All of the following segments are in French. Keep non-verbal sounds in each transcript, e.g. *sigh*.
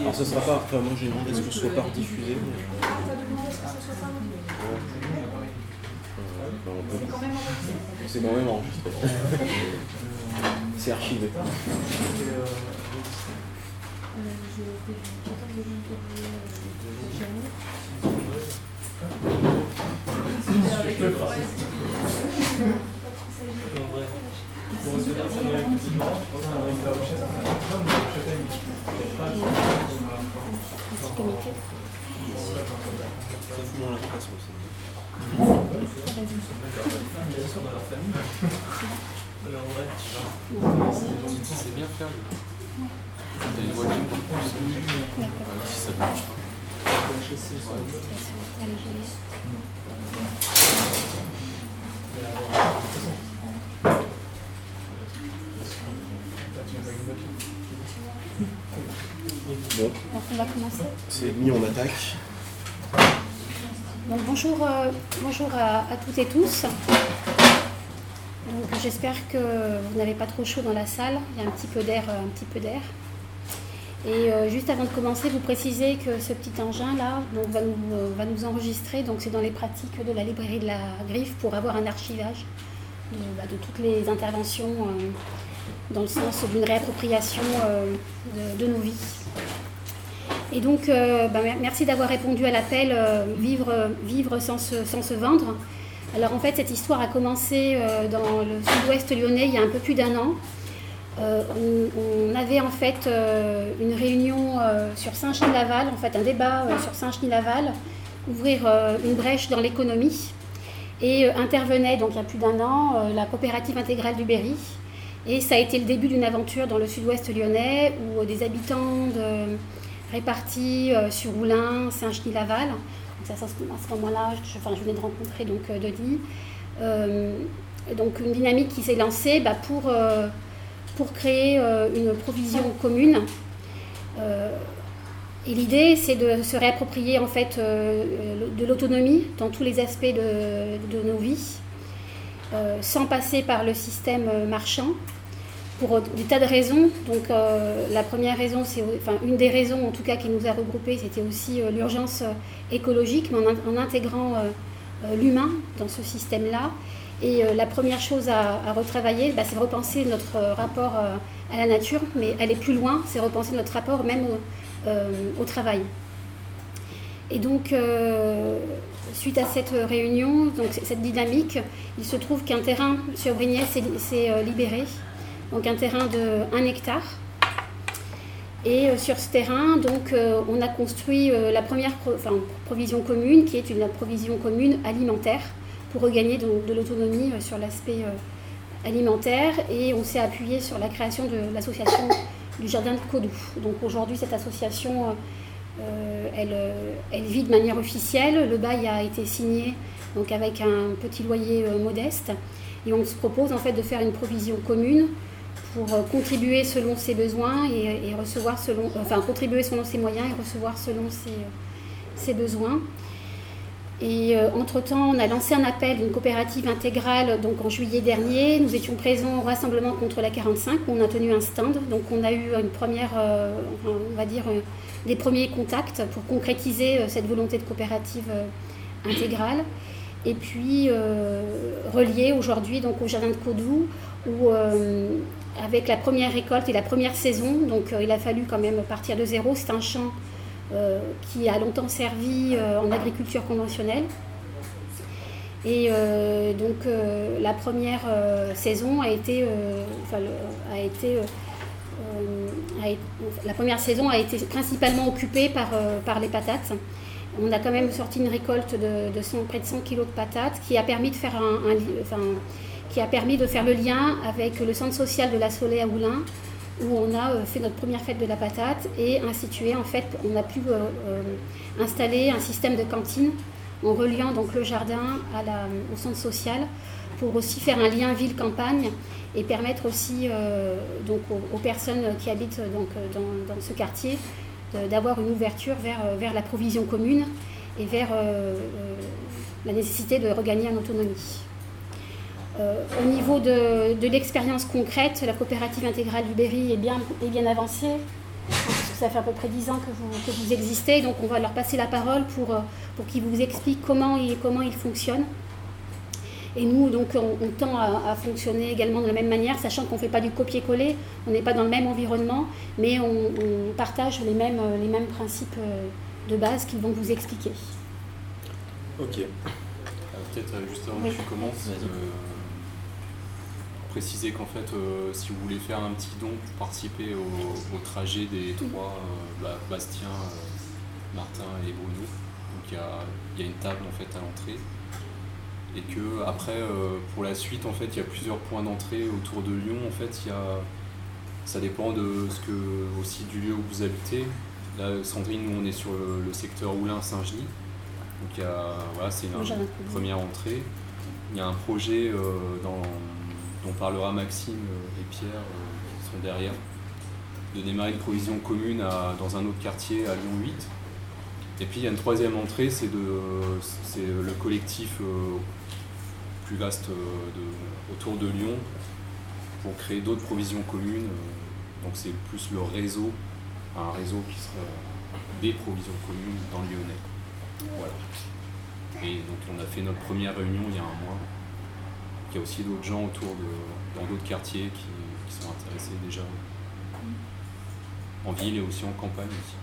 Alors ça sera pas, enfin moi j'ai demandé ce que ce soit pas Enfin, on peut- C'est quand même enregistré. *laughs* C'est archivé. C'est bien on va commencer. c'est mis en attaque. Donc bonjour, euh, bonjour à toutes et tous. J'espère que vous n'avez pas trop chaud dans la salle. Il y a un petit peu d'air, euh, un petit peu d'air. Et euh, juste avant de commencer, vous précisez que ce petit engin là va, nous, euh, va nous enregistrer. Donc c'est dans les pratiques de la librairie de la Griffe pour avoir un archivage de, bah, toutes les interventions dans le sens d'une réappropriation de, nos vies. Et donc, bah, mer- merci d'avoir répondu à l'appel vivre, vivre sans, se, sans se vendre. Alors en fait, cette histoire a commencé euh, dans le sud-ouest lyonnais il y a un peu plus d'un an. Euh, on, avait en fait euh, une réunion sur Saint-Genis-Laval, en fait un débat sur Saint-Genis-Laval, ouvrir une brèche dans l'économie. Et intervenait donc il y a plus d'un an la coopérative intégrale du Berry. Et ça a été le début d'une aventure dans le sud-ouest lyonnais où des habitants répartis sur Oulin, Saint-Genis-Laval. À ce moment-là, je, enfin, je venais de rencontrer donc euh. Euh, donc une dynamique qui s'est lancée bah, pour, euh, pour créer une provision commune. Et l'idée, c'est de se réapproprier en fait de l'autonomie dans tous les aspects de, nos vies, sans passer par le système marchand pour des tas de raisons. Donc euh, la première raison, c'est une des raisons en tout cas qui nous a regroupés, c'était aussi euh, l'urgence euh, écologique, mais en, in- en intégrant l'humain dans ce système-là. Et la première chose à, retravailler, bah, c'est repenser notre rapport à la nature, mais aller plus loin, c'est repenser notre rapport même au, au travail. Et donc, suite à cette réunion, donc cette dynamique, il se trouve qu'un terrain sur Brignais s'est libéré donc un terrain de 1 hectare. Et euh, sur ce terrain, donc, euh, on a construit euh, la première provision commune, qui est une provision commune alimentaire, pour regagner donc, de l'autonomie sur l'aspect alimentaire. Et on s'est appuyé sur la création de l'association du Jardin de Codou. Donc aujourd'hui, cette association, elle, elle vit de manière officielle. Le bail a été signé donc, avec un petit loyer modeste. Et on se propose en fait de faire une provision commune pour euh, contribuer selon ses besoins et, recevoir selon, euh, enfin contribuer selon ses moyens et recevoir selon ses, euh, besoins. Et entre-temps, on a lancé un appel d'une coopérative intégrale donc en juillet dernier. Nous étions présents au Rassemblement contre la 45 où on a tenu un stand. Donc on a eu une première, on va dire, des premiers contacts pour concrétiser cette volonté de coopérative intégrale. Et puis relié aujourd'hui donc au jardin de Codou où euh, avec la première récolte et la première saison, donc euh, il a fallu quand même partir de zéro. C'est un champ euh, qui a longtemps servi en agriculture conventionnelle. Et donc la première saison a été, a été la première saison a été principalement occupée par, par les patates. On a quand même sorti une récolte de, près de 100 kg de patates qui a permis de faire un, qui a permis de faire le lien avec le centre social de la Soleil à Oulin, où on a euh, fait notre première fête de la patate et institué, en fait, on a pu euh, euh, installer un système de cantine en reliant donc le jardin au centre social pour aussi faire un lien ville-campagne et permettre aussi donc aux, personnes qui habitent donc, dans, dans ce quartier d'avoir une ouverture vers, vers la provision commune et vers la nécessité de regagner en autonomie. Euh, au niveau de, l'expérience concrète, la coopérative intégrale du Berry est bien, est bien avancée. Ça fait à peu près 10 ans que vous, que vous, existez, donc on va leur passer la parole pour, euh, pour qu'ils vous expliquent comment il, comment il fonctionne. Et nous, donc, on, tend à, fonctionner également de la même manière, sachant qu'on ne fait pas du copier-coller, on n'est pas dans le même environnement, mais on, partage les mêmes, les mêmes principes euh, de base qu'ils vont vous expliquer. Ok. Peut-être juste avant que tu commences, préciser qu'en fait, euh, si vous voulez faire un petit don pour participer au, trajet des trois, euh, bah, Bastien, euh, Martin et Bruno, donc il y a, une table en fait à l'entrée. Et que après, pour la suite, en fait, il y a plusieurs points d'entrée autour de Lyon. En fait, il y a, ça dépend de ce que aussi du lieu où vous habitez. Là, Sandrine, nous, on est sur le, secteur Oulin-Saint-Genis. Donc, voilà, c'est une première entrée. Il y a un projet dans dont parlera Maxime et Pierre euh, qui sont derrière, de démarrer une provision commune dans un autre quartier à Lyon 8. Et puis il y a une troisième entrée, c'est le collectif euh, plus vaste euh, autour de Lyon pour créer d'autres provisions communes. Donc c'est plus le réseau, un réseau qui sera des provisions communes dans le Lyonnais. Voilà. Et donc on a fait notre première réunion il y a un mois. Il y a aussi d'autres gens autour de, dans d'autres quartiers qui, sont intéressés déjà en ville et aussi en campagne aussi.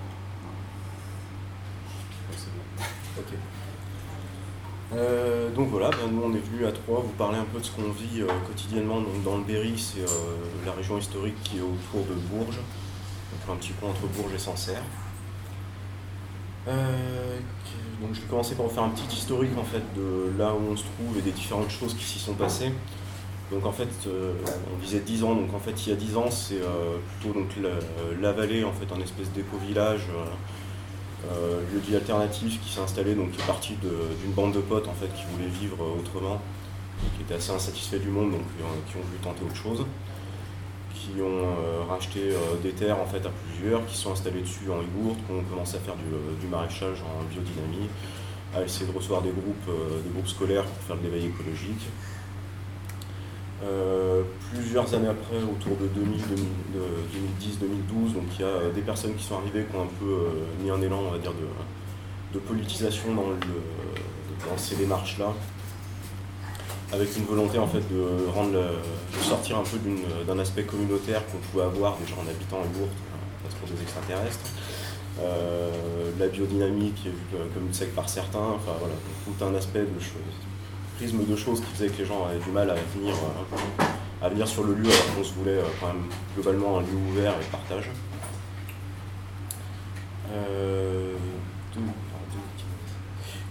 *laughs* Euh, donc voilà, ben, nous on est venu à Troyes vous parler un peu de ce qu'on vit euh, quotidiennement donc dans le Berry, c'est euh, la région historique qui est autour de Bourges, donc un petit peu entre Bourges et Sancerre. Donc je vais commencer par vous faire un petit historique en fait de là où on se trouve et des différentes choses qui s'y sont passées. Donc en fait, euh, on disait 10 ans, donc en fait il y a 10 ans c'est euh, plutôt donc la, vallée, en fait un espèce d'éco-village, euh, lieu de vie alternatif qui s'est installé, donc qui est parti d'une bande de potes en fait qui voulaient vivre autrement, qui étaient assez insatisfaits du monde, donc qui ont voulu tenter autre chose qui ont euh, racheté euh, des terres en fait à plusieurs, qui sont installés dessus en yogourt, qui ont commencé à faire du, euh, maraîchage en biodynamie, à essayer de recevoir des groupes, des groupes scolaires pour faire de l'éveil écologique. plusieurs années après, autour de 2010-2012, donc il y a des personnes qui sont arrivées qui ont un peu mis un élan, on va dire, de, politisation dans ces démarches-là avec une volonté en fait de sortir un peu d'un aspect communautaire qu'on pouvait avoir déjà en habitant en Bourg, pas trop des extraterrestres. Euh, la biodynamie qui est vue comme une secte par certains, enfin voilà, tout un aspect de choses, prisme de choses qui faisait que les gens avaient du mal à venir, euh, à venir sur le lieu alors qu'on se voulait euh, quand même globalement un lieu ouvert et partage.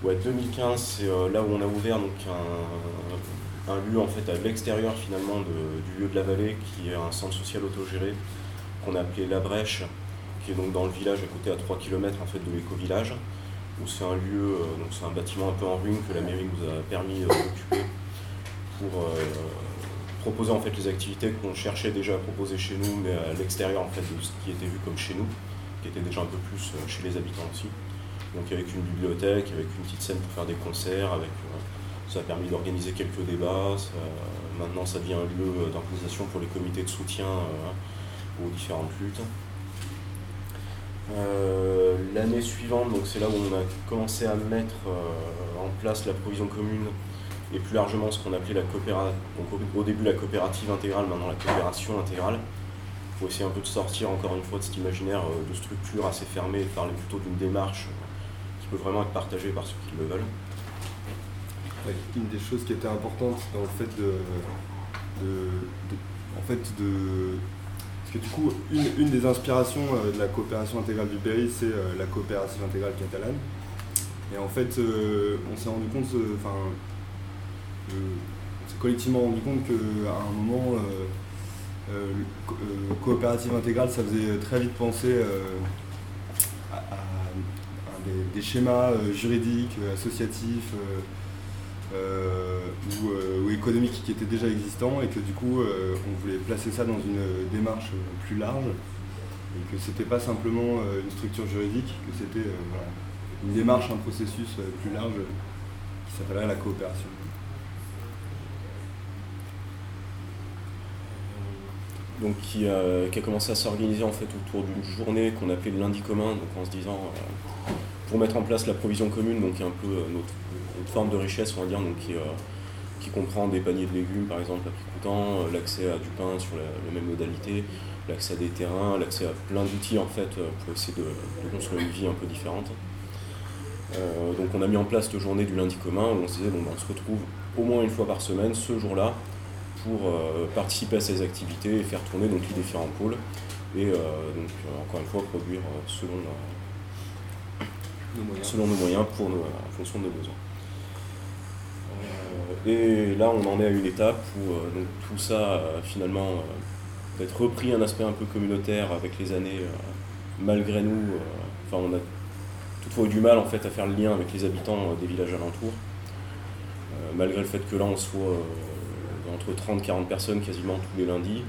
Ouais, 2015, c'est là où on a ouvert donc, un, lieu en fait à l'extérieur finalement du lieu de la vallée qui est un centre social autogéré qu'on a appelé La Brèche, qui est donc dans le village à côté à 3 km en fait de l'éco-village, où c'est un lieu, euh, donc c'est un bâtiment un peu en ruine que la mairie nous a permis euh, d'occuper pour euh, proposer en fait les activités qu'on cherchait déjà à proposer chez nous, mais à l'extérieur en fait de ce qui était vu comme chez nous, qui était déjà un peu plus chez les habitants aussi. Donc avec une bibliothèque, avec une petite scène pour faire des concerts, avec ça a permis d'organiser quelques débats. maintenant, ça devient un lieu d'organisation pour les comités de soutien euh, aux différentes luttes. Euh, l'année suivante, c'est là où on a commencé à mettre euh, en place la provision commune et plus largement ce qu'on appelait la coopérative, au début la coopérative intégrale, maintenant la coopération intégrale, pour essayer un peu de sortir encore une fois de cet imaginaire de structure assez fermée et de parler plutôt d'une démarche vraiment être partagée par ceux qui le veulent. une des choses qui était importante dans le fait de, en fait de parce que du coup une, des inspirations euh, de la coopération intégrale du Berry c'est euh, la coopération intégrale catalane et en fait euh, on s'est rendu compte enfin on s'est collectivement rendu compte qu'à un moment coopérative intégrale ça faisait très vite penser à, des, schémas juridiques associatifs euh, euh, ou, économiques qui étaient déjà existants et que du coup euh, on voulait placer ça dans une démarche plus large et que c'était pas simplement une structure juridique, que c'était une démarche, un processus plus large qui s'appellerait la coopération. Donc qui a commencé à s'organiser en fait autour d'une journée qu'on appelait le lundi commun, donc en se disant pour mettre en place la provision commune, donc un peu notre une forme de richesse, on va dire, donc, qui, euh, qui comprend des paniers de légumes, par exemple, à prix coûtant, euh, l'accès à du pain sur la, même modalité, l'accès à des terrains, l'accès à plein d'outils, en fait, euh, pour essayer de, construire une vie un peu différente. donc on a mis en place cette journée du lundi commun où on se disait, bon, ben, on se retrouve au moins une fois par semaine, ce jour-là, pour participer à ces activités et faire tourner donc, les différents pôles et donc encore une fois produire selon, selon nos moyens pour en fonction de nos besoins. Et là, on en est à une étape où euh, tout ça, euh, finalement, euh, peut être repris un aspect un peu communautaire avec les années, malgré nous. Enfin, on a toutefois eu du mal en fait, à faire le lien avec les habitants des villages alentours. malgré le fait que là, on soit entre 30 et 40 personnes quasiment tous les lundis,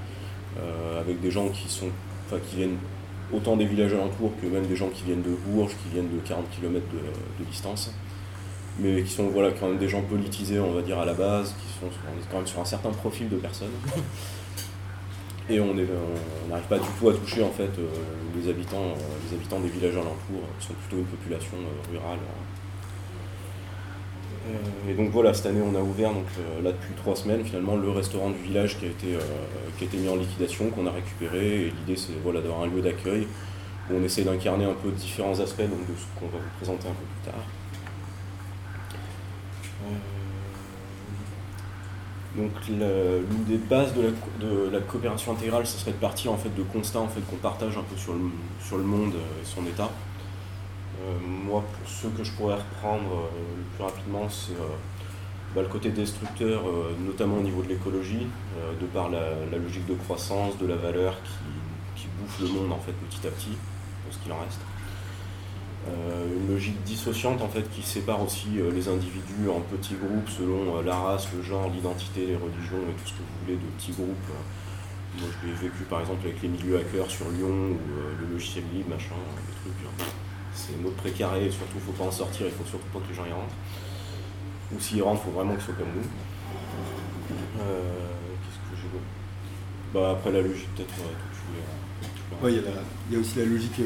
avec des gens qui, sont, qui viennent autant des villages alentours que même des gens qui viennent de Bourges, qui viennent de 40 km de distance mais qui sont voilà, quand même des gens politisés, on va dire, à la base, qui sont quand même sur un certain profil de personnes. *laughs* Et on n'arrive pas du tout à toucher en fait euh, les, habitants, euh, les habitants des villages alentours, qui sont plutôt une population euh, rurale. Et donc voilà, cette année on a ouvert donc, là depuis trois semaines finalement le restaurant du village qui a été, qui a été mis en liquidation, qu'on a récupéré. Et l'idée c'est voilà, d'avoir un lieu d'accueil où on essaie d'incarner un peu différents aspects donc, de ce qu'on va vous présenter un peu plus tard. Donc l'une des bases de la, coopération intégrale, ce serait de partir en fait de constats en fait, qu'on partage un peu sur le, sur le monde et son état. Euh, moi, pour ceux que je pourrais reprendre euh, le plus rapidement, c'est euh, bah, le côté destructeur, notamment au niveau de l'écologie, de par la, logique de croissance, de la valeur qui, bouffe le monde en fait petit à petit, pour ce qu'il en reste. Une logique dissociante en fait qui sépare aussi les individus en petits groupes selon la race, le genre, l'identité, les religions et tout ce que vous voulez de petits groupes. Moi je l'ai vécu par exemple avec les milieux hackers sur Lyon ou le logiciel libre, machin, des trucs. C'est un mode précaré surtout faut pas en sortir, il faut surtout pas que les gens y rentrent. Ou s'ils rentrent, faut vraiment qu'ils soient comme nous. Qu'est-ce que j'ai Bah après la logique peut-être Ouais, il y, a aussi la logique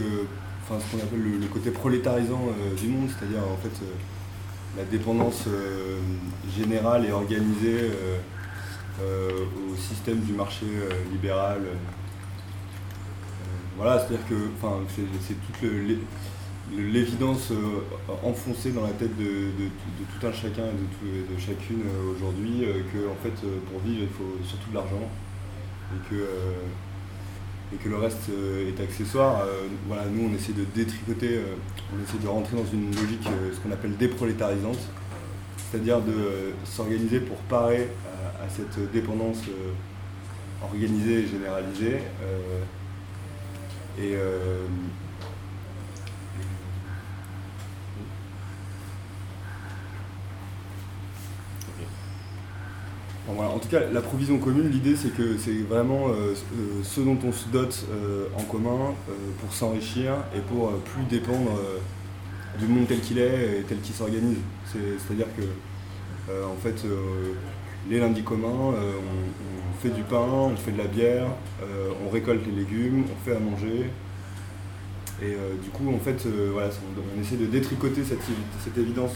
ce qu'on appelle le, côté prolétarisant euh, du monde, c'est-à-dire en fait euh, la dépendance euh, générale et organisée au système du marché libéral. voilà, c'est-à-dire que c'est toute l'évidence enfoncée dans la tête de, tout un chacun et de, chacune aujourd'hui que en fait pour vivre il faut surtout de l'argent et que le reste euh, est accessoire. Euh, voilà, nous, on essaie de détricoter, euh, on essaie de rentrer dans une logique, ce qu'on appelle déprolétarisante, c'est-à-dire de s'organiser pour parer à, cette dépendance organisée et généralisée. En tout cas, la provision commune, l'idée c'est que c'est vraiment euh, euh, ce dont on se dote euh, en commun pour s'enrichir et pour plus dépendre du monde tel qu'il est et tel qu'il s'organise. C'est-à-dire que, en fait, les lundis communs, on, fait du pain, on fait de la bière, on récolte les légumes, on fait à manger. Et du coup, en fait, voilà, on, essaie de détricoter cette évidence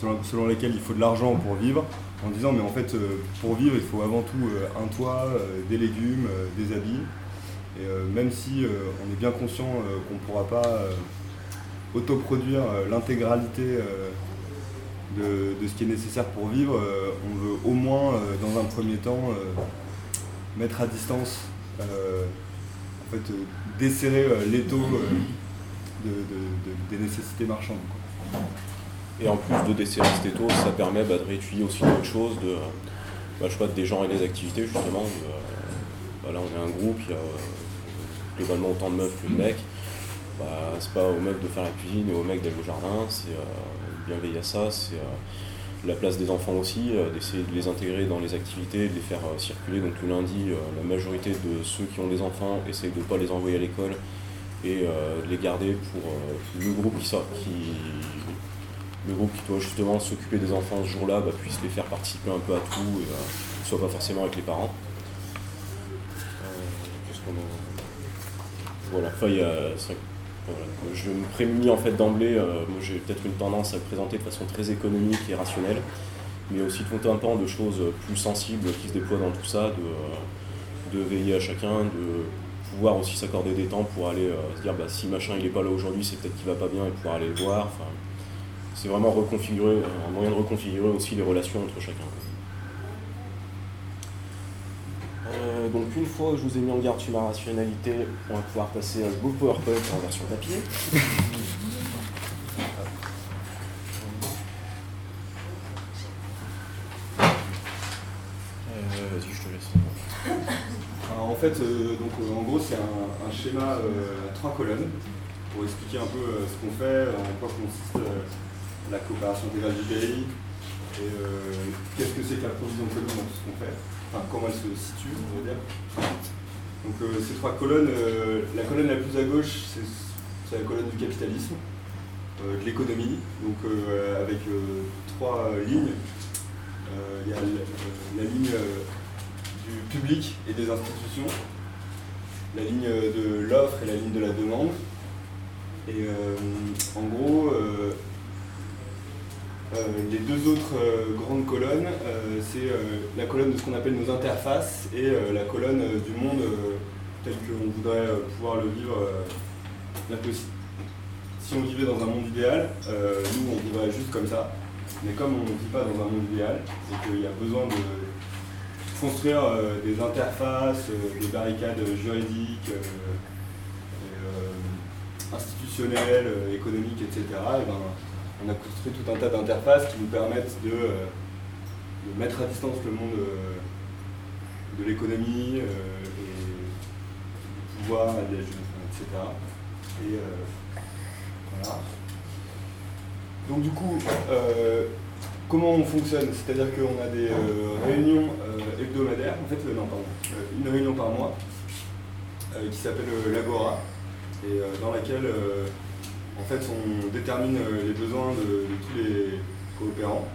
selon, lesquels il faut de l'argent pour vivre, en disant mais en fait euh, pour vivre il faut avant tout euh, un toit, euh, des légumes, des habits. Et même si on est bien conscient qu'on ne pourra pas autoproduire l'intégralité de, ce qui est nécessaire pour vivre, on veut au moins, dans un premier temps, mettre à distance, en fait, desserrer l'étau des nécessités marchandes. Et en plus de desserrer cet étau, ça permet bah, de réétudier aussi d'autres choses, de, bah, je sais des genres et des activités justement. Bah, là on est un groupe, il y a globalement autant de meufs que de mecs. Bah, c'est pas aux mecs de faire la cuisine et aux mecs d'aller au jardin, c'est euh, bien veiller à ça, c'est euh, la place des enfants aussi, euh, d'essayer de les intégrer dans les activités, de les faire circuler. Donc le lundi, la majorité de ceux qui ont des enfants essayent de ne pas les envoyer à l'école et de les garder pour le groupe qui, sort, qui, le groupe qui doit justement s'occuper des enfants ce jour-là bah, puisse les faire participer un peu à tout et ne soit pas forcément avec les parents. Voilà, enfin, il y a, je me prémunis en fait d'emblée, euh, moi j'ai peut-être une tendance à le présenter de façon très économique et rationnelle, mais aussi tout un pan de choses plus sensibles qui se déploient dans tout ça, de, veiller à chacun, de pouvoir aussi s'accorder des temps pour aller euh, se dire bah, si machin il n'est pas là aujourd'hui, c'est peut-être qu'il va pas bien et pouvoir aller le voir. C'est vraiment reconfigurer, un moyen de reconfigurer aussi les relations entre chacun. Euh, donc une fois que je vous ai mis en garde sur ma rationalité, on va pouvoir passer à ce beau PowerPoint en version papier. Euh, vas-y, je te laisse. en fait, euh, donc, en gros, c'est un, schéma à trois colonnes pour expliquer un peu ce qu'on fait, en quoi consiste la coopération intégrale du et qu'est-ce que c'est que la provision commune dans ce qu'on fait enfin, comment elle se situe, on va dire. Donc euh, ces trois colonnes, euh, la colonne la plus à gauche, c'est la colonne du capitalisme, euh, de l'économie, donc avec trois lignes. Il y a la, ligne du public et des institutions, la ligne de l'offre et la ligne de la demande. Et en gros, euh, les deux autres euh, grandes colonnes, euh, c'est la colonne de ce qu'on appelle nos interfaces et la colonne du monde tel qu'on voudrait pouvoir le vivre. si on vivait dans un monde idéal, nous on vivrait juste comme ça. Mais comme on ne vit pas dans un monde idéal, c'est qu'il y a besoin de construire des interfaces, des barricades juridiques, institutionnelles, économiques, etc on a construit tout un tas d'interfaces qui nous permettent de, euh, mettre à distance le monde euh, de l'économie euh, et du pouvoir, etc. Et voilà. Donc du coup, comment on fonctionne? C'est-à-dire qu'on a des réunions hebdomadaires, en fait, non, pardon, une réunion par mois qui s'appelle l'Agora, et dans laquelle en fait, on détermine euh, les besoins de, tous les coopérants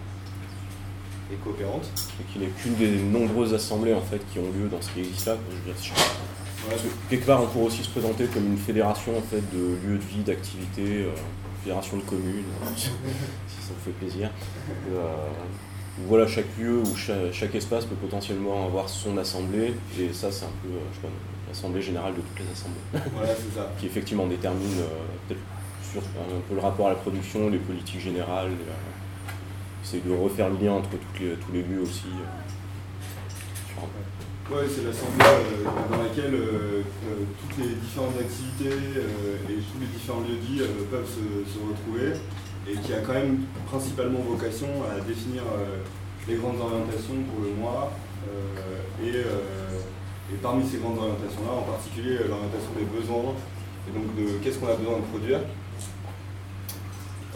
et coopérantes. Et qu'il n'est qu'une des nombreuses assemblées en fait, qui ont lieu dans ce qui existe là. quelque part, on pourrait aussi se présenter comme une fédération en fait, de lieux de vie, d'activités, euh, fédération de communes, *laughs* si ça vous fait plaisir. Euh, voilà, chaque lieu ou chaque, espace peut potentiellement avoir son assemblée, et ça, c'est un peu l'assemblée générale de toutes les assemblées. Voilà, c'est ça. *laughs* qui effectivement détermine peut-être un peu le rapport à la production, les politiques générales. Euh, c'est de refaire le lien entre tous les lieux aussi. Euh, oui, c'est l'assemblée euh, dans laquelle toutes les différentes activités et tous les différents lieux vie peuvent se, retrouver et qui a quand même principalement vocation à définir les grandes orientations pour le mois et, et, parmi ces grandes orientations-là, en particulier l'orientation des besoins et donc de qu'est-ce qu'on a besoin de produire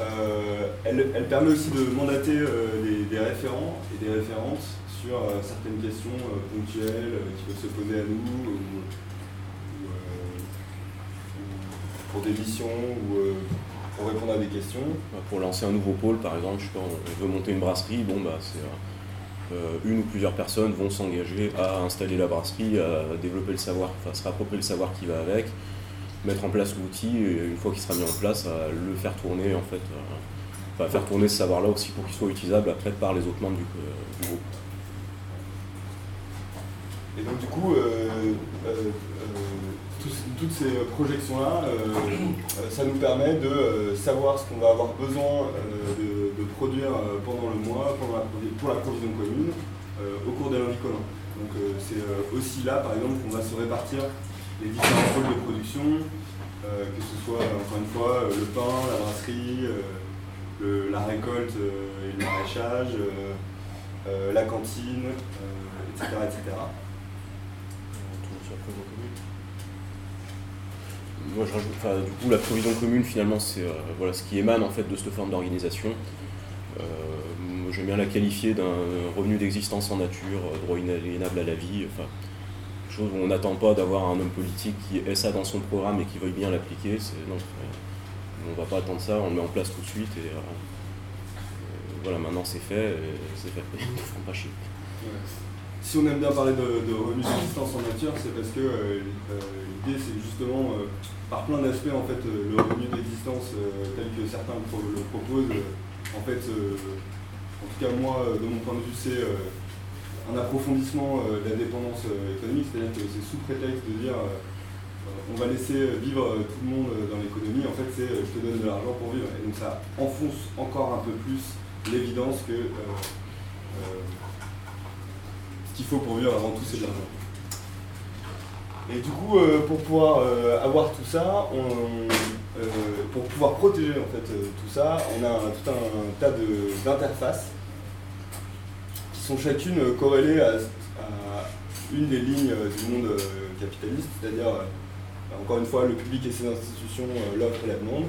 euh, elle, permet aussi de mandater euh, des, référents et des référentes sur euh, certaines questions ponctuelles qui peuvent se poser à nous, ou, pour des missions, ou pour répondre à des questions. Bah, pour lancer un nouveau pôle, par exemple, je on veut monter une brasserie, bon bah c'est une ou plusieurs personnes vont s'engager à installer la brasserie, à développer le savoir, enfin se rapproprier le savoir qui va avec, mettre en place l'outil et une fois qu'il sera mis en place, à le faire tourner en fait, euh, enfin, faire tourner ce savoir-là aussi pour qu'il soit utilisable après par les autres membres du, euh, groupe. Et donc du coup, euh, toutes ces projections-là, ça nous permet de savoir ce qu'on va avoir besoin de, produire pendant le mois, pour la provision commune, au cours de lundi commun. Donc c'est aussi là, par exemple, qu'on va se répartir les différents pôles de production, que ce soit, encore une fois, le pain, la brasserie, la récolte et le maraîchage, la cantine, etc. etc. Moi, je rajoute, enfin, du coup, la provision commune, finalement, c'est euh, voilà, ce qui émane en fait de cette forme d'organisation. Euh, J'aime bien la qualifier d'un revenu d'existence en nature, euh, droit inaliénable à la vie. On n'attend pas d'avoir un homme politique qui ait ça dans son programme et qui veuille bien l'appliquer. On ne va pas attendre ça, on le met en place tout de suite et, voilà, maintenant c'est fait, c'est fait. *laughs* ne pas chier si on aime bien parler de, de revenus d'existence en nature, c'est parce que euh, euh, l'idée c'est justement, euh, par plein d'aspects, en fait, le revenu d'existence tel que certains le proposent, en fait, en tout cas moi, de mon point de vue, c'est un approfondissement de la dépendance économique, c'est-à-dire que c'est sous prétexte de dire on va laisser vivre tout le monde dans l'économie, en fait c'est je te donne de l'argent pour vivre. Et donc ça enfonce encore un peu plus l'évidence que qu'il faut pour vivre avant tout, c'est de l'argent. Et du coup, euh, pour pouvoir euh, avoir tout ça, euh, pour pouvoir protéger en fait tout ça, on a tout un tas d'interfaces sont chacune corrélées à, une des lignes du monde capitaliste, c'est-à-dire encore une fois le public et ses institutions, l'offre et la demande.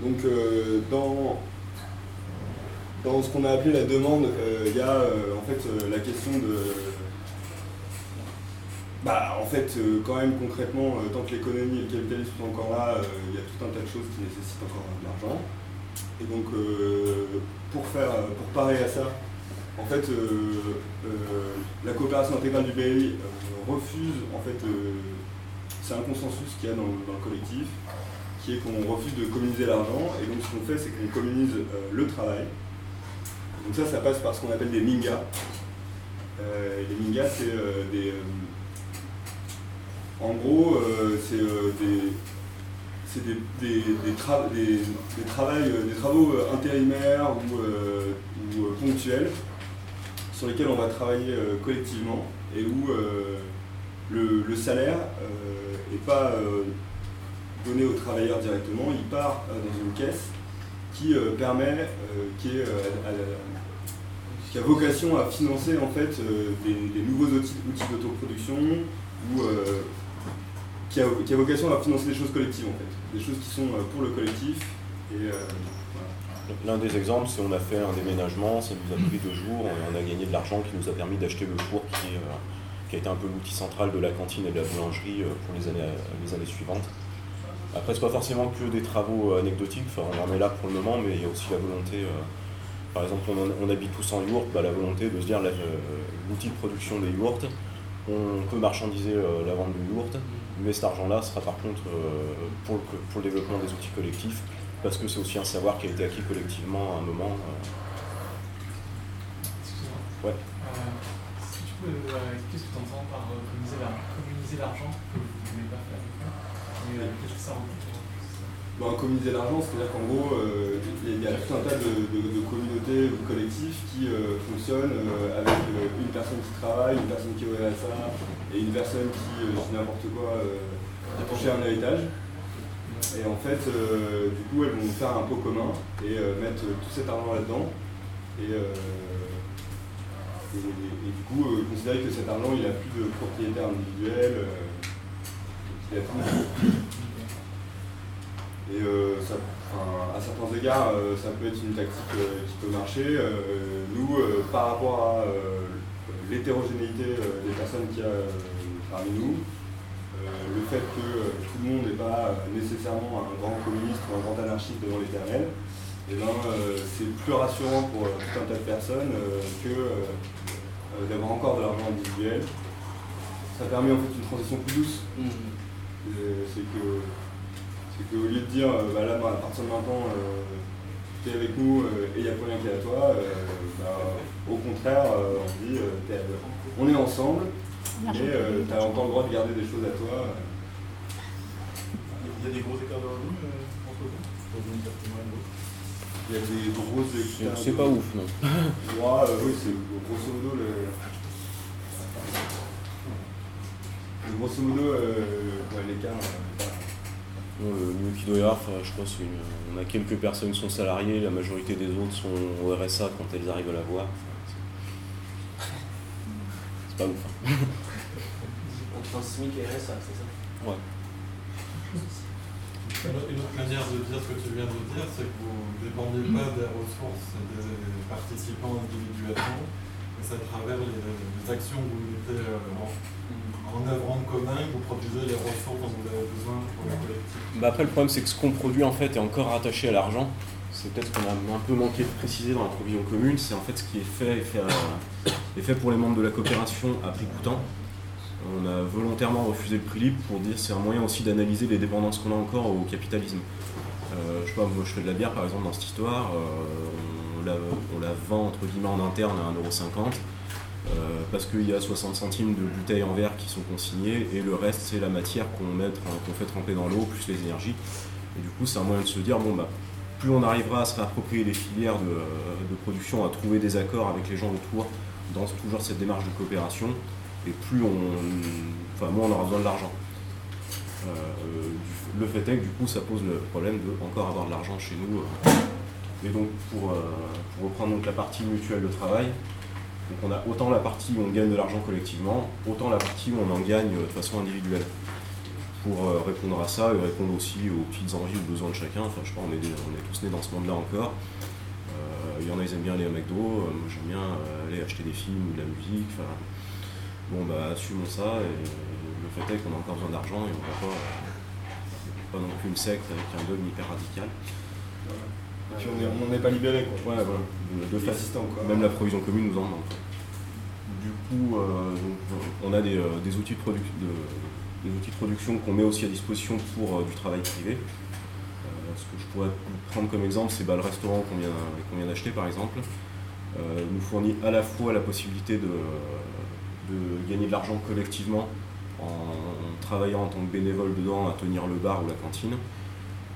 Donc dans dans ce qu'on a appelé la demande, euh, il y a euh, en fait euh, la question de. Bah, en fait, quand même concrètement, tant que l'économie et le capitalisme sont encore là, il y a tout un tas de choses qui nécessitent encore de l'argent. Et donc, pour, faire, pour parer à ça, en fait, la coopération intégrale du BRI refuse, en fait, c'est un consensus qu'il y a dans, le collectif, qui est qu'on refuse de communiser l'argent. Et donc, ce qu'on fait, c'est qu'on communise le travail, donc ça, ça passe par ce qu'on appelle des mingas. Euh, les mingas, c'est euh, des... Euh, en gros, c'est des des, des, des, travaux intérimaires ou, ponctuels sur lesquels on va travailler collectivement et où le, salaire n'est pas donné aux travailleurs directement, il part dans une caisse qui permet, qui qui a vocation à financer en fait euh, des, nouveaux outils, d'autoproduction ou euh, qui a, vocation à financer des choses collectives en fait, des choses qui sont euh, pour le collectif. L'un des exemples, c'est on a fait un déménagement, ça nous a pris deux jours, et on a gagné de l'argent qui nous a permis d'acheter le four qui, qui, a été un peu l'outil central de la cantine et de la boulangerie pour les années, les années suivantes. Après, ce n'est pas forcément que des travaux anecdotiques, on en est là pour le moment, mais il y a aussi la volonté par exemple, on, habite tous en yourte, bah, la volonté de se dire l'outil de production des yourtes, on peut marchandiser euh, la vente de yourte, mais cet argent-là sera par contre euh, pour, le, développement des outils collectifs, parce que c'est aussi un savoir qui a été acquis collectivement à un moment. Euh. Ouais. si tu peux, qu'est-ce que tu entends par communiser l'argent que vous ne voulez pas faire Qu'est-ce que ça Bon, communiser l'argent, c'est-à-dire qu'en gros, euh, il y a tout un tas de, communautés ou collectifs qui euh, fonctionnent euh, avec une personne qui travaille, une personne qui est au RSA et une personne qui, je n'importe quoi, a touché un héritage. Et en fait, du coup, elles vont faire un pot commun et mettre tout cet argent là-dedans. Et, du coup, considérer que cet argent, il n'a plus de propriétaire individuel. il a plus et euh, à certains égards, euh, ça peut être une tactique euh, qui peut marcher. nous, par rapport à l'hétérogénéité des personnes qu'il y a parmi nous, le fait que tout le monde n'est pas nécessairement un grand communiste ou un grand anarchiste devant l'éternel, eh ben, c'est plus rassurant pour tout un tas de personnes que d'avoir encore de l'argent individuel. Ça permet en fait une transition plus douce. Mmh. C'est que c'est qu'au lieu de dire, euh, bah là, à partir de maintenant, euh, tu es avec nous euh, et il n'y a plus rien qui est à toi, bah, au contraire, on dit, on est ensemble, mais tu as encore le droit de garder des choses à toi. y a des gros écarts de revenus euh, entre vous, Il y a des grosses C'est- écarts C'est de- pas ouf, non. Ouais, euh, oui, c'est grosso modo le. le Grosso modo, euh, ouais, l'écart. euh, Le mieux qu'il doit y avoir, enfin, je crois, c'est une... on a quelques personnes qui sont salariées, la majorité des autres sont au RSA quand elles arrivent à l'avoir. Enfin, c'est- C'est pas ouf. hein. *laughs* SMIC et RSA, c'est ça Ouais. Une autre manière de dire ce que tu viens de dire, c'est que vous ne dépendiez pas des ressources des participants individuellement, mais c'est à travers les, les actions que vous mettez euh, en, en œuvre en commun, que vous produisez les ressources dont vous avez besoin pour le collectif. Bah après, le problème, c'est que ce qu'on produit en fait est encore rattaché à l'argent. C'est peut-être ce qu'on a un peu manqué de préciser dans la provision commune. C'est en fait ce qui est fait, est fait, à- est fait pour les membres de la coopération à prix coûtant. On a volontairement refusé le prix libre pour dire c'est un moyen aussi d'analyser les dépendances qu'on a encore au capitalisme. Euh, je sais pas, moi je fais de la bière par exemple dans cette histoire, euh, on, la, vend entre guillemets en interne à 1,50€. Euh, parce qu'il y a 60 centimes de bouteilles en verre qui sont consignées et le reste c'est la matière qu'on fait tremper dans l'eau plus les énergies. Et du coup c'est un moyen de se dire bon bah plus on arrivera à se réapproprier les filières de production, à trouver des accords avec les gens autour dans toujours cette démarche de coopération, et plus on, enfin on aura besoin de l'argent. Euh, du- le fait est que du coup ça pose le problème de encore avoir de l'argent chez nous. euh. Et donc pour, euh, reprendre la partie mutuelle de travail, donc on a autant la partie où on gagne de l'argent collectivement, autant la partie où on en gagne euh, de façon individuelle. Pour euh, répondre à ça et répondre aussi aux petites envies ou besoins de chacun, enfin je sais pas, on est, on est tous nés dans ce monde-là encore. Euh, Il y en a ils aiment bien aller au McDo, euh, moi j'aime bien euh, aller acheter des films ou de la musique. Bon bah assumons ça et le fait est qu'on a encore besoin d'argent et on va pas, pas non plus une secte avec un dogme hyper radical. Et puis on est- on n'en est pas libéré quoi. Ouais voilà, de, fait. quoi. Même la provision commune nous en manque. Du coup, euh, on a des, euh, des outils de, des outils de production qu'on met aussi à disposition pour euh, du travail privé. Euh, ce que je pourrais prendre comme exemple, c'est bah, le restaurant qu'on vient, vient d'acheter par exemple. Nous fournit à la fois la possibilité de, de gagner de l'argent collectivement en travaillant en tant que bénévole dedans à tenir le bar ou la cantine.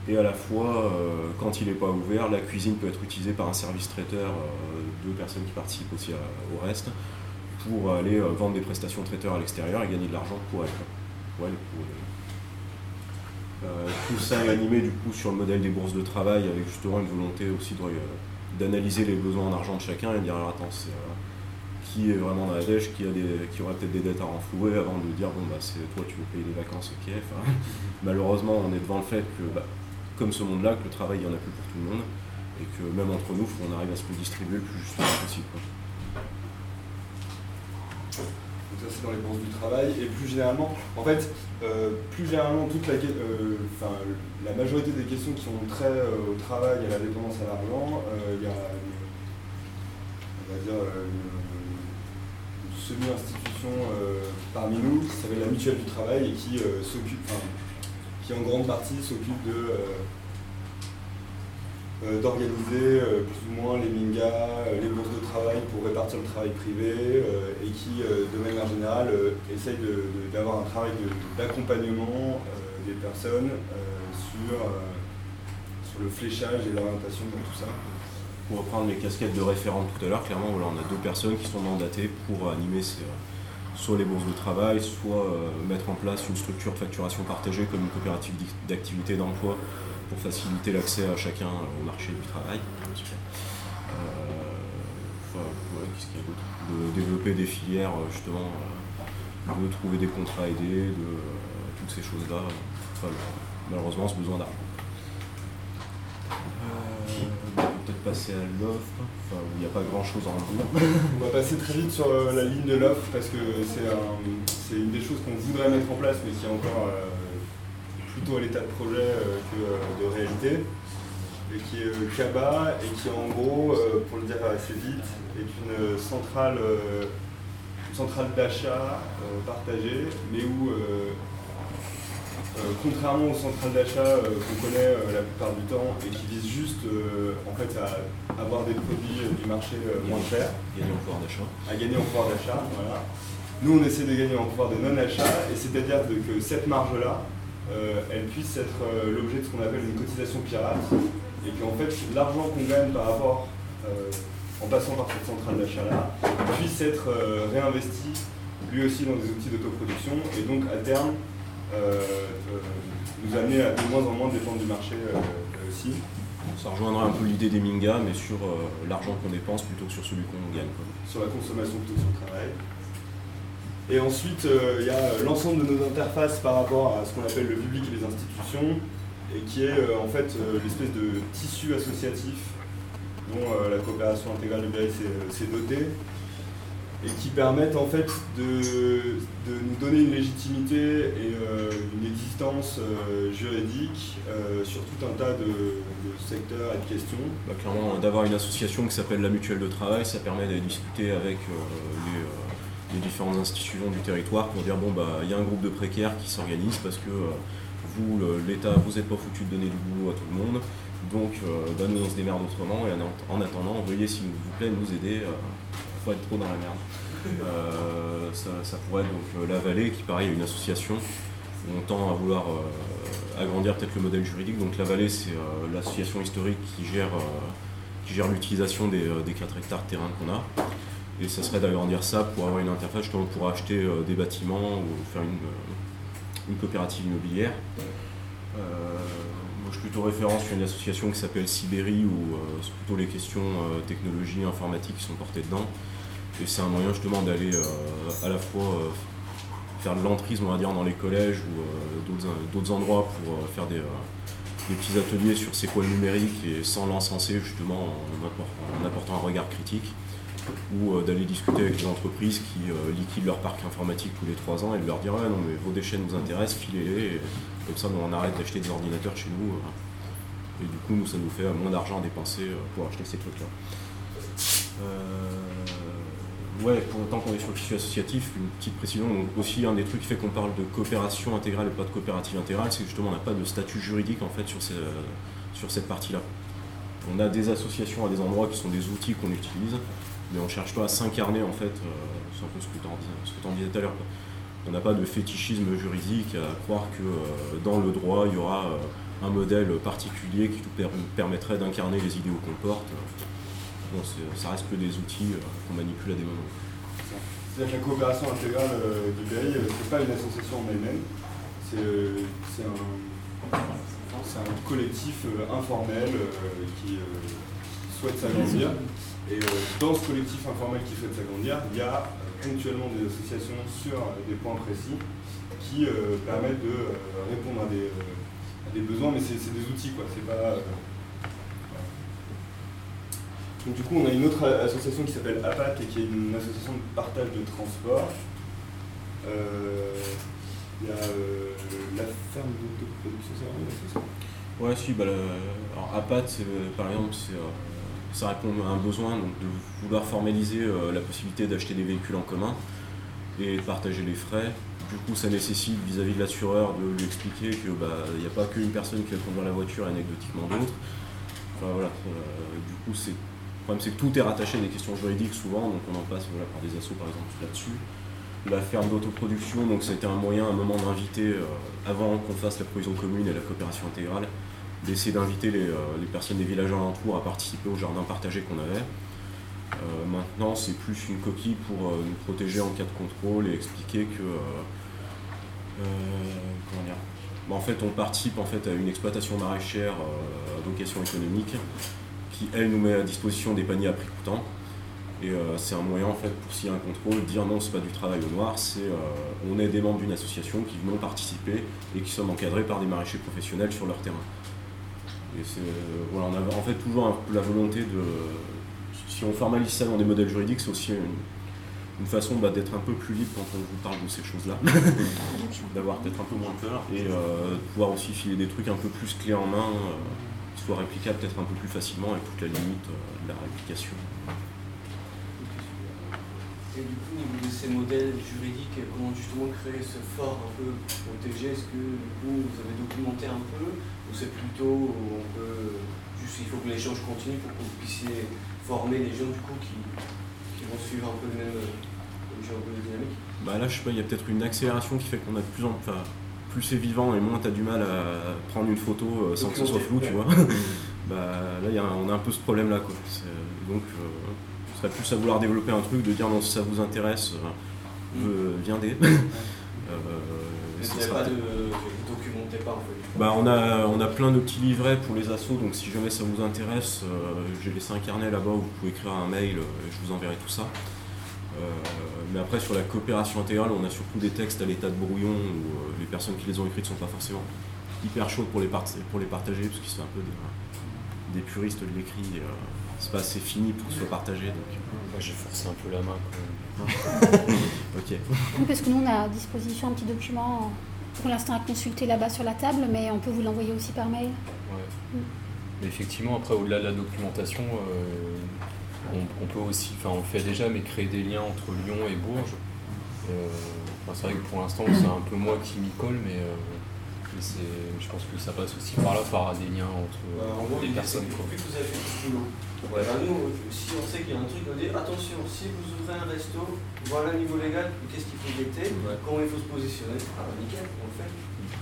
Et à la fois, euh, quand il n'est pas ouvert, la cuisine peut être utilisée par un service traiteur, euh, deux personnes qui participent aussi au reste, pour aller euh, vendre des prestations traiteurs à l'extérieur et gagner de l'argent pour. Euh, tout ça est animé du coup sur le modèle des bourses de travail avec justement une volonté aussi d'analyser les besoins en argent de chacun et de dire attends c'est qui est vraiment dans la dèche, qui, a des, qui aurait peut-être des dettes à renflouer avant de dire bon bah c'est toi tu veux payer les vacances ok. Enfin, *laughs* malheureusement on est devant le fait que bah, comme ce monde-là, que le travail il n'y en a plus pour tout le monde et que même entre nous, il faut qu'on arrive à se le distribuer le plus justement possible. quoi. Donc ça c'est dans les bourses du travail et plus généralement, en fait, euh, plus généralement toute la, euh, enfin, la majorité des questions qui ont trait euh, au travail et à la dépendance à l'argent, euh, il y a une, on va dire semi-institution euh, parmi nous qui s'appelle la mutuelle du travail et qui euh, s'occupe, enfin, qui en grande partie s'occupe de euh, d'organiser plus ou moins les mingas, les bourses de travail pour répartir le travail privé et qui, de manière générale, essaye d'avoir un travail d'accompagnement des personnes sur, sur le fléchage et l'orientation de tout ça. Pour reprendre les casquettes de référent tout à l'heure, clairement, voilà, on a deux personnes qui sont mandatées pour animer ces, euh, soit les bourses de travail, soit euh, mettre en place une structure de facturation partagée comme une coopérative d'activité d'emploi pour faciliter l'accès à chacun au marché du travail. Euh, De développer des filières, euh, justement, euh, de trouver des contrats aidés, de euh, toutes ces choses-là. Malheureusement, ce besoin d'argent. Euh, on peut peut-être passer à l'offre, enfin, il n'y a pas grand-chose en dire. On va passer très vite sur euh, la ligne de l'offre parce que c'est un- c'est une des choses qu'on voudrait mettre en place mais qui est encore euh, plutôt à l'état de projet euh, que euh, de réalité. Et qui est euh, CABA et qui en gros, euh, pour le dire assez vite, est une centrale, euh, une centrale d'achat euh, partagée mais où euh, euh, contrairement aux centrales d'achat euh, qu'on connaît euh, la plupart du temps et qui visent juste euh, en fait à avoir des produits euh, du marché euh, moins chers, Gagner en pouvoir d'achat. à gagner en pouvoir d'achat. Voilà. Nous, on essaie de gagner en pouvoir de non-achat, et c'est-à-dire que cette marge-là, euh, elle puisse être euh, l'objet de ce qu'on appelle une cotisation pirate, et qu'en fait l'argent qu'on gagne par rapport, euh, en passant par cette centrale d'achat-là, puisse être réinvesti lui aussi dans des outils d'autoproduction, et donc à terme nous amener à de moins en moins dépendre du marché aussi. Ça rejoindra un peu l'idée des Minga, mais sur l'argent qu'on dépense plutôt que sur celui qu'on gagne. Sur la consommation plutôt que sur le travail. Et ensuite, euh, il y a l'ensemble de nos interfaces par rapport à ce qu'on appelle le public et les institutions, et qui est euh, en fait euh, l'espèce de tissu associatif dont la coopération intégrale du BAI s'est dotée, et qui permettent en fait de, nous donner une légitimité et une existence juridique sur tout un tas de, secteurs et de questions. Bah, clairement, d'avoir une association qui s'appelle la Mutuelle de Travail, ça permet d'aller discuter avec les les différentes institutions du territoire pour dire bon bah il y a un groupe de précaires qui s'organise parce que euh, vous, l'État, vous n'êtes pas foutu de donner du boulot à tout le monde, donc euh, bah, nous on se démerde autrement et en, attendant, veuillez s'il vous plaît nous aider, euh, faut être trop dans la merde. Ça, pourrait être donc la Vallée qui pareil est une association où on tend à vouloir agrandir peut-être le modèle juridique. Donc la Vallée c'est l'association historique qui gère, gère l'utilisation des, des 4 hectares de terrain qu'on a. Et ça serait d'agrandir ça pour avoir une interface justement pour acheter euh, des bâtiments ou faire une, euh, coopérative immobilière. Euh, je suis plutôt référence sur une association qui s'appelle Sibérie où c'est plutôt les questions technologie, informatique qui sont portées dedans. Et c'est un moyen justement d'aller à la fois faire de l'entrisme, on va dire, dans les collèges ou d'autres endroits pour faire des, petits ateliers sur ces quoi numériques et sans l'encenser justement en apportant un regard critique ou euh, d'aller discuter avec les entreprises qui euh, liquident leur parc informatique tous les trois ans et de leur dire non mais vos déchets nous intéressent, filez-les, comme ça on arrête d'acheter des ordinateurs chez nous. Euh. et du coup nous ça nous fait moins d'argent à dépenser pour acheter ces trucs-là. ouais, pour autant qu'on est sur le tissu associatif, une petite précision, aussi un des trucs qui fait qu'on parle de coopération intégrale et pas de coopérative intégrale, c'est justement on n'a pas de statut juridique en fait sur, cette partie-là. On a des associations à des endroits qui sont des outils qu'on utilise, mais on ne cherche pas à s'incarner en fait, euh, c'est un peu ce que tu en disais tout à l'heure. On n'a pas de fétichisme juridique à croire que euh, dans le droit il y aura euh, un modèle particulier qui nous permettrait d'incarner les idéaux qu'on porte. Bon, ça reste que des outils qu'on manipule à des moments. C'est-à-dire que la coopération intégrale du BRI, ce n'est pas une association en elle-même, c'est un, un, collectif informel qui souhaite s'agrandir et euh, dans ce collectif informel qui souhaite s'agrandir, il y a euh, ponctuellement des associations sur des points précis qui euh, permettent de répondre à des, besoins, mais c'est des outils, quoi. C'est pas. Donc, du coup, on a une autre association qui s'appelle APAT et qui est une association de partage de transport. Il y a la ferme de production, c'est Ouais, si, bah, alors APAT, par exemple, c'est ça répond à un besoin de vouloir formaliser euh, la possibilité d'acheter des véhicules en commun et de partager les frais. Du coup, ça nécessite vis-à-vis de l'assureur de lui expliquer qu'il bah, n'y a pas qu'une personne qui va conduire la voiture anecdotiquement d'autres. Enfin, voilà, euh, du coup, le problème c'est que tout est rattaché à des questions juridiques souvent, donc on en passe voilà, par des assauts par exemple là-dessus. La ferme d'autoproduction, donc ça a été un moyen un moment d'inviter, euh, avant qu'on fasse la provision commune et la coopération intégrale, d'essayer d'inviter euh, les, personnes des villages alentours à participer au jardin partagé qu'on avait. Euh, maintenant, c'est plus une coquille pour euh, nous protéger en cas de contrôle et expliquer que. comment dire bah, En fait, on participe en fait, à une exploitation maraîchère à vocation économique qui, elle, nous met à disposition des paniers à prix coûtant. Et c'est un moyen, en fait, pour s'il y a un contrôle, dire non, c'est pas du travail au noir, c'est on est des membres d'une association qui vont participer et qui sommes encadrés par des maraîchers professionnels sur leur terrain. Et euh, voilà, on a en fait toujours la volonté de. Si on formalise ça dans des modèles juridiques, c'est aussi une, façon bah, d'être un peu plus libre quand on vous parle de ces choses-là, *laughs* d'avoir peut-être un peu moins peur et euh, de pouvoir aussi filer des trucs un peu plus clés en main, euh, qui soient réplicables peut-être un peu plus facilement avec toute la limite de la réplication. Et du coup, au niveau de ces modèles juridiques, comment justement créer ce fort un peu protégé Est-ce que du coup vous avez documenté un peu ou c'est plutôt on peut juste il faut que l'échange continue pour que vous puissiez former les gens du coup qui, vont suivre un peu le même, genre de dynamique? Bah là je sais pas, il y a peut-être une accélération qui fait qu'on a de plus en plus. plus c'est vivant et moins tu as du mal à prendre une photo euh, sans que ce soit flou, tu vois. *laughs* bah, là, y a un- on a un peu ce problème-là. quoi. Donc, euh, serait plus à vouloir développer un truc, de dire non, si ça vous intéresse, euh, viendez. *laughs* Euh, vous pas de. bah, on, a, on a plein de petits livrets pour les assos, donc si jamais ça vous intéresse, euh, j'ai laissé un carnet là-bas où vous pouvez écrire un mail, et je vous enverrai tout ça. Euh, mais après, sur la coopération intégrale, on a surtout des textes à l'état de brouillon où euh, les personnes qui les ont écrites sont pas forcément hyper chaudes pour les, pour les partager, parce qu'ils sont un peu des, des puristes de l'écrit. Euh, c'est pas assez fini pour que ce soit partagé, donc Moi j'ai forcé un peu la main *laughs* ok. Oui, Parce que nous, on a à disposition un petit document pour l'instant à consulter là-bas sur la table, mais on peut vous l'envoyer aussi par mail. Ouais. Mm. Mais effectivement, après, au-delà de la documentation, euh, on, on peut aussi, enfin, on le fait déjà, mais créer des liens entre Lyon et Bourges. Euh, c'est vrai que pour l'instant, c'est un peu moi qui m'y colle, mais, euh, je pense que ça passe aussi par là, par des liens entre Bah, en gros, les l'idée, c'est personnes. quoi. vu que vous avez boulot, Ouais. bah, nous, si on sait qu'il y a un truc, on dit attention, si vous ouvrez un resto, voilà le niveau légal, qu'est-ce qu'il faut guetter, Ouais. comment il faut se positionner? Ah bah nickel, on le fait.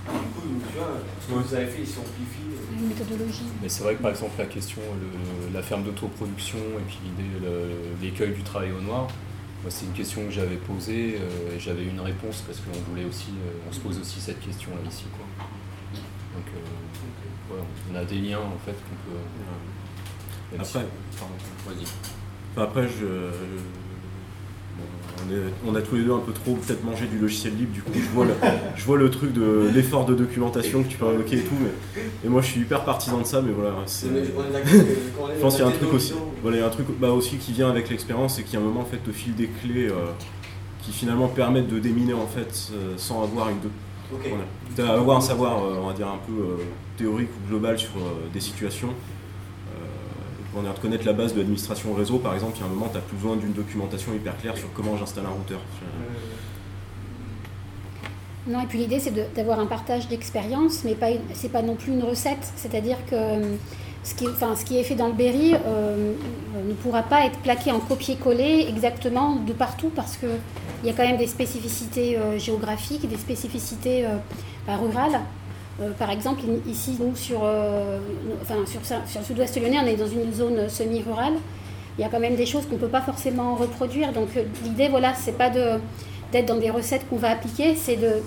Du coup, tu vois, ce que vous avez fait, il s'amplifie. euh. Une méthodologie. Mais c'est vrai que par exemple la question, le- la ferme d'autoproduction et puis l'idée, l'écueil du travail au noir, moi c'est une question que j'avais posée euh, et j'avais une réponse parce qu'on voulait aussi, euh, on se pose aussi cette question là ici quoi. Donc euh, ouais, on a des liens en fait qu'on peut. si- Après, pardon. vas-y. Enfin, après, je, bon, on, est- on a tous les deux un peu trop peut-être mangé du logiciel libre, du coup je vois le, *laughs* je vois le truc de l'effort de documentation que tu peux invoquer et tout, mais et moi je suis hyper partisan de ça, mais voilà, *laughs* Je pense qu'il y a un truc aussi, voilà, il y a un truc bah, aussi qui vient avec l'expérience, c'est qu'il y a un moment en fait te file des clés euh, qui finalement permettent de déminer en fait euh, sans avoir une. De- Ok. voilà. Avoir un savoir, euh, on va dire un peu euh, théorique ou global sur euh, des situations. Euh, on va dire de connaître la base de l'administration réseau, par exemple, il y a un moment, tu as plus besoin d'une documentation hyper claire sur comment j'installe un routeur. Non, et puis l'idée, c'est de- d'avoir un partage d'expérience, mais pas, c'est pas non plus une recette. C'est-à-dire que ce qui, enfin, ce qui est fait dans le Berry euh, ne pourra pas être plaqué en copier-coller exactement de partout parce qu'il y a quand même des spécificités euh, géographiques, des spécificités euh, bah, rurales. Euh, par exemple, ici, nous, sur, enfin, sur, sur le sud-ouest lyonnais, on est dans une zone semi-rurale. Il y a quand même des choses qu'on ne peut pas forcément reproduire. Donc l'idée, voilà, c'est pas de d'être dans des recettes qu'on va appliquer, c'est de,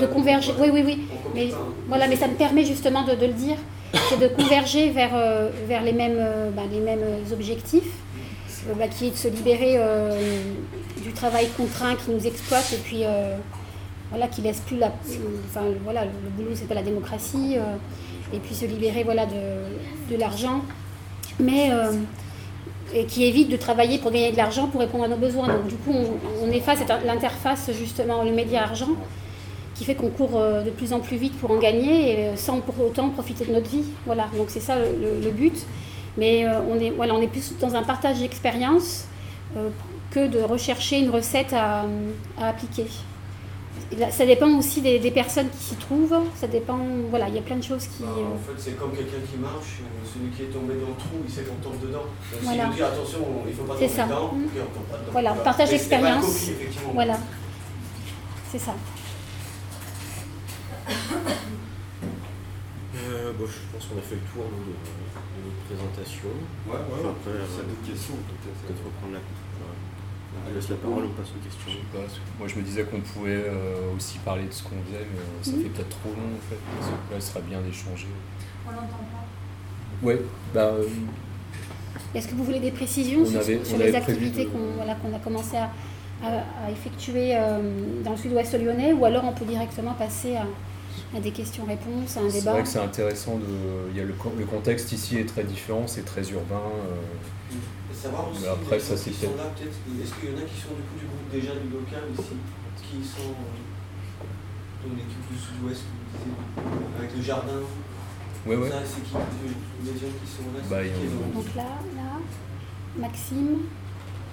de converger. Oui, oui, oui. Mais hein. voilà, mais ça me permet justement de, de le dire, c'est de converger vers, vers les, mêmes, bah, les mêmes objectifs, bah, qui est de se libérer euh, travail contraint qui nous exploite et puis euh, voilà, qui laisse plus la. Enfin, voilà, le boulot, c'est pas la démocratie, euh, et puis se libérer voilà, de, de l'argent, mais. euh, et qui évite de travailler pour gagner de l'argent pour répondre à nos besoins. Donc du coup, on, on l'interface justement le média argent qui fait qu'on court de plus en plus vite pour en gagner et sans pour autant profiter de notre vie. Voilà, donc c'est ça le, but. Mais on, est, voilà, on est plus dans un partage d'expérience que de rechercher une recette à, à appliquer. Ça dépend aussi des, des personnes qui s'y trouvent. Ça dépend, voilà, il y a plein de choses qui. Bah, euh, en fait, c'est comme quelqu'un qui marche, euh, celui qui est tombé dans le trou, il sait qu'on tombe dedans. Donc, Voilà. Nous dit attention, il ne faut pas tomber ça. dedans, Mm. on tombe pas dedans. Voilà, partage effectivement. voilà. C'est ça. Euh, bon, je pense qu'on a fait le tour de, de notre présentation. Ouais, ouais, Enfin, après, Si y a euh, d'autres questions, peut-être. Peut-être reprendre la. ouais. On laisse la parole, on passe aux questions. Je sais pas, moi je me disais qu'on pouvait euh, aussi parler de ce qu'on faisait, mais euh, ça Mhm. fait peut-être trop long en fait. Parce que là, il serait bien d'échanger. On n'entend pas. Ouais, bah. euh, Est-ce que vous voulez des précisions On sur, avait- sur on les activités de- qu'on voilà, a commencé à, à- à effectuer euh, dans le sud-ouest lyonnais ou alors on peut directement passer à, à des questions-réponses, à un C'est débat? vrai que c'est intéressant de. Il y a le, le contexte ici est très différent, c'est très urbain. euh, Et savoir aussi, Mais après, ça, c'est peut-être, est-ce qu'il y en a qui sont du coup du groupe déjà du local ici, qui sont euh, dans l'équipe du sud-ouest, vous avec le jardin? Ouais, ouais. Ça, c'est qui les gens qui sont là? Bah, qui ont- Donc là, là, Maxime,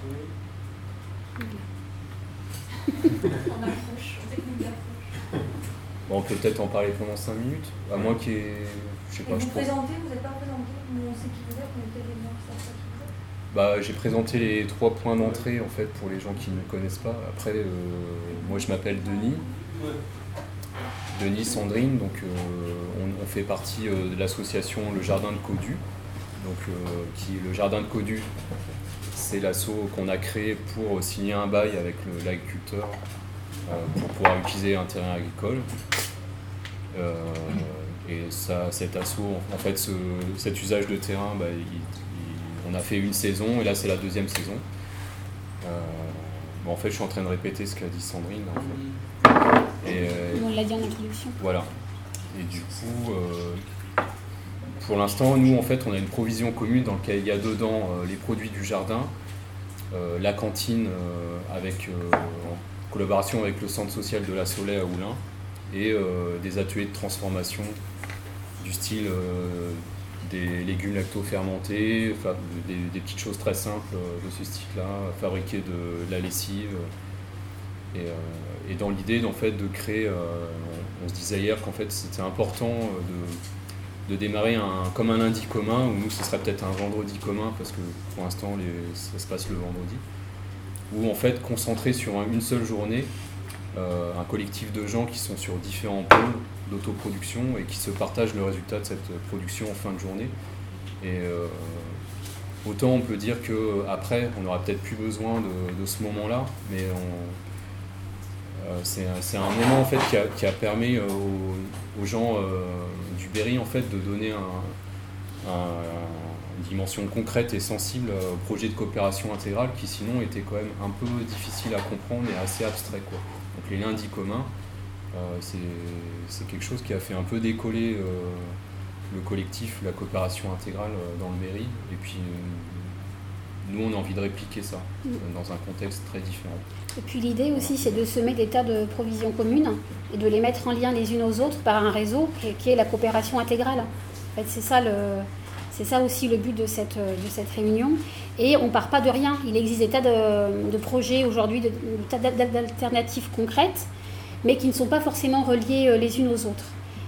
Oui. On approche, on. Bon, on peut peut-être en parler pendant 5 minutes, à moins qu'il y ait. Je sais pas, je vous présentez, vous n'êtes pas présenté, nous on sait qui vous êtes, mais peut-être des gens qui savent pas qui vous êtes. Bah, j'ai présenté les trois points d'entrée en fait pour les gens qui ne me connaissent pas. Après, euh, moi je m'appelle Denis. Denis, Sandrine. Donc, euh, on, fait partie euh, de l'association Le Jardin de Codu. Donc, qui, le Jardin de Codu, c'est l'assaut qu'on a créé pour signer un bail avec l'agriculteur pour pouvoir utiliser un terrain agricole. Et ça, cet assaut, en fait, ce- cet usage de terrain, bah, on a fait une saison et là c'est la deuxième saison. Euh, bon, en fait, je suis en train de répéter ce qu'a dit Sandrine. en fait. Et, euh, On l'a dit en introduction. voilà. Et du coup, euh, pour l'instant, nous, en fait, on a une provision commune dans laquelle il y a dedans les produits du jardin, euh, la cantine euh, avec, euh, en collaboration avec le centre social de la Soleil à Oulin et des ateliers de transformation du style des légumes lacto-fermentés, des, petites choses très simples euh, de ce style-là, fabriquer de, la lessive. Et, euh, et dans l'idée en fait, de créer, euh, on, se disait hier qu'en fait c'était important de, démarrer un, comme un lundi commun, ou nous ce serait peut-être un vendredi commun, parce que pour l'instant ça se passe le vendredi, où en fait concentrer sur un- une seule journée un collectif de gens qui sont sur différents pôles d'autoproduction et qui se partagent le résultat de cette production en fin de journée. Et euh, autant on peut dire que après on n'aura peut-être plus besoin de, ce moment-là, mais euh, c'est un, moment en fait qui a, permis euh, aux, gens du Berry en fait de donner un, un- une dimension concrète et sensible au projet de coopération intégrale qui sinon était quand même un peu difficile à comprendre et assez abstrait. Donc les lundis communs, c'est c'est quelque chose qui a fait un peu décoller euh, le collectif, la coopération intégrale euh, dans le mairie. Et puis euh, nous, on a envie de répliquer ça Mm. euh, dans un contexte très différent. Et puis l'idée aussi, c'est de semer des tas de provisions communes et de les mettre en lien les unes aux autres par un réseau qui est, la coopération intégrale. En fait, c'est ça, le, c'est ça aussi le but de cette, de cette réunion. Et on ne part pas de rien. Il existe des tas de, de projets aujourd'hui, de- des tas d'a- d'alternatives concrètes, mais qui ne sont pas forcément reliées euh, les unes aux autres.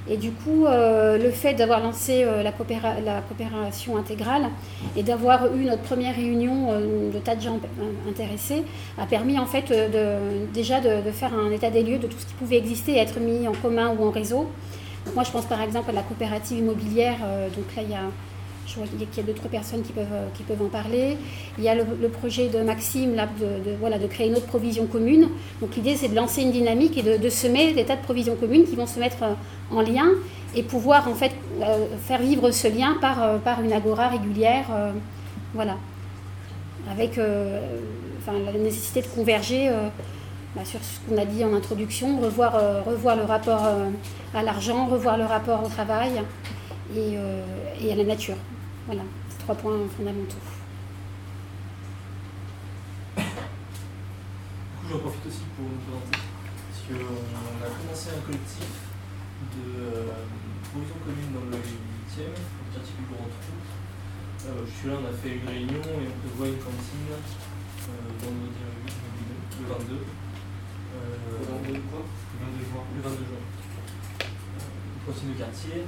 Et du coup, euh, le fait d'avoir lancé euh, la, coopéra- la coopération intégrale et d'avoir eu notre première réunion de tas de gens intéressés a permis en fait déjà de, faire un état des lieux de tout ce qui pouvait exister et être mis en commun ou en réseau. Moi, je pense par exemple à la coopérative immobilière. donc là, il y a, je vois qu'il y a- d'autres personnes qui peuvent, euh, qui peuvent en parler. Il y a le, projet de Maxime là, de, créer une autre provision commune. Donc l'idée, c'est de lancer une dynamique et de, semer des tas de provisions communes qui vont se mettre euh, en lien et pouvoir en fait euh, faire vivre ce lien par, une agora régulière. voilà. Avec la nécessité de converger bah, sur ce qu'on a dit en introduction, revoir, le rapport à l'argent, revoir le rapport au travail et à la nature. Voilà, ces trois points fondamentaux. Du coup, j'en profite aussi pour nous présenter, parce qu'on a commencé un collectif de euh, provision commune dans le 8e, au quartier du Grand Trou. Euh, je suis là, on a fait une réunion et on prévoit une cantine euh, vendredi le 22. Euh, Le 22 quoi? le 22 juin. Le 22 juin. Euh, une cantine de quartier.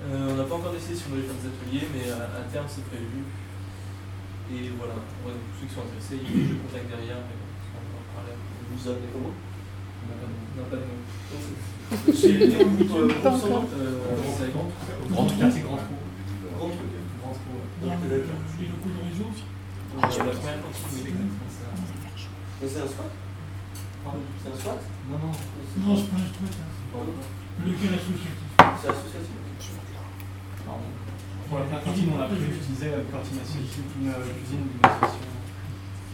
Euh, on n'a pas encore décidé si on allait faire des ateliers, mais à, à terme c'est prévu. Et voilà, Ouais, pour ceux qui sont intéressés, il y a le contact derrière. mais on va en parler. Vous appelez comment? On n'a pas de nom. J'ai été au bout de Grand Trou. Grand Trou. Grand Trou. Grand Trou. Grand Trou, ouais. Dans les locaux de réseau aussi? Euh, La première oui, exactement ça. Mais c'est un squat? C'est un squat? Non, non. Non, c'est pas un truc. hein. Lequel associatif? C'est associatif Pardon. Pour la première cantine, on a prévu d'utiliser une cantine associative, une euh, cuisine d'une association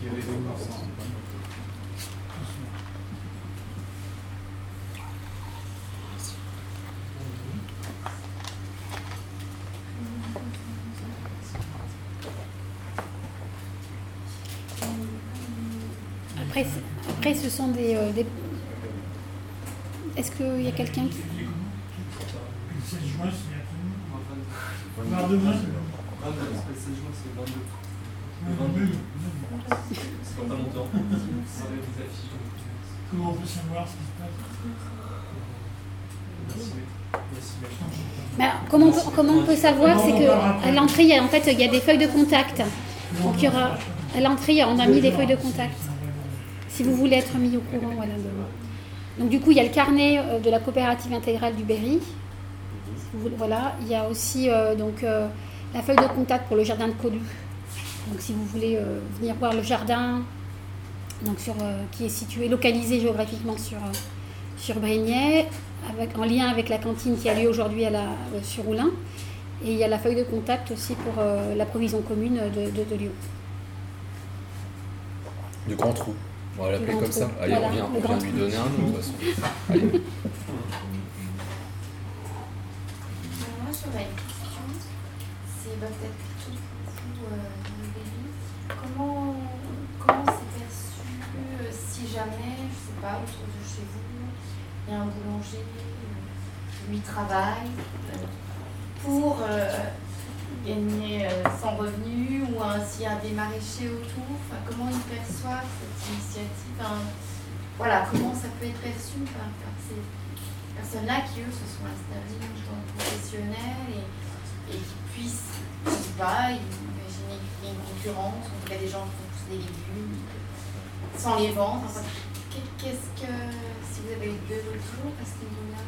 qui avait des Après, c- après ce sont des. euh, des- Est-ce qu'il y a quelqu'un qui. Le 16 juin, c'est après-demain. Pardon. Lendemain, 22, c'est le 16 juin, c'est 22. Le 22. C'est dans pas longtemps. Ça va être des affiches. Comment on peut savoir ce comment, on peut, comment on peut savoir C'est qu'à l'entrée, il y a- en fait, il y a des feuilles de contact. Donc il y aura. À l'entrée, on a mis des feuilles de contact. Si vous voulez être mis au courant, voilà. Donc du coup, il y a le carnet euh, de la coopérative intégrale du Berry. Voilà, il y a aussi euh, donc, euh, la feuille de contact pour le jardin de Colu. Donc si vous voulez euh, venir voir le jardin, donc sur, qui est situé, localisé géographiquement sur, sur Brignais, avec, en lien avec la cantine qui a lieu aujourd'hui à la, sur Oulin. Et il y a la feuille de contact aussi pour euh, la provision commune de, de, de Lyon. Du grand trou. On va l'appeler comme ça. Allez, Voilà, on vient, on vient lui donner un nom de toute façon. Allez. *laughs* Moi, j'aurais une question. C'est bah, peut-être plutôt pour vous, euh. Comment, comment c'est perçu euh, si jamais, je sais pas, autour de chez vous, il y a un boulanger, euh, lui travaille pour gagner son revenu ou s'il y a des maraîchers autour, comment ils perçoivent cette initiative? Voilà, comment ça peut être perçu par, par ces personnes-là qui, eux, se sont installées dans le professionnel et, et qui puissent, je sais pas, imaginer qu'il y a une concurrence, en tout cas des gens qui font pousser des légumes sans les vendre. Qu'est-ce que, si vous avez eu deux retours à ce niveau-là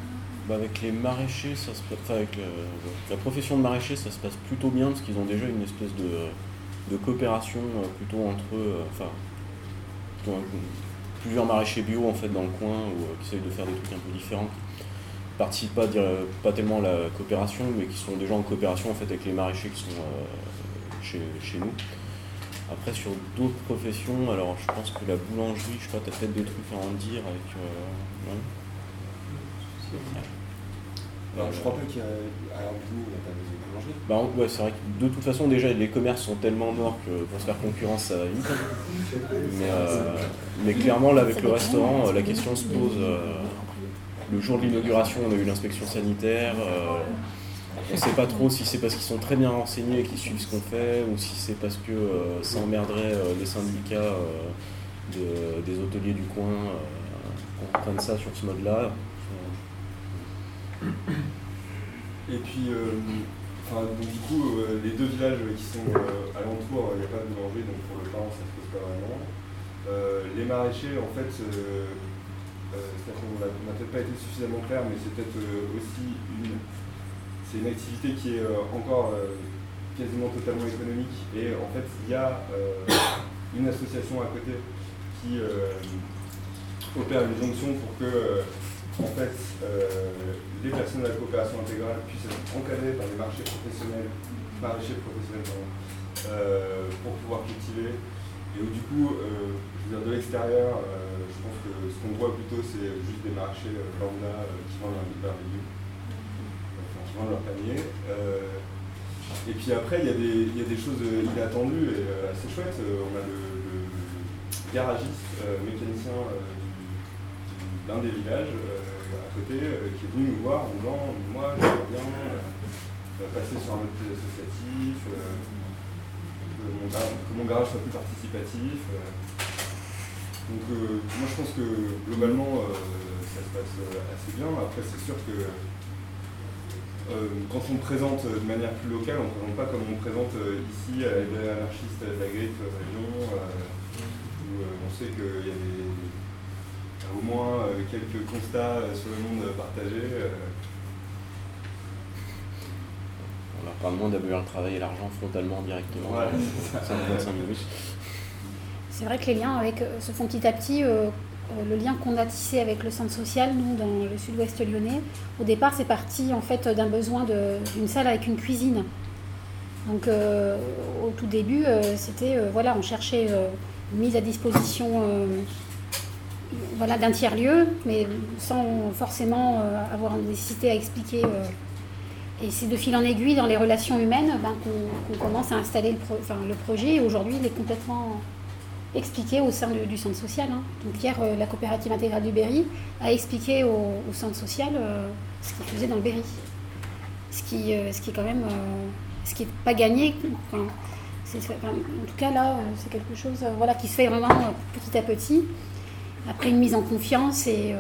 Bah, avec les maraîchers, ça se enfin, avec euh, la profession de maraîcher, ça se passe plutôt bien parce qu'ils ont déjà une espèce de, de coopération euh, plutôt entre eux, euh, enfin, plusieurs maraîchers bio en fait dans le coin ou qui essayent de faire des trucs un peu différents, participent pas, dire- pas tellement à la coopération, mais qui sont déjà en coopération en fait avec les maraîchers qui sont euh, chez, chez nous. Après sur d'autres professions, alors je pense que la boulangerie, je sais pas, t'as peut-être des trucs à en dire avec. euh. Alors, je crois pas qu'il y a. À Herbigny, il n'y a pas de boulangerie. Bah, on- ouais, c'est vrai que de toute façon, déjà, les commerces sont tellement morts que pour se faire concurrence, ça va vite. *laughs* Mais, euh, mais clairement, là, avec le restaurant, la question se pose. euh, le jour de l'inauguration, on a eu l'inspection sanitaire. euh, on ne sait pas trop si c'est parce qu'ils sont très bien renseignés et qu'ils suivent ce qu'on fait ou si c'est parce que euh, ça emmerderait euh, les syndicats de- des hôteliers du coin qu'on prenne ça sur ce mode-là. Et puis, du coup, les deux villages qui sont alentours, il n'y a pas de boulanger, donc pour le pain, ça se pose pas vraiment. Les maraîchers, en fait, c'est-à-dire qu'on n'a on n'a peut-être pas été suffisamment clair, mais c'est peut-être euh, aussi une, c'est une activité qui est euh, encore euh, quasiment totalement économique. Et en fait, il y a euh, une association à côté qui euh, opère une jonction pour que euh, en fait, euh, les personnes de la coopération intégrale puissent être encadrées par des marchés professionnels, maraîchers professionnels, pardon, euh, pour pouvoir cultiver. Et où du coup, euh, je veux dire, de l'extérieur, euh, je pense que ce qu'on voit plutôt, c'est juste des marchés euh, lambda qui vendent leur, leur légumes, enfin, qui vendent leur panier. Et puis après, il y, a des- il y a des choses inattendues et assez chouettes. On a le, garagiste mécanicien du- d'un des villages à côté qui est venu nous voir en disant Moi, j'aimerais bien passer sur un plus associatif, que, mon garage, soit plus participatif. euh. Donc, euh, moi, je pense que globalement, euh, ça se passe assez bien. Après, c'est sûr que quand on présente de manière plus locale, on ne présente pas comme on présente ici à la librairie anarchiste de la euh, Lyon, où on sait qu'il y a des, au moins quelques constats sur le monde partagés. euh. On leur parle moins d'avoir le travail et l'argent frontalement directement. Ouais, Euh, c'est ça. 25 minutes. C'est vrai que les liens avec, euh, se font petit à petit. euh, euh, le lien qu'on a tissé avec le centre social, nous, dans le sud-ouest lyonnais, au départ, c'est parti en fait d'un besoin de- d'une salle avec une cuisine. Donc, euh, au tout début, euh, c'était euh, voilà, on cherchait euh, une mise à disposition euh, voilà, d'un tiers-lieu, mais sans forcément euh, avoir une nécessité à expliquer. Et c'est de fil en aiguille dans les relations humaines ben, qu'on commence à installer le, projet. Et aujourd'hui, il est complètement expliqué au sein du, centre social. hein. Donc hier, euh, la coopérative intégrale du Berry a expliqué au, centre social euh, ce qu'il faisait dans le Berry. Ce qui, euh, ce qui est quand même, ce qui n'est pas gagné. En tout cas, là, c'est quelque chose voilà, qui se fait vraiment petit à petit, après une mise en confiance et,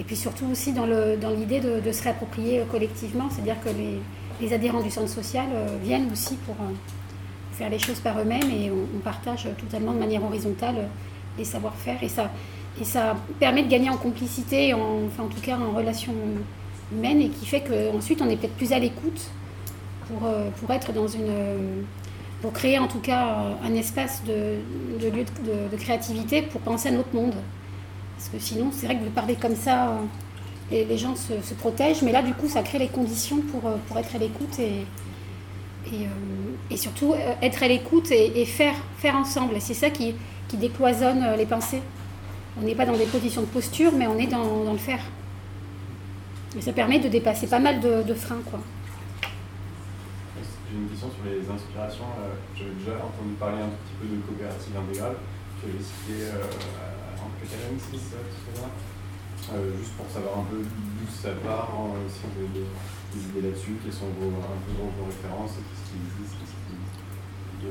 et puis surtout aussi dans le- dans l'idée de, de se réapproprier euh, collectivement, c'est-à-dire que les, adhérents du centre social euh, viennent aussi pour euh, faire les choses par eux-mêmes et on, partage totalement de manière horizontale les savoir-faire. Et ça, et ça permet de gagner en complicité, en, enfin en tout cas en relation humaine, et qui fait qu'ensuite on est peut-être plus à l'écoute pour, pour être dans une. pour créer en tout cas un espace de, de lieu de, de créativité pour penser à notre monde. Parce que sinon, c'est vrai que de parler comme ça, euh, les, gens se, protègent, mais là, du coup, ça crée les conditions pour, euh, pour être à l'écoute et, et, euh, et surtout être à l'écoute et, et faire, faire ensemble. Et c'est ça qui, qui décloisonne les pensées. On n'est pas dans des positions de posture, mais on est dans, dans le faire. Et ça permet de dépasser pas mal de, freins, quoi. J'ai une question sur les inspirations. J'avais déjà entendu parler un petit peu de coopérative intégrale. Tu avais cité c'est ça, tout Euh, Juste pour savoir un peu d'où ça part, hein, si vous avez des, des idées là-dessus, quelles sont vos, un peu vos, vos références, et qu'est-ce qui existe, qu'est-ce qui... De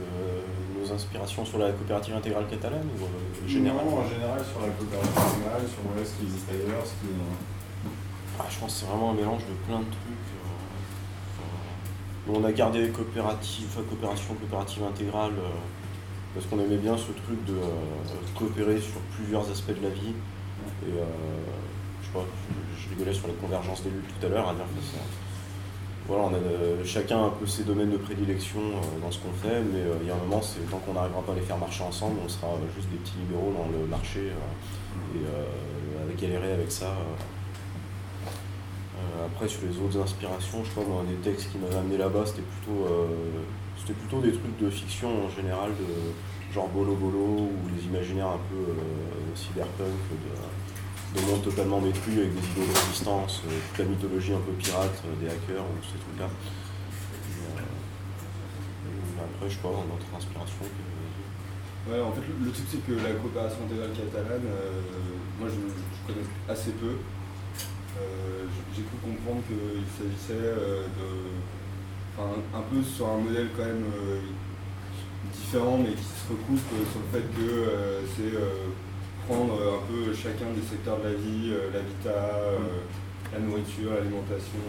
nos inspirations sur la coopérative intégrale catalane ou euh, général Non, en général sur la coopérative intégrale, sur ouais, ce qui existe ailleurs, ce qui... Ah, je pense que c'est vraiment un mélange de plein de trucs. euh, enfin, on a gardé coopérative, coopération, coopérative intégrale, euh, parce qu'on aimait bien ce truc de euh, coopérer sur plusieurs aspects de la vie. Et euh, je sais pas, je, rigolais sur les convergences des luttes tout à l'heure, à dire que ça. Voilà, on a euh, un peu ses domaines de prédilection dans ce qu'on fait, mais il y a un moment, c'est tant qu'on n'arrivera pas à les faire marcher ensemble, on sera juste des petits libéraux dans le marché et avec galérer avec ça. après, sur les autres inspirations, je pas, moi, des textes qui m'avaient amené là-bas, c'était plutôt, c'était plutôt des trucs de fiction en général, de genre Bolo Bolo ou les imaginaires un peu euh, cyberpunk, de, de mondes totalement détruits avec des idées de résistance, euh, toute la mythologie un peu pirate euh, des hackers, ou ces trucs-là. Après, je d'autres inspirations. que- Ouais, en fait, le, truc, c'est que la coopération intégrale catalane, moi, je, je connais assez peu. J'ai cru comprendre qu'il s'agissait de. Enfin, un peu sur un modèle quand même euh, différent, mais qui se recoupe euh, sur le fait que euh, c'est prendre un peu chacun des secteurs de la vie, l'habitat, euh, la nourriture, l'alimentation,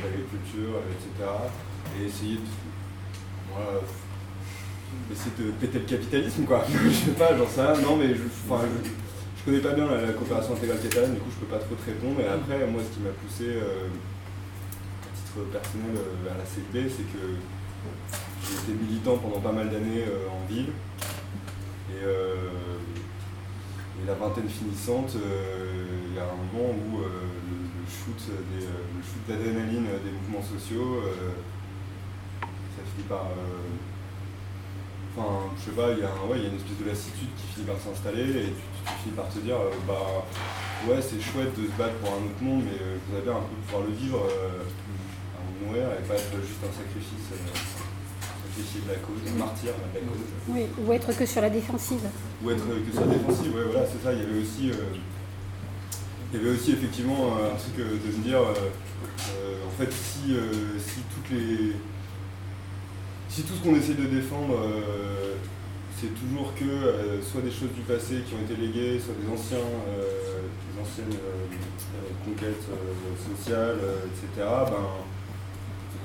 l'agriculture, etc. Et essayer de. Voilà, essayer de péter le capitalisme quoi. *laughs* je sais pas, sais rien. Non mais je, enfin, je, je connais pas bien la, la coopération intégrale catalane, du coup je peux pas trop te répondre. Et après, moi ce qui m'a poussé euh, personnel euh, vers la CLB, c'est que j'ai été militant pendant pas mal d'années euh, en ville. Et, euh, et la vingtaine finissante, il y a un moment où le, shoot le shoot d'adrénaline des mouvements sociaux, ça finit par Enfin, je sais pas, il y, ouais, y a une espèce de lassitude qui finit par s'installer et tu, finis par te dire, bah ouais, c'est chouette de se battre pour un autre monde, mais euh, je bien un peu pouvoir le vivre, à mourir et pas être juste un sacrifice, euh, sacrifié de la cause, un martyr de la cause. Oui, ou être que sur la défensive. Ou être que sur la défensive, ouais, voilà, c'est ça. Il y avait aussi, euh, il y avait aussi effectivement un truc euh, de me dire, en fait, si, si toutes les, si tout ce qu'on essaie de défendre, euh, c'est toujours que euh, soit des choses du passé qui ont été léguées, soit des anciens, euh, des anciennes conquêtes sociales, etc. Ben,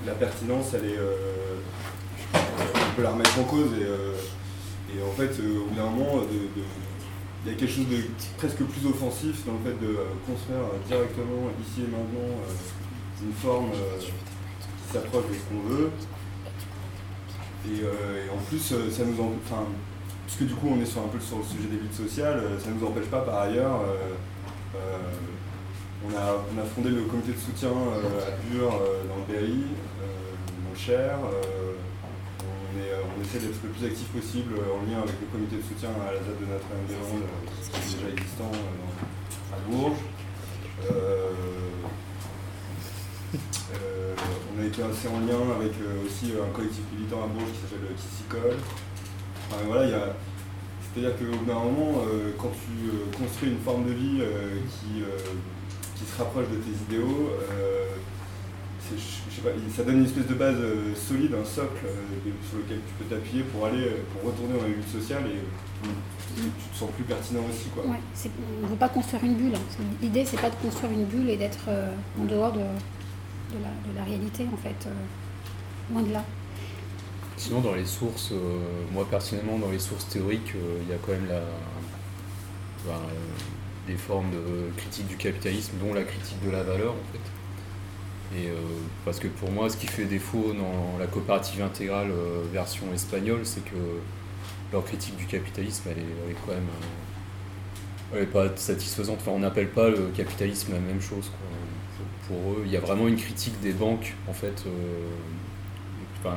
la pertinence, elle est, euh, on peut la remettre en cause et, euh, et en fait, euh, au bout d'un moment, de- il y a quelque chose de presque plus offensif dans le fait de construire directement, ici et maintenant, une forme qui s'approche de ce qu'on veut. Et, en plus, ça nous en... Puisque du coup on est sur un peu sur le sujet des luttes sociales, ça ne nous empêche pas par ailleurs. On, a, on a fondé le comité de soutien euh, à Bure euh, dans le Berry, euh, dans Cher. euh, on, est, on essaie d'être le plus actif possible en lien avec le comité de soutien à la ZAD de Notre-Dame-des-Landes, euh, qui est déjà existant à Bourges. On a été assez en lien avec aussi un collectif militant à Bourges qui s'appelle colle. Enfin, voilà, il y a- C'est-à-dire qu'au bout d'un moment, quand tu construis une forme de vie qui, qui se rapproche de tes idéaux, euh, c'est- je sais pas, ça donne une espèce de base euh, solide, un socle euh, sur lequel tu peux t'appuyer pour aller, pour retourner dans les luttes sociales et tu, tu te sens plus pertinent aussi. Quoi. Ouais, on ne veut pas construire une bulle. hein. L'idée, c'est pas de construire une bulle et d'être euh, en dehors de, de la, de la réalité, en fait. euh, loin de là. Sinon, dans les sources, euh, moi personnellement, dans les sources théoriques, euh, il y a quand même la, ben, des formes de critique du capitalisme, dont la critique de la valeur en fait. Et, euh, parce que pour moi, ce qui fait défaut dans la coopérative intégrale euh, version espagnole, c'est que leur critique du capitalisme, elle est, quand même euh, pas satisfaisante. Enfin, on n'appelle pas le capitalisme la même chose. Pour, eux, il y a vraiment une critique des banques, en fait. enfin,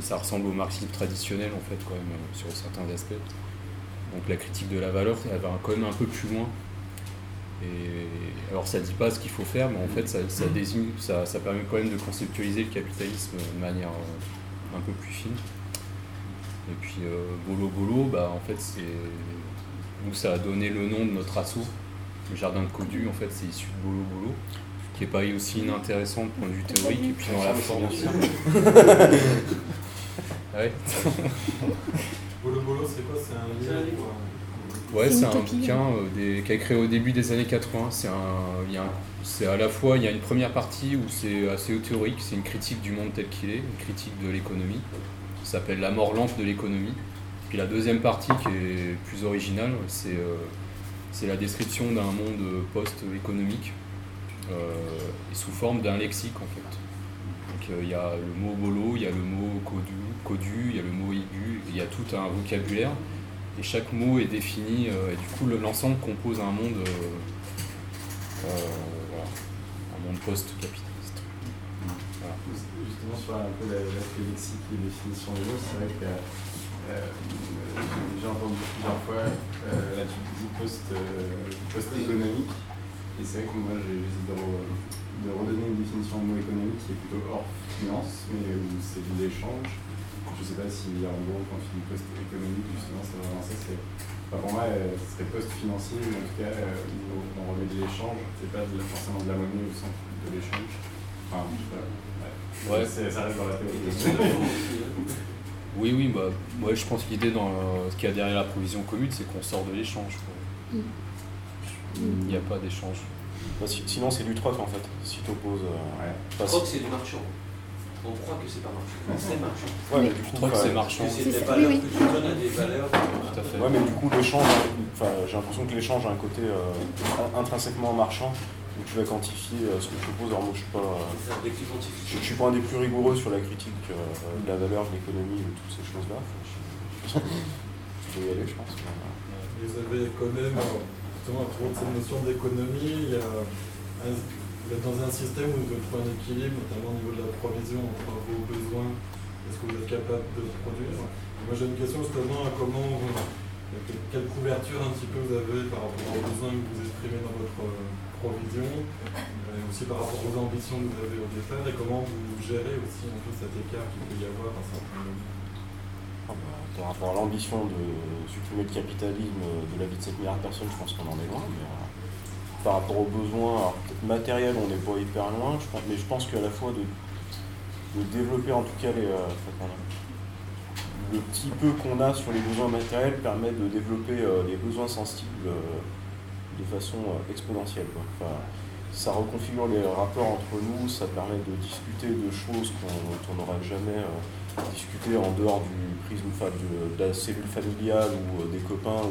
ça ressemble au marxisme traditionnel, en fait, quand même, sur certains aspects. Donc la critique de la valeur, elle va quand même un peu plus loin. Et alors ça dit pas ce qu'il faut faire, mais en fait ça, ça désigne, ça, ça permet quand même de conceptualiser le capitalisme de manière euh, un peu plus fine. Et puis euh, Bolo Bolo, bah en fait c'est nous ça a donné le nom de notre assaut. Le jardin de Codu, en fait c'est issu de Bolo Bolo, qui est pas aussi inintéressant du point de vue théorique et puis dans la forme aussi. *laughs* Ouais. *laughs* Bolo Bolo, c'est quoi C'est un livre Ouais, C'est un bouquin euh, des- qui a été créé au début des années 80. C'est un, il y a un- c'est à la fois, il y a une première partie où c'est assez théorique, c'est une critique du monde tel qu'il est, une critique de l'économie. Ça s'appelle La mort lente de l'économie. Puis la deuxième partie qui est plus originale, c'est euh, c'est la description d'un monde post-économique euh, sous forme d'un lexique en fait. Donc euh, il y a le mot bolo, il y a le mot codu, codu, il y a le mot aigu, il y a tout un vocabulaire et chaque mot est défini euh, et du coup le- l'ensemble compose un monde euh, euh, un monde post-capitaliste. Justement, sur un peu la- lexique et définition des mots, c'est vrai que j'ai entendu plusieurs fois, dis post, post-économique, et c'est vrai que moi j'essaie de, de redonner une définition de mot économique qui est plutôt hors finance, mais où c'est de l'échange. Je sais pas si en gros quand tu dis post-économique, justement, c'est vraiment ça, c'est. enfin, pour moi, euh, ce serait post-financier, ou en tout cas euh, où on remet de l'échange, c'est pas de forcément de la monnaie au centre de l'échange. Enfin, je sais pas. Ouais. Ouais. C'est- Ça reste dans la théorie. Oui, oui, bah, ouais, je pense que l'idée dans euh, ce qu'il y a derrière la provision commune, c'est qu'on sort de l'échange. quoi. Mm. Il n'y a pas d'échange. Bah, si- sinon, c'est du troc en fait. Si tu opposes. Ouais. Je crois que c'est du marchand. On croit que c'est pas marchand. C'est marchand. Ouais, mais Oui. du coup, enfin, c'est marchand. Que C'est des valeurs oui, que tu donnes à des valeurs. Tout à fait. Ouais, mais du coup, l'échange, enfin, j'ai l'impression que l'échange a un côté euh, intrinsèquement marchand où tu vas quantifier euh, ce que tu opposes. Alors, moi, je suis pas. euh, que tu je, suis pas un des plus rigoureux sur la critique euh, de la valeur, de l'économie et toutes ces choses-là. Je peux y aller, je pense. Vous avez quand même, justement, à propos de cette notion d'économie, il y a un- êtes dans un système où vous devez trouver un équilibre, notamment au niveau de la provision entre vos besoins et ce que vous êtes capable de produire. Moi j'ai une question justement à comment, que- quelle couverture un petit peu vous avez par rapport aux besoins que vous exprimez dans votre euh, provision, et aussi par rapport aux ambitions que vous avez au départ, et comment vous gérez aussi un peu cet écart qu'il peut y avoir à certains. Ah bah, par rapport à l'ambition de supprimer le capitalisme de la vie de 7 milliards de personnes, je pense qu'on en est loin. Euh, par rapport aux besoins, alors on n'est pas hyper loin, je pense, mais je pense qu'à la fois de, de développer en tout cas euh, le petit peu qu'on a sur les besoins matériels permet de développer euh, les besoins sensibles euh, de façon exponentielle. ça reconfigure les rapports entre nous, ça permet de discuter de choses qu'on dont on n'aura jamais euh, discuté en dehors du prisme de, la cellule familiale ou des copains.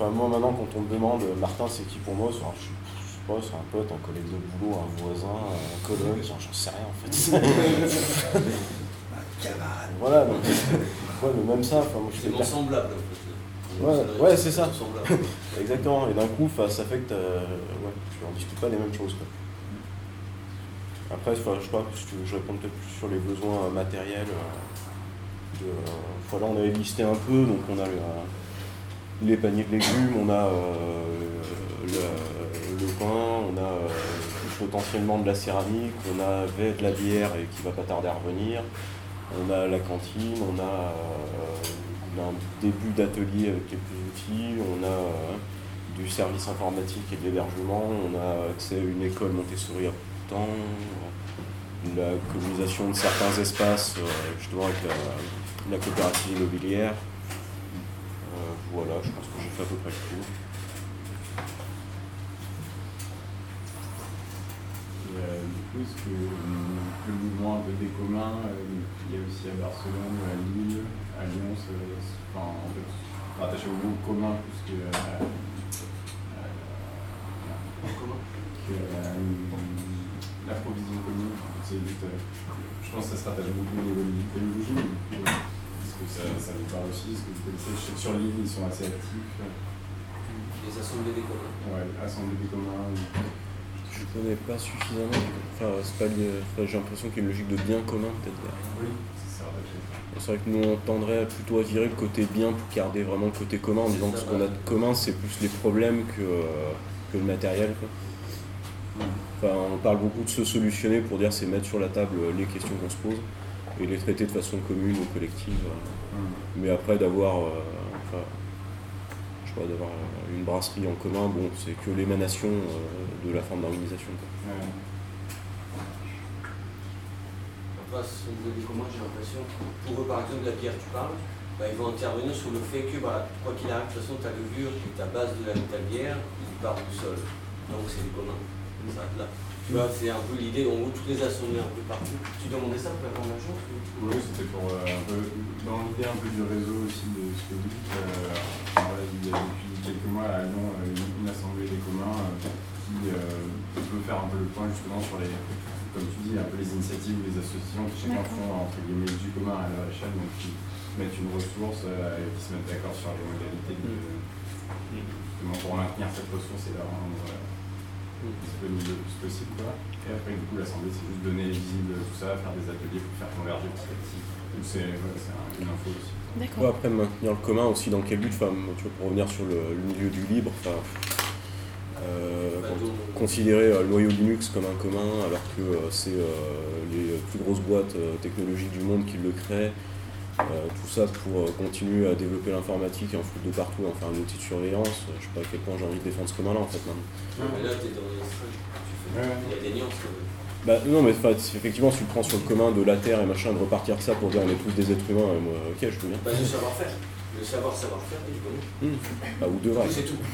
Enfin, moi maintenant quand on me demande euh, Martin c'est qui pour moi, c'est un- je, je sais pas, c'est un pote, un collègue de boulot, un voisin, un collègue, j'en j'en sais rien en fait. *laughs* voilà, donc, ouais, mais même ça, enfin, moi je C'est fais l'ensemblable en fait. Ouais, C'est- ouais, c'est ça. *laughs* Exactement, et d'un coup, ça fait que t'as- ouais, tu en discutes pas les mêmes choses. Quoi. Après, je sais pas, si tu veux, je réponds peut-être plus sur les besoins euh, matériels. euh, de, euh, 'fin, là, on avait listé un peu, donc on a le, euh, les paniers de légumes, on a euh, le, pain, on a euh, potentiellement de la céramique, on avait de la bière et qui va pas tarder à revenir, on a la cantine, on a euh, un début d'atelier avec quelques outils, on a du service informatique et de l'hébergement, on a accès à une école Montessori à temps, la communisation de certains espaces, justement avec la coopérative immobilière. Euh, voilà, je pense que j'ai fait à peu près le tour. Euh, du coup, est-ce que euh, le mouvement un des communs, il y a aussi à Barcelone, à Lille, à Lyon, enfin, en fait, rattaché au mot commun plus que. que la provision commune, c'est juste, je pense que ça se rattache beaucoup au niveau de l'écologie, que ça, ça vous parle aussi Est-ce que vous connaissez Je sais que sur l'île, ils sont assez actifs. Les assemblées des communs. Ouais, assemblées des communs. Je connais pas suffisamment. Enfin, c'est pas lié- enfin, j'ai l'impression qu'il y a une logique de bien commun peut-être derrière. Oui, c'est ça. C'est vrai que nous on tendrait plutôt à virer le côté bien pour garder vraiment le côté commun en disant que ce qu'on a de commun c'est plus les problèmes que, euh, que le matériel. quoi. Enfin, on parle beaucoup de se solutionner pour dire c'est mettre sur la table les questions qu'on se pose et les traiter de façon commune ou collective. euh. Mais après d'avoir euh, enfin, je sais pas, d'avoir euh, une brasserie en commun, bon c'est que l'émanation euh, de la forme d'organisation. quoi. Après, ce sont des communs, j'ai l'impression, pour eux, par exemple, la bière, tu parles, bah, ils vont intervenir sur le fait que, bah, quoi qu'il arrive, de toute façon, ta levure et ta base de la ta bière, ils partent du sol. Donc, c'est. Ça s'arrête là. Tu vois, c'est un peu l'idée, en gros, toutes les assemblées un peu partout. Tu demandais ça pour la formation Oui, c'était pour euh, un peu, dans l'idée un peu du réseau aussi de ce que vous dites. euh, voilà, il y a depuis quelques mois à Lyon euh, une, une assemblée des communs euh, qui euh, peut faire un peu le point justement sur les, comme tu dis, un peu les initiatives ou les associations qui chacun font entre guillemets du commun à leur échelle, donc qui mettent une ressource euh, et qui se mettent d'accord sur les modalités de, justement pour maintenir cette ressource et la rendre euh, disponible le plus possible. Quoi. Et après, du coup, l'assemblée, c'est juste donner visible tout ça, faire des ateliers pour faire converger petit à petit. Donc, c'est ouais, une info aussi. D'accord. Ouais, après maintenir le commun aussi dans quel but enfin, tu vois, pour revenir sur le, le milieu du libre enfin, euh, con- considérer euh, le noyau Linux comme un commun alors que euh, c'est euh, les plus grosses boîtes euh, technologiques du monde qui le créent tout ça pour euh, continuer à développer l'informatique et en foutre de partout et en faire un outil de surveillance euh, je sais pas à quel point j'ai envie de défendre ce commun là en fait maintenant Mais là, t'es dans les cinq, tu fais. Il y a des nuances quand même. bah, non, mais effectivement, si tu le prends sur le commun de la Terre et machin, de repartir de ça pour dire on est tous des êtres humains, et moi, ok, je veux bien. Bah, le savoir-faire. Le savoir, savoir-faire, tu connais. Hmm. Bah, ou. C'est tout. *laughs*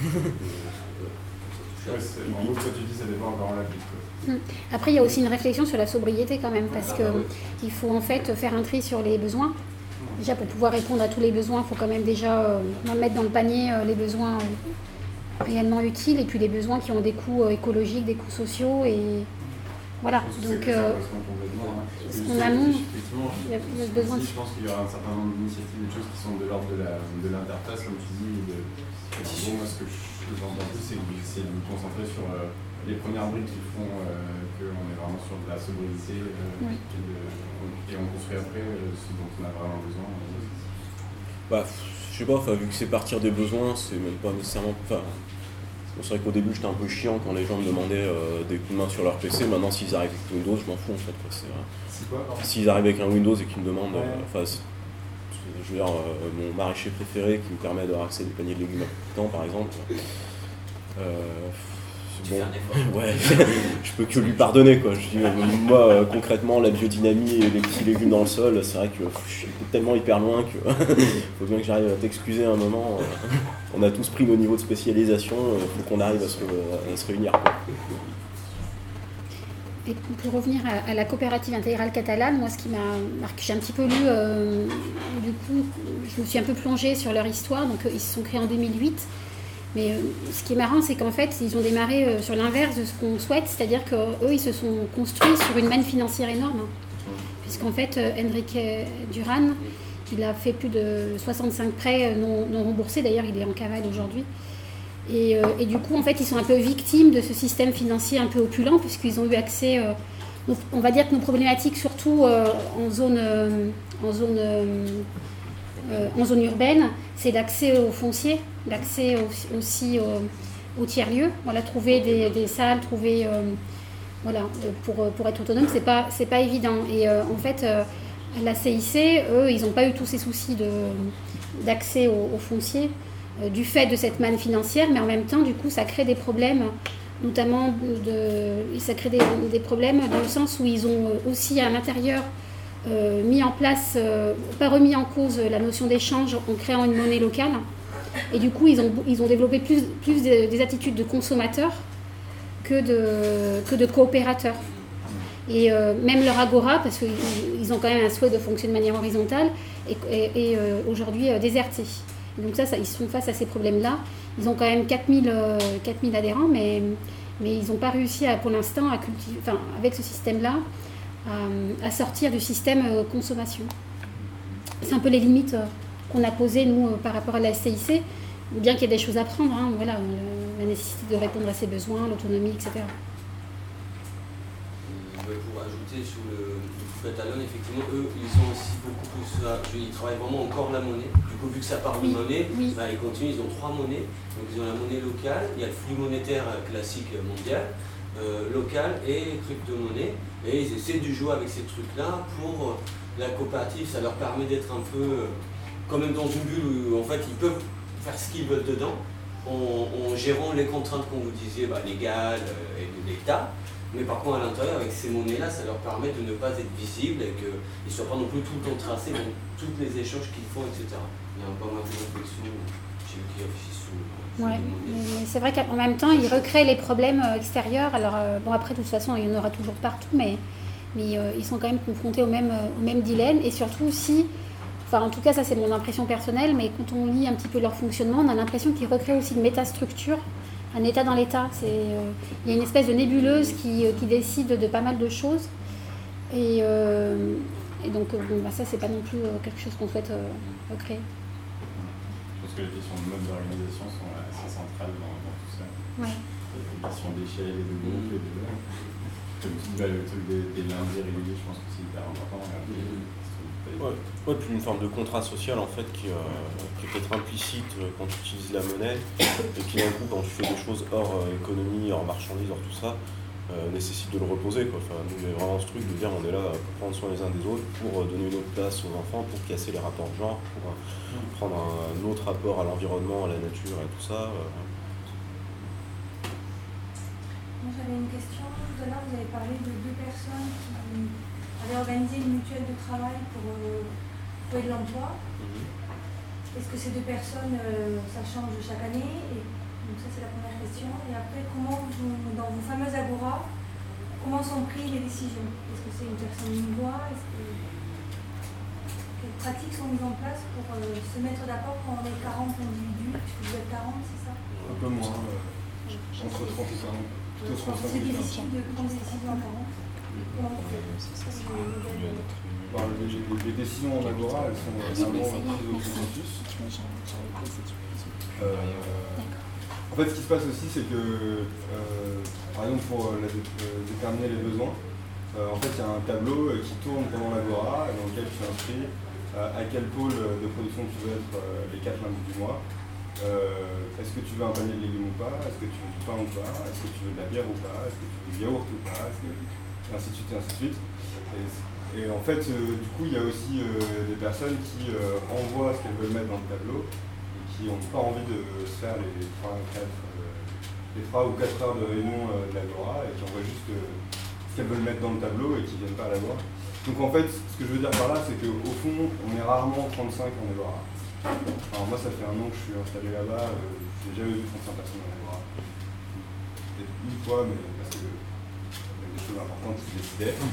Ouais, c'est- en gros, toi, tu dis ça dépend encore en la vie. quoi. Après, il y a aussi une réflexion sur la sobriété quand même, parce Ah, que bah faut en fait faire un tri sur les besoins. Déjà, pour pouvoir répondre à tous les besoins, il faut quand même déjà euh, mettre dans le panier euh, les besoins euh, réellement utiles et puis les besoins qui ont des coûts écologiques, des coûts sociaux et voilà. Donc, hein. amont, il y a- il y a je- besoin pense qu'il y aura un certain nombre d'initiatives, des choses qui sont de l'ordre de l'interface, comme tu dis. De, moi, ce que je- j'entends plus, c'est de vous concentrer sur les premières briques qui font qu'on est vraiment sur de la sobriété Oui. et, de- et on construit après euh, ce dont on a vraiment besoin. Bah, je sais pas, enfin, vu que c'est partir des besoins, c'est même pas nécessairement. Enfin, c'est vrai qu'au début j'étais un peu chiant quand les gens me demandaient euh, des coups de main sur leur PC. Maintenant, s'ils arrivent avec Windows, je m'en fous en fait. quoi, euh, S'ils arrivent avec un Windows et qu'ils me demandent. Ouais. euh, je veux dire, euh, mon maraîcher préféré qui me permet d'avoir accès à des paniers de légumes à tout le temps, par exemple. Euh, bon, *laughs* ouais, je peux que lui pardonner quoi. Je dis, euh, moi euh, concrètement la biodynamie et les petits légumes dans le sol, c'est vrai que pff, je suis tellement hyper loin que *laughs* faut bien que j'arrive à t'excuser un moment. euh, on a tous pris nos niveaux de spécialisation, il faut qu'on arrive à se, à se réunir. quoi. Et pour revenir à, à la coopérative intégrale catalane, moi ce qui m'a marqué, j'ai un petit peu lu, euh, du coup, je me suis un peu plongée sur leur histoire, donc ils se sont créés en 2008. Mais euh, ce qui est marrant, c'est qu'en fait, ils ont démarré euh, sur l'inverse de ce qu'on souhaite, c'est-à-dire qu'eux, ils se sont construits sur une manne financière énorme. Puisqu'en fait, euh, Enrique Duran, il a fait plus de 65 prêts euh, non, remboursés, d'ailleurs, il est en cavale aujourd'hui. Et, euh, du coup, en fait, ils sont un peu victimes de ce système financier un peu opulent, puisqu'ils ont eu accès. euh, on va dire que nos problématiques, surtout euh, en zone, euh, en zone, euh, euh, en zone urbaine, c'est l'accès au foncier, l'accès au- aussi au, au tiers-lieu. Voilà, trouver des, salles, trouver. euh, voilà, euh, pour, pour être autonome, c'est pas, pas évident. Et euh, en fait, euh, la CIC, eux, ils n'ont pas eu tous ces soucis d'accès au, au foncier euh, du fait de cette manne financière, mais en même temps, du coup, ça crée des problèmes, notamment de, ça crée des, problèmes dans le sens où ils ont euh, aussi à l'intérieur euh, mis en place, euh, pas remis en cause la notion d'échange en créant une monnaie locale. Et du coup, ils ont, ils ont développé plus, plus des, des attitudes de consommateurs que de, que de coopérateurs. Et euh, même leur agora, parce qu'ils ils ont quand même un souhait de fonctionner de manière horizontale, est, euh, aujourd'hui euh, déserté. Donc ça, ça, ils sont face à ces problèmes-là. Ils ont quand même 4000, euh, 4000 adhérents, mais, mais ils n'ont pas réussi pour l'instant à cultiver, enfin, avec ce système-là, à, à sortir du système euh, consommation. C'est un peu les limites euh, qu'on a posées, nous, euh, par rapport à la SCIC, bien qu'il y ait des choses à prendre, hein, voilà, euh, la nécessité de répondre à ses besoins, l'autonomie, etc. Pour ajouter sur le, catalan, effectivement, eux, ils ont aussi beaucoup plus. Ils travaillent vraiment encore la monnaie. Du coup, vu que ça part de Oui, monnaie, oui. bah, ils continuent. Ils ont trois monnaies. Donc, ils ont la monnaie locale, il y a le flux monétaire euh, classique euh, mondial, euh, local et crypto-monnaie. Et ils essaient de jouer avec ces trucs-là pour euh, la coopérative. Ça leur permet d'être un peu euh, quand même dans une bulle où en fait ils peuvent faire ce qu'ils veulent dedans en, gérant les contraintes, comme vous disiez, bah, légales euh, et de l'État. Mais par contre, à l'intérieur, avec ces monnaies-là, ça leur permet de ne pas être visibles et qu'ils ne soient pas non plus tout le temps tracés dans tous les échanges qu'ils font, etc. Il y a pas mal de réflexions chez eux qui réfléchissent sur, sur Ouais, c'est vrai qu'en même temps, ils recréent les problèmes euh, extérieurs. Alors, euh, bon, après, de toute façon, il y en aura toujours partout, mais, euh, ils sont quand même confrontés au même, au même dilemme. Et surtout, si, enfin, en tout cas, ça c'est mon impression personnelle, mais quand on lit un petit peu leur fonctionnement, on a l'impression qu'ils recréent aussi une métastructure, un état dans l'état. Il y a une espèce de nébuleuse qui, décide de pas mal de choses. Et, donc, bon, bah, ça, c'est pas non plus quelque chose qu'on souhaite recréer. Pense que les questions de d'organisation sont assez centrales dans, dans tout ça. Ouais. Les questions d'échelle et de groupe et de. Comme tu dis, bah, le truc des, des lundis réguliers, je pense que c'est hyper important. là. Ouais, ouais, puis une forme de contrat social en fait qui, euh, qui est peut-être implicite euh, quand tu utilises la monnaie et qui d'un coup quand tu fais des choses hors euh, économie, hors marchandises, hors tout ça, euh, nécessite de le reposer. Quoi. Enfin, nous, il y a vraiment ce truc de dire on est là pour prendre soin les uns des autres, pour euh, donner une autre place aux enfants, pour casser les rapports de genre, pour euh, prendre un, autre rapport à l'environnement, à la nature et tout ça. Moi j'avais une question. Tout à l'heure vous avez parlé de deux personnes qui avaient organisé une mutuelle de travail pour euh, trouver de l'emploi. Est-ce que ces deux personnes, euh, ça change chaque année? Et, Donc ça c'est la première question. Et après, comment vous- dans vos fameuses agora, comment sont prises les décisions? Est-ce que c'est une personne une voix Est-ce que... Quelles pratiques sont mises en place pour euh, se mettre d'accord quand on est 40 individus? Puisque vous êtes 40, c'est ça? Un peu moins, euh, entre 30 et 40. Plutôt 35 C'est et 40. difficile de prendre des décisions à 40. Comment vous faites Ça, c'est le modèle. Les, décisions en agora, elles sont vraiment prises au consensus. Euh, en fait, ce qui se passe aussi, c'est que, euh, par exemple, pour euh, euh, déterminer les besoins, euh, en fait, il y a un tableau euh, qui tourne pendant l'agora, dans lequel tu inscris euh, à quel pôle de production tu veux être euh, les 4 lundis du mois. Euh, Est-ce que tu veux un panier de légumes ou pas? Est-ce que tu veux du pain ou pas? Est-ce que tu veux de la bière ou pas? Est-ce que tu veux du yaourt ou pas? Et ainsi de suite, et ainsi de suite. Et, en fait, euh, du coup, il y a aussi euh, des personnes qui envoient ce qu'elles veulent mettre dans le tableau et qui n'ont pas envie de se faire les 3, 4, euh, les 3 ou 4 heures de réunion de l'Agora et qui envoient juste ce qu'elles veulent mettre dans le tableau et qui ne viennent pas à l'Agora. Donc en fait, ce que je veux dire par là, c'est qu'au fond, on est rarement 35 en Agora. Alors moi, ça fait un an que je suis installé là-bas, euh, j'ai jamais vu 35 personnes en Agora. Peut-être une fois, mais parce que il y a des choses importantes qui se décidaient. *laughs*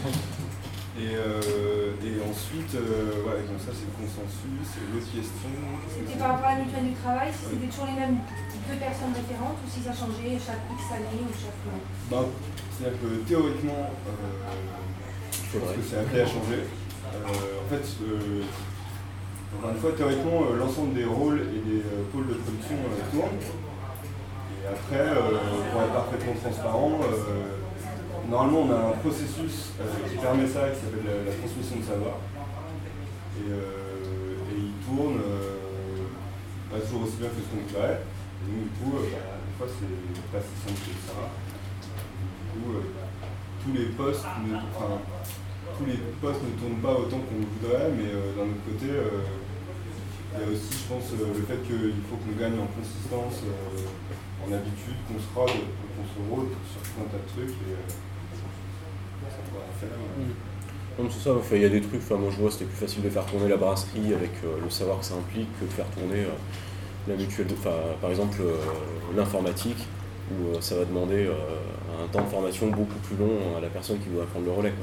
Et, euh, et ensuite, euh, voilà, donc ça c'est le consensus. Et l'autre question. C'était par rapport à la mutuelle du travail, si c'était toujours les mêmes deux personnes référentes ou si ça changeait chaque X année ou chaque mois Bah, C'est-à-dire que théoriquement, euh, je pense que c'est appelé à changer. Euh, en fait, euh, encore une fois, théoriquement, euh, l'ensemble des rôles et des euh, pôles de production euh, tournent. Et après, pour être parfaitement transparent, normalement on a un processus qui permet ça, qui s'appelle la, transmission de savoir. Et, il tourne pas toujours aussi bien que ce qu'on voudrait. Et donc du coup, bah, des fois c'est pas si simple que ça. Du coup, tous les postes ne, enfin, tous les postes ne tournent pas autant qu'on voudrait, mais d'un autre côté, il y a aussi, je pense, euh, le fait qu'il faut qu'on gagne en consistance, euh, en habitude, qu'on se rôde, qu'on se rôde sur tout un tas de trucs. Et, euh, ça doit faire. ça, enfin, il y a des trucs, enfin, moi je vois c'était plus facile de faire tourner la brasserie avec le savoir que ça implique que de faire tourner la mutuelle, par exemple l'informatique, où ça va demander un temps de formation beaucoup plus long à la personne qui doit prendre le relais.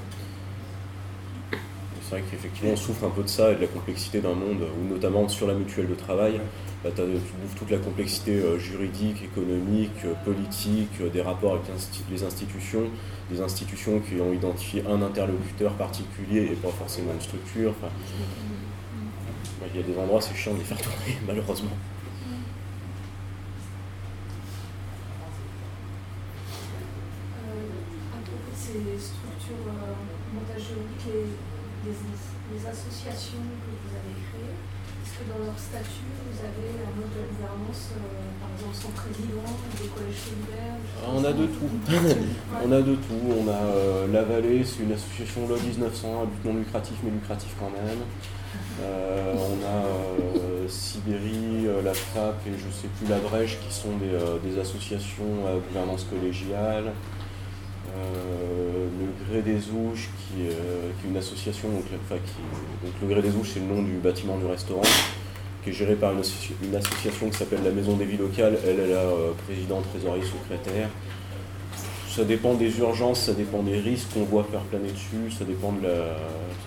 C'est vrai qu'effectivement on souffre un peu de ça et de la complexité d'un monde où notamment sur la mutuelle de travail, bah, tu bouffes toute la complexité euh, juridique, économique, euh, politique, euh, des rapports avec les institutions, des institutions qui ont identifié un interlocuteur particulier et pas forcément une structure. Enfin, bah, Il y a des endroits, c'est chiant de les faire tourner, *laughs* malheureusement. Euh, à propos de ces structures euh, montage juridique, les, les- les associations que vous avez créées, est-ce que dans leur statut, vous avez un mode de gouvernance, euh, par exemple sans président, des collèges solidaires on a de tout. *laughs* Ouais. on a de tout. On a euh, La Vallée, c'est une association loi 1900 à but non lucratif, mais lucratif quand même. Euh, on a euh, Sibérie, euh, la FRAP et je sais plus la Brèche qui sont des, euh, des associations à gouvernance collégiale. Euh, le Gré des Ouches qui, euh, qui est une association, donc, le Gré des Ouches c'est le nom du bâtiment du restaurant, qui est géré par une, associ- une association qui s'appelle la Maison des Vies Locales. Elle, elle a euh, président, trésorier, secrétaire. Ça dépend des urgences, ça dépend des risques qu'on voit faire planer dessus, ça dépend de la.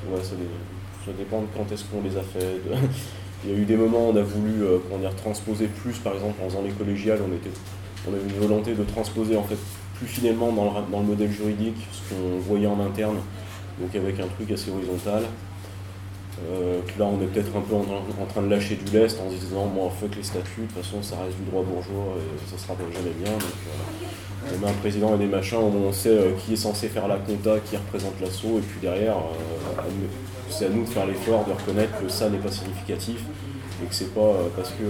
Ouais, ça, dé- ça dépend de quand est-ce qu'on les a fait. *laughs* Il y a eu des moments où on a voulu euh, transposer plus, par exemple en faisant les collégiales, on, était, on avait une volonté de transposer en fait plus fidèlement dans le, modèle juridique ce qu'on voyait en interne, donc avec un truc assez horizontal. Euh, là, on est peut-être un peu en, train de lâcher du lest en se disant, bon, fuck les statuts, de toute façon, ça reste du droit bourgeois et ça sera jamais bien. On met un président et des machins on sait euh, qui est censé faire la compta, qui représente l'assaut, et puis derrière, euh, c'est à nous de faire l'effort de reconnaître que ça n'est pas significatif et que c'est pas parce que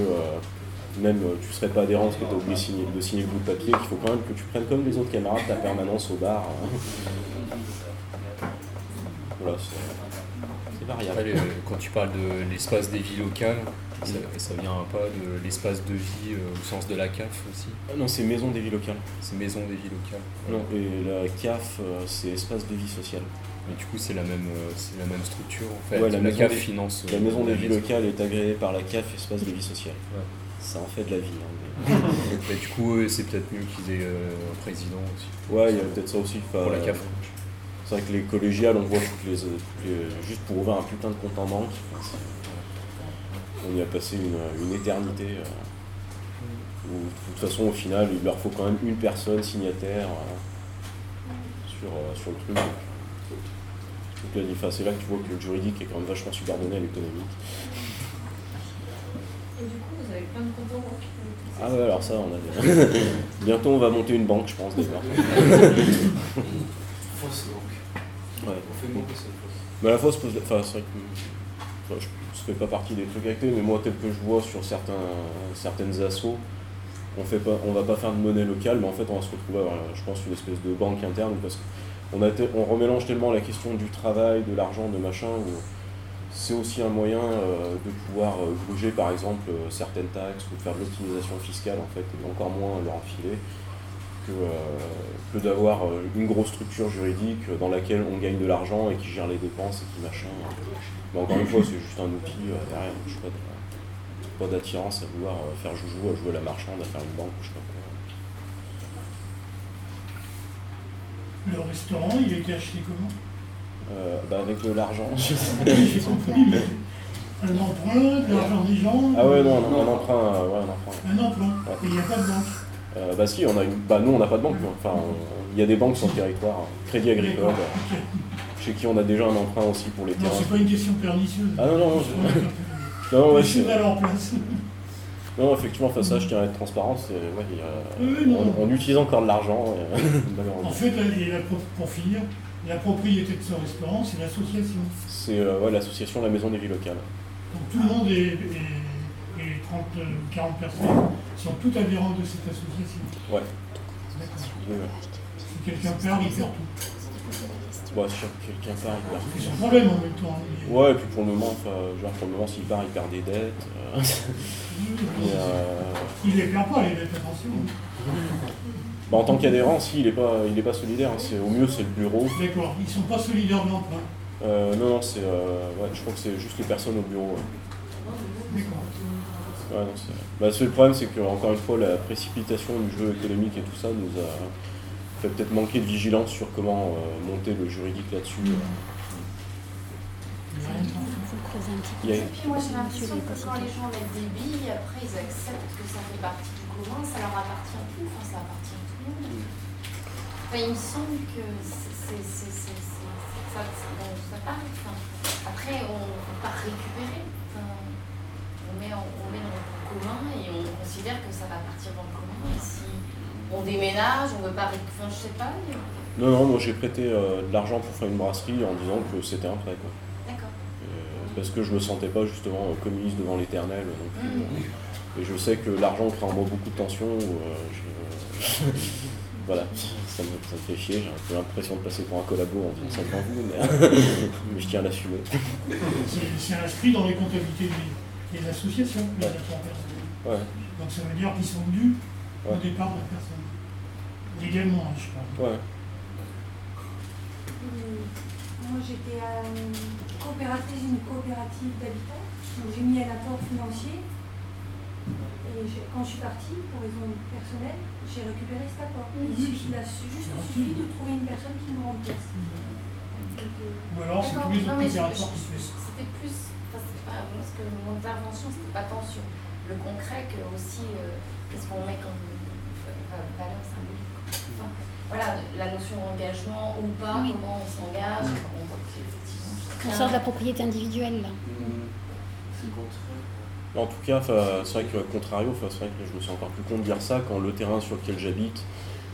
même euh, tu serais pas adhérent parce que tu as oublié de signer, de signer le bout de papier qu'il faut quand même que tu prennes comme les autres camarades ta permanence au bar. hein. voilà, c'est variable. Après, les- quand tu parles de l'espace des vies locales, ça, ça vient pas de l'espace de vie euh, au sens de la CAF aussi? Ah non, c'est maison des vies locales. C'est maison des vies locales. Non, et la CAF, euh, c'est espace de vie sociale. Mais du coup, c'est la même, euh, c'est la même structure en fait. Ouais, la, maison CAF des- finance. La euh, maison des la vies maison. locales est agréée par la CAF, espace de vie sociale. Ouais. Ça en fait de la vie. hein, Mais *laughs* du coup, c'est peut-être mieux qu'ils aient euh, un président aussi. Ouais, il y a peut-être ça aussi. Pour la CAF. C'est vrai que les collégiales, on voit toutes les, toutes les- juste pour ouvrir un putain de compte en banque. enfin, on y a passé une, une éternité. euh, où, de toute façon, au final, il leur faut quand même une personne signataire euh, sur, euh, sur le truc. Donc c'est là que tu vois que le juridique est quand même vachement subordonné à l'économique. Et du coup, vous avez plein de comptes en banque. Ah ouais, alors ça, on a des- *laughs* Bientôt, on va monter une banque, je pense, déjà. Fausse banque. Ouais. On fait moins que ça, une fausse. Mais à la fois, se pose- enfin, c'est vrai que enfin, je ne fais pas partie des trucs actés, mais moi, tel que je vois sur certains, certaines assos, on fait pas, on va pas faire de monnaie locale, mais en fait, on va se retrouver à avoir, je pense, une espèce de banque interne, parce qu'on a te- on remélange tellement la question du travail, de l'argent, de machin, où c'est aussi un moyen euh, de pouvoir euh, gruger, par exemple, euh, certaines taxes, ou de faire de l'optimisation fiscale, en fait, et encore moins leur enfiler que, euh, que d'avoir euh, une grosse structure juridique dans laquelle on gagne de l'argent et qui gère les dépenses et qui machin. Mais encore une fois, c'est juste un outil euh, derrière. Je pas de- pas d'attirance à vouloir euh, faire joujou, à jouer à la marchande, à faire une banque je sais pas quoi. Le restaurant, il a été acheté comment? Euh, bah, avec de l'argent. *laughs* *laughs* un emprunt, de l'argent des gens Ah ouais, non, un, un emprunt. euh, ouais, un emprunt. Un emprunt, et il n'y a pas de banque. Euh, bah si, on a une... bah, nous on n'a pas de banque. nous. Enfin, on- il y a des banques sur le territoire. hein. Crédit Agricole, D'accord, euh, ok. chez qui on a déjà un emprunt aussi pour les Non, terrains. c'est pas une question pernicieuse. Ah non, non, non, je- *laughs* non, ouais, Je suis c'est- à leur place. Non, effectivement, face à ça, je tiens à être transparent. c'est- ouais, il y a- Oui, non. on, on utilise encore de l'argent, euh, malheureusement. En fait, et pour finir, la propriété de ce restaurant, c'est l'association. C'est euh, ouais, l'association La Maison des Vies Locales. Donc tout le monde est, est 30, euh, 40 personnes sont toutes adhérentes de cette association. Ouais. D'accord. Si quelqu'un perd, il perd tout. Ouais, si quelqu'un part, il perd. C'est son problème en même temps. Il- Ouais, et puis pour le moment, enfin, genre, pour le moment, s'il part, il perd des dettes. euh, *laughs* et, euh, Il les perd pas, les dettes, attention. *laughs* bah, en tant qu'adhérent, si, il n'est pas, il est pas solidaire. hein, c'est- au mieux, c'est le bureau. D'accord, ils sont pas solidaires de l'emprunt. Euh, non, non, c'est, euh, ouais, je crois que c'est juste les personnes au bureau. ouais. D'accord. Ouais, non, c'est... Bah, c'est le problème, c'est que encore une fois, la précipitation du jeu économique et tout ça nous a fait peut-être manquer de vigilance sur comment euh, monter le juridique là-dessus. Il y a- Et puis moi j'ai l'impression que quand les gens mettent des billes, après ils acceptent que ça fait partie du commun, ça leur appartient plus, enfin ça appartient Enfin, il me semble que c'est, c'est, c'est, ça, ça, bon, ça part. Enfin, après on ne peut pas récupérer. Enfin, on, met, en- on met dans le commun et on considère que ça va partir dans le commun. Et si on déménage, on ne veut pas récupérer, enfin, je sais pas. Non, non, moi j'ai prêté euh, de l'argent pour faire une brasserie en disant que c'était un prêt. Quoi. D'accord. Euh, parce que je me sentais pas justement euh, communiste devant l'éternel. Mhm. Et je sais que l'argent crée en moi beaucoup de tension. euh, je- *laughs* voilà, ça me, ça me fait chier. J'ai un peu l'impression de passer pour un collabo en disant ça devant vous, mais, *laughs* mais je tiens à l'assumer. C'est inscrit dans les comptabilités des, des associations, les Ouais. Ouais. Donc ça veut dire qu'ils sont dus au départ de la personne. Légalement, hein, je parle. Ouais. Hum, Moi, j'étais euh, coopératrice d'une coopérative d'habitat. Donc, j'ai mis un apport financier. Et quand je suis partie, pour raison personnelle, j'ai récupéré cet apport. Il suffit, il a su- juste suffi de trouver une personne qui me remplace. Donc, euh, Ou alors c'est tous les autres qui C'était plus, enfin, c'était pas, parce que mon intervention, c'était pas tant sur le concret que aussi euh, qu'est-ce qu'on met comme valeur symbolique. Enfin, voilà, la notion d'engagement ou pas, Oui. comment on s'engage, on voit qu'effectivement. On sort de la propriété individuelle. là. C'est le contraire. En tout cas, c'est vrai que, à contrario, c'est vrai que je me sens encore plus con de dire ça quand le terrain sur lequel j'habite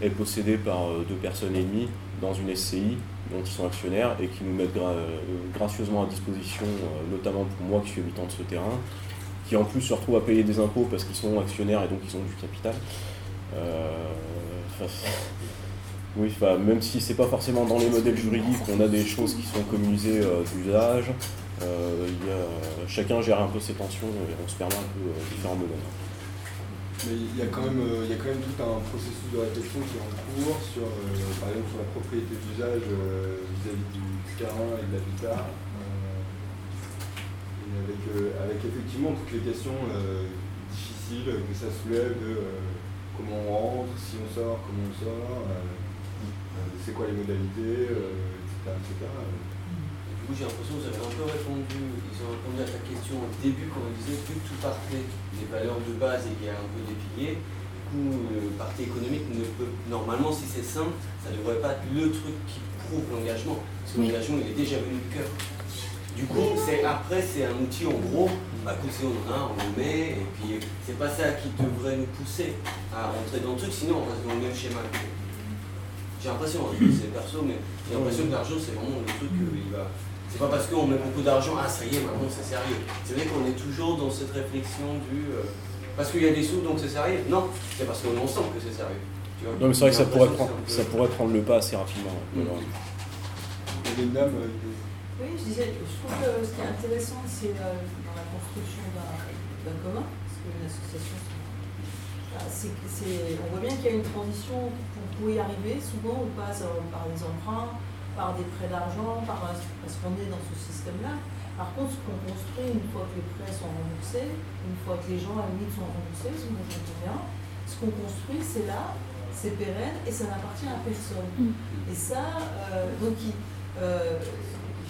est possédé par euh, deux personnes et demie dans une SCI dont ils sont actionnaires et qui nous mettent euh, gracieusement à disposition, euh, notamment pour moi qui suis habitant de ce terrain, qui en plus se retrouvent à payer des impôts parce qu'ils sont actionnaires et donc ils ont du capital. Euh, *laughs* oui, même si c'est pas forcément dans les modèles juridiques, on a des choses qui sont communisées euh, d'usage. Euh, y a- chacun gère un peu ses tensions et on se permet un peu euh, différents modèles. Mais il y, a quand même, euh, il y a quand même tout un processus de réflexion qui est en cours sur, par exemple, sur la propriété d'usage vis-à-vis du terrain et de l'habitat. et avec, avec effectivement toutes les questions difficiles que ça soulève de comment on rentre, si on sort, comment on sort, c'est quoi les modalités, etc. etc. Du coup, j'ai l'impression que vous avez un peu répondu, ils ont répondu à ta question au début quand on disait que tout partait des valeurs de base et qu'il y a un peu des piliers, du coup, le parti économique ne peut, normalement, si c'est simple, ça ne devrait pas être le truc qui prouve l'engagement, parce que l'engagement, il est déjà venu du cœur. Du coup, c'est après, c'est un outil en gros, bah, écoute, si on en a, on le met, et puis c'est pas ça qui devrait nous pousser à rentrer dans le truc, sinon on reste dans le même schéma. J'ai l'impression, hein, c'est perso, mais j'ai l'impression que l'argent, c'est vraiment le truc que il va. C'est pas parce qu'on met beaucoup d'argent, ah ça y est, maintenant c'est sérieux. C'est vrai qu'on est toujours dans cette réflexion du. euh, parce qu'il y a des sous, donc c'est sérieux. Non, c'est parce qu'on est ensemble que c'est sérieux. Tu vois? Non, mais c'est vrai que ça pourrait, prendre, que ça pourrait prendre le pas assez rapidement. Mm. malheureusement. Il y a une dame euh, Oui, je disais, je trouve que ce qui est intéressant, c'est euh, dans la construction d'un d'un commun, parce qu'une association, c'est- ah, c'est que on voit bien qu'il y a une transition pour, pour y arriver. Souvent, on passe par des emprunts, par des prêts d'argent, par, parce qu'on est dans ce système-là. Par contre, ce qu'on construit, une fois que les prêts sont remboursés, une fois que les gens à la limite sont remboursés, ce que j'entends bien, ce qu'on construit, c'est là, c'est pérenne et ça n'appartient à personne. Et ça, euh, donc, euh,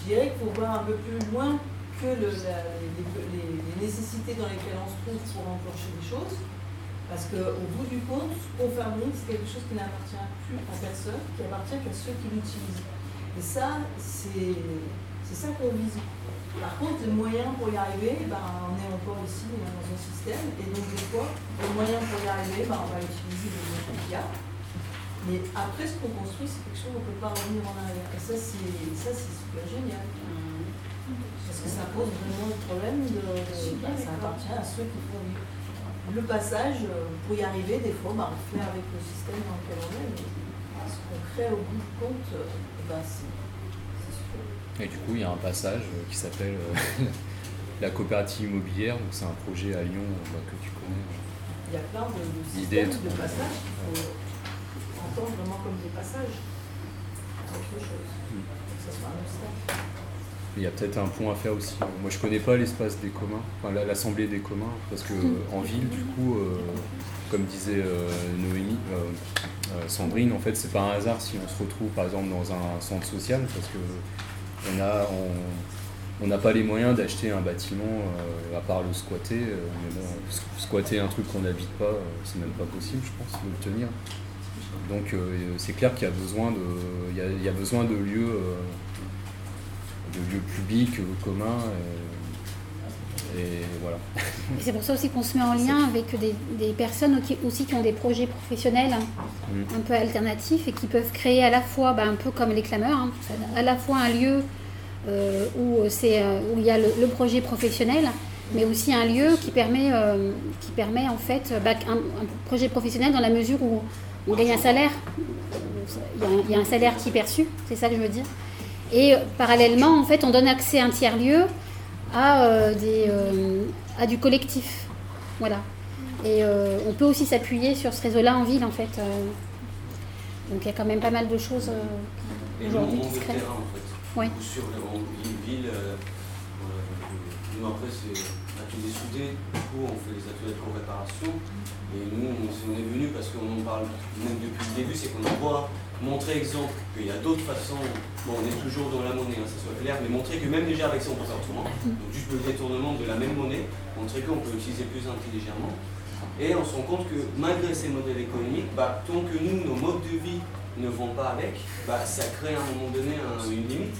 je dirais qu'il faut voir un peu plus loin que le- la- les, les- les nécessités dans lesquelles on se trouve pour enclencher des choses. Parce qu'au bout du compte, ce qu'on fabrique, c'est quelque chose qui n'appartient plus à personne, qui appartient qu'à ceux qui l'utilisent. Et ça, c'est ça qu'on vise. Par contre, les moyens pour y arriver, ben, on est encore ici dans un système, et donc des fois, les moyens pour y arriver, ben, on va utiliser les moyens qu'il y a. Mais après, ce qu'on construit, c'est quelque chose qu'on ne peut pas revenir en arrière. Et ça, c'est super génial. Parce que ça pose vraiment le problème de. de- ben, ça appartient à ceux qui font. Le passage, euh, pour y arriver, des fois, ben, on fait avec le système dans lequel on est. Mais ce qu'on crée au bout du compte, euh, ben, c'est. Et du coup, il y a un passage euh, qui s'appelle euh, *laughs* la coopérative immobilière. Donc, c'est un projet à Lyon euh, bah, que tu connais. Il y a plein de, de systèmes passages qu'il faut entendre vraiment comme des passages. Autre chose. Que ce soit un obstacle. Il y a peut-être un point à faire aussi. Moi, je connais pas l'espace des communs, enfin l'assemblée des communs, parce que en ville, du coup, euh, comme disait euh, Noémie, euh, euh, Sandrine, en fait, c'est pas un hasard si on se retrouve, par exemple, dans un centre social, parce que on on- n'a pas les moyens d'acheter un bâtiment euh, à part le squatter. euh, mais bon, squatter un truc qu'on n'habite pas, c'est même pas possible, je pense, de le tenir. Donc c'est clair qu'il y a besoin de, il y a, besoin de lieux, de lieux publics, communs. Et, voilà. C'est pour ça aussi qu'on se met en lien avec des, des personnes qui, aussi qui ont des projets professionnels Mm. un peu alternatifs et qui peuvent créer à la fois, bah, un peu comme les clameurs, hein, à la fois un lieu euh, où, c'est, euh, où il y a le, le projet professionnel, mais aussi un lieu qui permet, euh, qui permet en fait bah, un, un projet professionnel dans la mesure où on gagne un salaire. Il y, a un, il y a un salaire qui est perçu, c'est ça que je veux dire. Et parallèlement, en fait, on donne accès à un tiers-lieu à, euh, des, euh, à du collectif. Voilà. Et euh, on peut aussi s'appuyer sur ce réseau-là en ville, en fait. donc il y a quand même pas mal de choses aujourd'hui qui se créent. terrain en fait. Oui. Ou sur le, en ville, nous après c'est atelier soudé, du coup on fait les ateliers de co-réparation. Et nous on, on est venu parce qu'on en parle même depuis le début, c'est qu'on voit montrer exemple qu'il y a d'autres façons, bon on est toujours dans la monnaie, hein, ça soit clair, mais montrer que même déjà avec ça on. Donc juste le détournement de la même monnaie, montrer qu'on peut l'utiliser plus intelligemment. Et on se rend compte que malgré ces modèles économiques, bah, tant que nous, nos modes de vie ne vont pas avec, bah, ça crée à un moment donné un- une limite.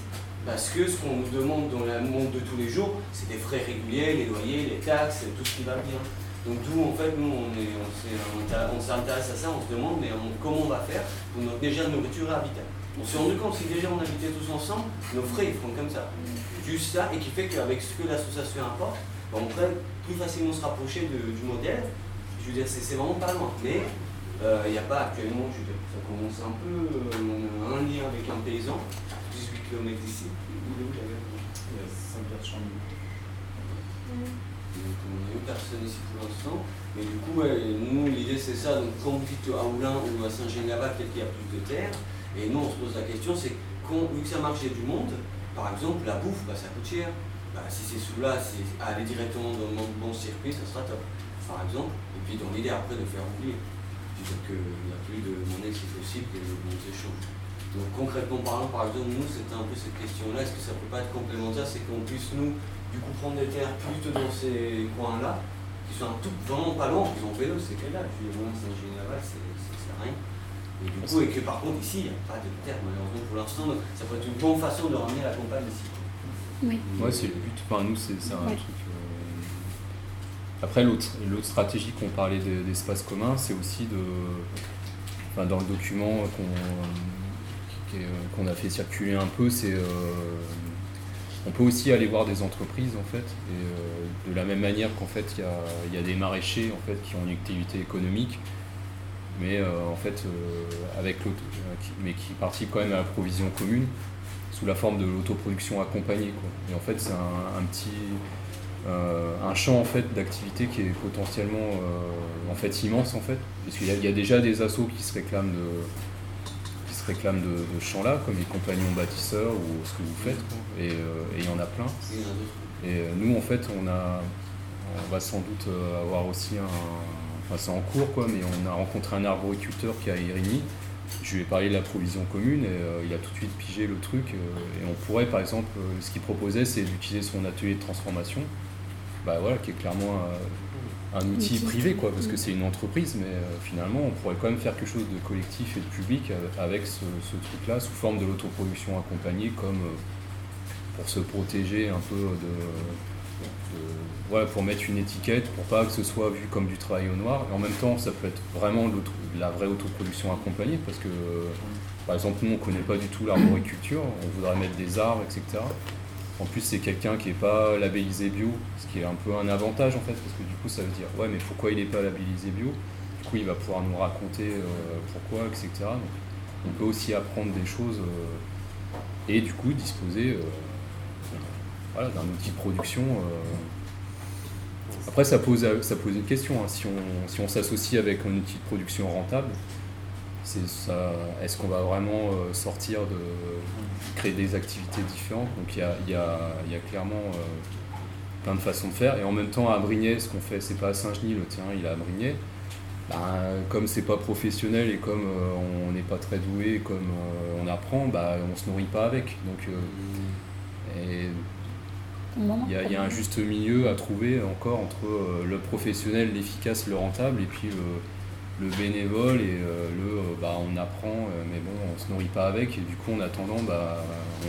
Parce que ce qu'on nous demande dans le monde de tous les jours, c'est des frais réguliers, les loyers, les taxes, tout ce qui va bien. Donc d'où en fait nous on s'intéresse à ça, on se demande mais comment on va faire pour notre déjà nourriture et habitat. On s'est rendu compte que si déjà on habitait tous ensemble, nos frais ils feront comme ça. Juste ça, et qui fait qu'avec ce que l'association apporte, bah, on pourrait plus facilement se rapprocher du modèle. Je veux dire, c'est vraiment pas loin. Mais euh, il n'y a pas actuellement, je veux dire, ça commence un peu, euh, on a un lien avec un paysan, 18 km d'ici. Il est où d'ailleurs Saint-Pierre-de-Chambly. Donc personne ici pour l'instant. Mais du coup, nous, l'idée c'est ça. Donc quand vous dites à Oulin ou à Saint-Général, peut-être qu'il y a plus de terre. Et nous, on se pose la question, c'est quand, vu que ça marche, du monde, par exemple, la bouffe, bah, ça coûte cher. Bah, si c'est sous là, si aller directement dans le bon, circuit, ça sera top, par exemple. Et puis dans l'idée après de faire oublier. C'est-à-dire qu'il n'y a plus de monnaie qui est possible que le bon échange. Donc concrètement parlant, par exemple, nous, c'était un peu cette question-là, est-ce que ça ne peut pas être complémentaire, c'est qu'on puisse nous, du coup, prendre des terres plutôt dans ces coins-là, qui sont un tout vraiment pas loin, ils ont vélo, c'est quel là dis, voilà, c'est rien. Et du coup, et que par contre, ici, il n'y a pas de terre, malheureusement, pour l'instant, donc ça peut être une bonne façon de ramener la campagne ici. Oui. Ouais, c'est le but. Enfin, nous, c'est c'est un Ouais. truc. euh, Après, l'autre l'autre stratégie qu'on parlait de- d'espace commun, c'est aussi de. Enfin, dans le document qu'on qu'on a fait circuler un peu, c'est. euh, On peut aussi aller voir des entreprises, en fait. Et euh, de la même manière qu'en fait, il y a, des maraîchers en fait, qui ont une activité économique. Mais euh, en fait, euh, avec mais qui participent quand même à la provision commune sous la forme de l'autoproduction accompagnée. Et en fait, c'est un, petit un champ en fait d'activité qui est potentiellement en fait immense en fait, parce qu'il y, y a déjà des assos qui se réclament de réclament de, de ce champ-là, comme les compagnons bâtisseurs ou ce que vous faites, quoi. et euh, et il y en a plein. A. Et euh, nous, en fait, on a, on va sans doute euh, avoir aussi un, enfin c'est en cours quoi, mais on a rencontré un arboriculteur qui est à Irigny. Je lui ai parlé de la provision commune et il a tout de suite pigé le truc. et on pourrait, par exemple, ce qu'il proposait, c'est d'utiliser son atelier de transformation, bah voilà, qui est clairement un outil privé, quoi, parce que c'est une entreprise, mais euh, finalement, on pourrait quand même faire quelque chose de collectif et de public euh, avec ce, ce truc-là, sous forme de l'autoproduction accompagnée, comme euh, pour se protéger un peu de, de- ouais, pour mettre une étiquette, pour pas que ce soit vu comme du travail au noir. Et en même temps, ça peut être vraiment la vraie autoproduction accompagnée, parce que, par exemple, nous, on connaît pas du tout l'arboriculture, on voudrait mettre des arbres, etc. En plus, c'est quelqu'un qui n'est pas labellisé bio, ce qui est un peu un avantage en fait, parce que du coup, ça veut dire, ouais, mais pourquoi il n'est pas labellisé bio? Du coup, il va pouvoir nous raconter euh, pourquoi, etc. Donc, on peut aussi apprendre des choses euh, et du coup disposer euh, d'un outil de production. Après, ça pose, ça pose une question. hein. Si on s'associe avec un outil de production rentable, c'est ça, est-ce qu'on va vraiment euh, sortir de créer des activités différentes? Donc il y a, y a- y a clairement euh, plein de façons de faire. Et en même temps, à Brignais, ce qu'on fait, c'est pas à Saint-Genis, le il est à Brignais. Ben, comme c'est pas professionnel et comme euh, on n'est pas très doué, et comme euh, on apprend, bah, on se nourrit pas avec. Donc. Il y, a, y a un juste milieu à trouver encore entre le professionnel, l'efficace, le rentable, et puis le, le bénévole et euh, le euh, bah, on apprend, euh, mais bon, on se nourrit pas avec, et du coup, en attendant, bah,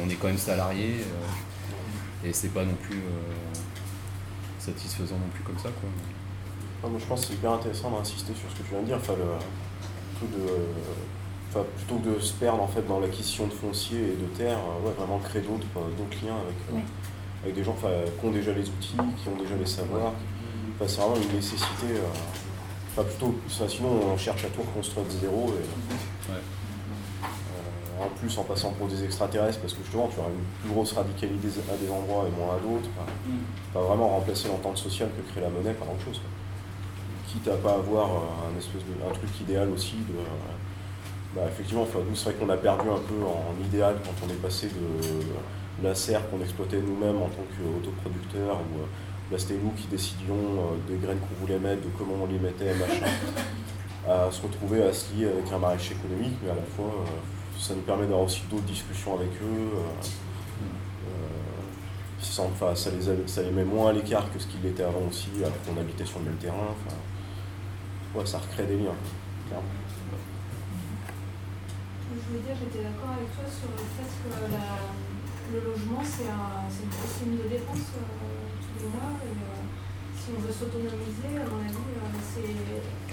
on est quand même salarié, euh, et c'est pas non plus euh, satisfaisant non plus comme ça. Quoi. Ah, moi, je pense que c'est hyper intéressant d'insister sur ce que tu viens de dire. Enfin, le, truc de, enfin, plutôt que de se perdre en fait, dans l'acquisition de foncier et de terre, euh, ouais, vraiment créer d'autres euh, d'autres liens avec, euh, avec des gens enfin, qui ont déjà les outils, qui ont déjà les savoirs. Enfin, c'est vraiment une nécessité. Enfin, plutôt, sinon, on cherche à tout reconstruire de zéro. Et, Ouais. euh, en plus, en passant pour des extraterrestres, parce que justement, tu auras une plus grosse radicalité à des endroits et moins à d'autres. Enfin, pas vraiment remplacer l'entente sociale que crée la monnaie par autre chose. quoi. Quitte à pas avoir euh, un espèce de un truc idéal aussi de. euh, bah, effectivement, enfin, nous, c'est vrai qu'on a perdu un peu en, idéal quand on est passé de la serre qu'on exploitait nous-mêmes en tant qu'autoproducteurs, où là c'était nous qui décidions euh, des graines qu'on voulait mettre, de comment on les mettait, machin, *laughs* à se retrouver à se lier avec un maraîcher économique, mais à la fois, euh, ça nous permet d'avoir aussi d'autres discussions avec eux. euh, euh, sans- enfin, ça, les a- ça les met moins à l'écart que ce qu'ils l'étaient avant aussi, alors qu'on habitait sur le même terrain. Enfin, ouais, ça recrée des liens, clairement. Je voulais dire, j'étais d'accord avec toi sur le fait que la- le logement, c'est un, c'est une grosse ligne de dépense euh, Et, euh, si on veut s'autonomiser, à mon avis, euh, c'est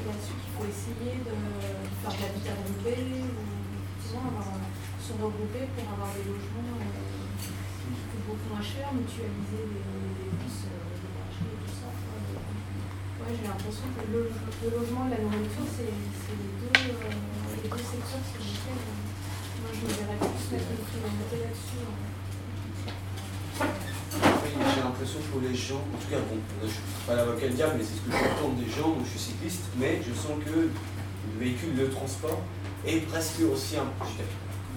là-dessus qu'il faut essayer de faire de l'habitat groupé ou avoir- se regrouper pour avoir des logements euh, qui coûtent beaucoup moins cher, mutualiser les, euh, de marché et tout ça. j'ai l'impression que le, logement et la nourriture, c'est les, deux, euh, secteurs sur lesquels euh, moi je me verrais plus mettre une priorité là-dessus. Oui, J'ai l'impression que pour les gens, en tout cas, bon, là, je ne suis pas l'avocat diable, mais c'est ce que j'entends des gens, moi je suis cycliste, mais je sens que le véhicule de transport est presque aussi un. Je,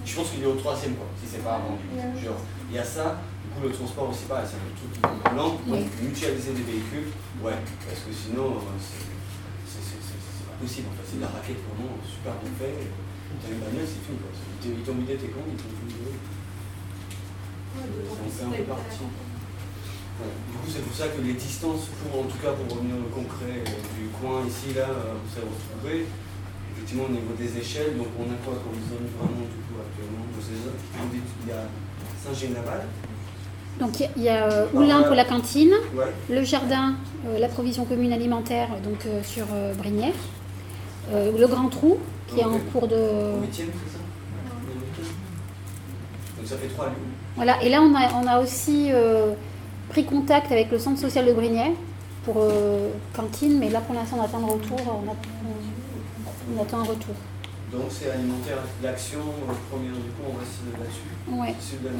je pense qu'il est au troisième, quoi, si c'est pas avant. Genre, il y a ça, du coup le transport aussi, pareil, c'est un truc lent, donc mutualiser des véhicules, ouais, parce que sinon, euh, c'est c'est- c'est- c'est- c'est pas possible, en fait, c'est de la raquette vraiment super bien fait. T'as une bagnole, c'est fini, quoi. Ils t'ont vidé tes comptes, ils t'ont tout si un peu Ouais. Du coup, c'est pour ça que les distances, pour, en tout cas pour revenir au concret euh, du coin ici, là, euh, où ça va se trouver, effectivement au niveau des échelles, donc on a quoi comme zone vraiment du coup actuellement dans ces zones Vous Il y a Saint-Général, Donc il y a- euh, Oulin pour la cantine, Ouais. le jardin, euh, la provision commune alimentaire donc euh, sur euh, euh, le Grand Trou qui est en cours de au 8e, c'est ça? Huitième Donc ça fait trois lieux. voilà et là on a on a aussi euh, pris contact avec le centre social de Brignières pour euh, cantine mais là pour l'instant on attend le retour on, a- on- on attend un retour. Donc c'est alimentaire, l'action, euh, première du coup, on reste là-dessus. Ouais.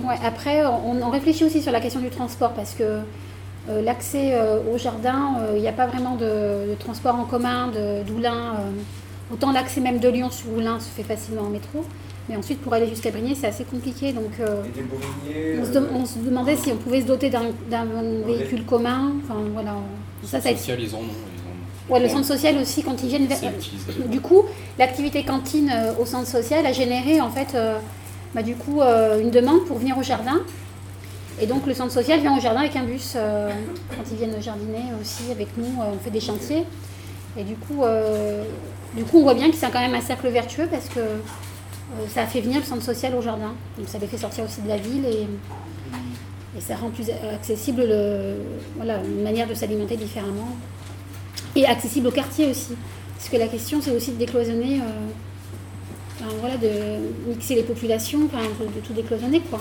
Ouais, après, on, on réfléchit aussi sur la question du transport parce que euh, l'accès euh, au jardin, il n'y a pas vraiment de, de transport en commun de- d'Oulin. autant l'accès même de Lyon sur Oulin se fait facilement en métro, mais ensuite pour aller jusqu'à Brigné, c'est assez compliqué. Donc euh, on, se euh, on se demandait si on pouvait se doter d'un véhicule commun. Enfin voilà, ça, ça social, ils en ont. Ils en ont. Ouais, le centre social aussi, quand ils viennent vers... Du coup, l'activité cantine euh, au centre social a généré en fait, euh, bah, du coup, euh, une demande pour venir au jardin. Et donc le centre social vient au jardin avec un bus euh, quand ils viennent jardiner aussi avec nous. euh, on fait des chantiers. Et du coup, euh, du coup, on voit bien que c'est quand même un cercle vertueux parce que ça a fait venir le centre social au jardin. Donc ça les fait sortir aussi de la ville et, et ça rend plus accessible le, voilà, une manière de s'alimenter différemment et accessible au quartier aussi. Parce que la question, c'est aussi de décloisonner, euh, enfin, voilà, de mixer les populations, enfin, de, tout décloisonner, quoi.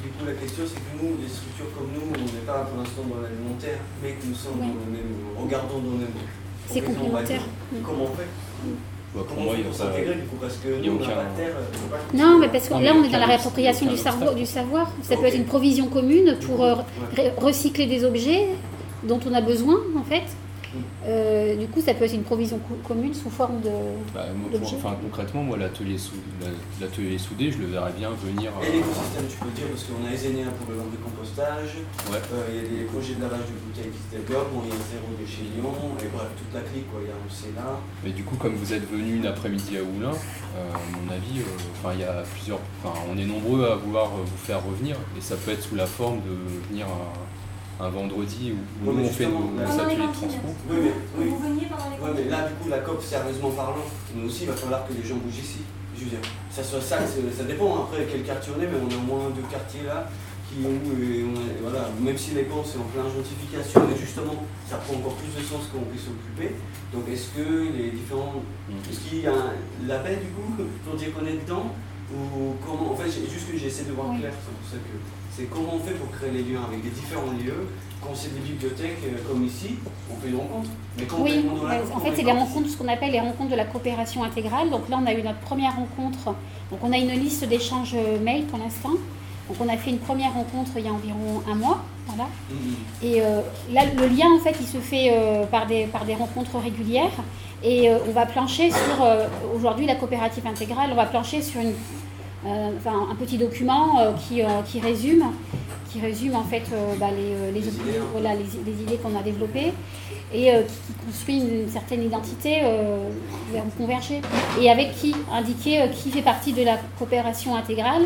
Du coup, la question, c'est que nous, des structures comme nous, on n'est pas pour l'instant dans l'alimentaire, mais que nous sommes Ouais. dans le même, regardons dans le même. C'est complémentaire. Mm. Comment on fait? Bah, pour moi, il a aucun- pas Non, mais parce que Non, là, on est dans la réappropriation du, obstacle. du savoir. Ça peut être une provision commune pour euh, Ouais. recycler des objets dont on a besoin, en fait. Euh, du coup, ça peut être une provision co- commune sous forme de. Bah, moi, pour- L'objet. enfin, concrètement, moi, l'atelier sou- la- l'atelier soudé, je le verrais bien venir. Et euh, l'écosystème, tu peux dire, parce qu'on a Esénéa pour le land de compostage, Ouais. euh, il y a des projets de lavage de bouteilles qui se développent, bon, il y a zéro déchet Lyon, et bref, toute la clique, quoi. Il y a un là. Mais du coup, comme vous êtes venu une après-midi à Oulin, euh, à mon avis, euh, enfin, il y a plusieurs. Enfin, on est nombreux à vouloir vous faire revenir, et ça peut être sous la forme de venir à, un vendredi où, où Ouais, nous mais on fait nos, de transport. Oui, mais, oui. Vous veniez pendant les Ouais, mais là, du coup, la COP, sérieusement parlant, nous aussi, il va falloir que les gens bougent ici. Je veux dire, ça soit ça, ça dépend après quel quartier on est, mais on a au moins deux quartiers là qui ont, et on a- voilà, même si les camps c'est en plein gentrification, mais justement, ça prend encore plus de sens qu'on puisse s'occuper. Donc, est-ce que les différents. Est-ce qu'il y a un label du coup pour dire qu'on est dedans Ou comment En fait, j'ai- juste que j'essaie de voir clair, c'est pour ça que. C'est comment on fait pour créer les liens avec des différents lieux. Quand c'est des bibliothèques euh, comme ici, on fait une rencontre. Mais quand Oui, on la en fait, est c'est les rencontres, ce qu'on appelle les rencontres de la coopération intégrale. Donc là, on a eu notre première rencontre. Donc on a une liste d'échanges euh, mail pour l'instant. Donc on a fait une première rencontre il y a environ un mois. Voilà. Mhm. Et euh, là, le lien, en fait, il se fait euh, par, des, par des rencontres régulières. Et euh, on va plancher sur, aujourd'hui, la coopérative intégrale, on va plancher sur une, enfin, un petit document euh, qui, euh, qui résume, qui résume en fait euh, bah, les, euh, les, idées, hein. voilà, les, les idées qu'on a développées et euh, qui, construit une certaine identité euh, vers où converger. Et avec qui indiquer euh, qui fait partie de la coopération intégrale.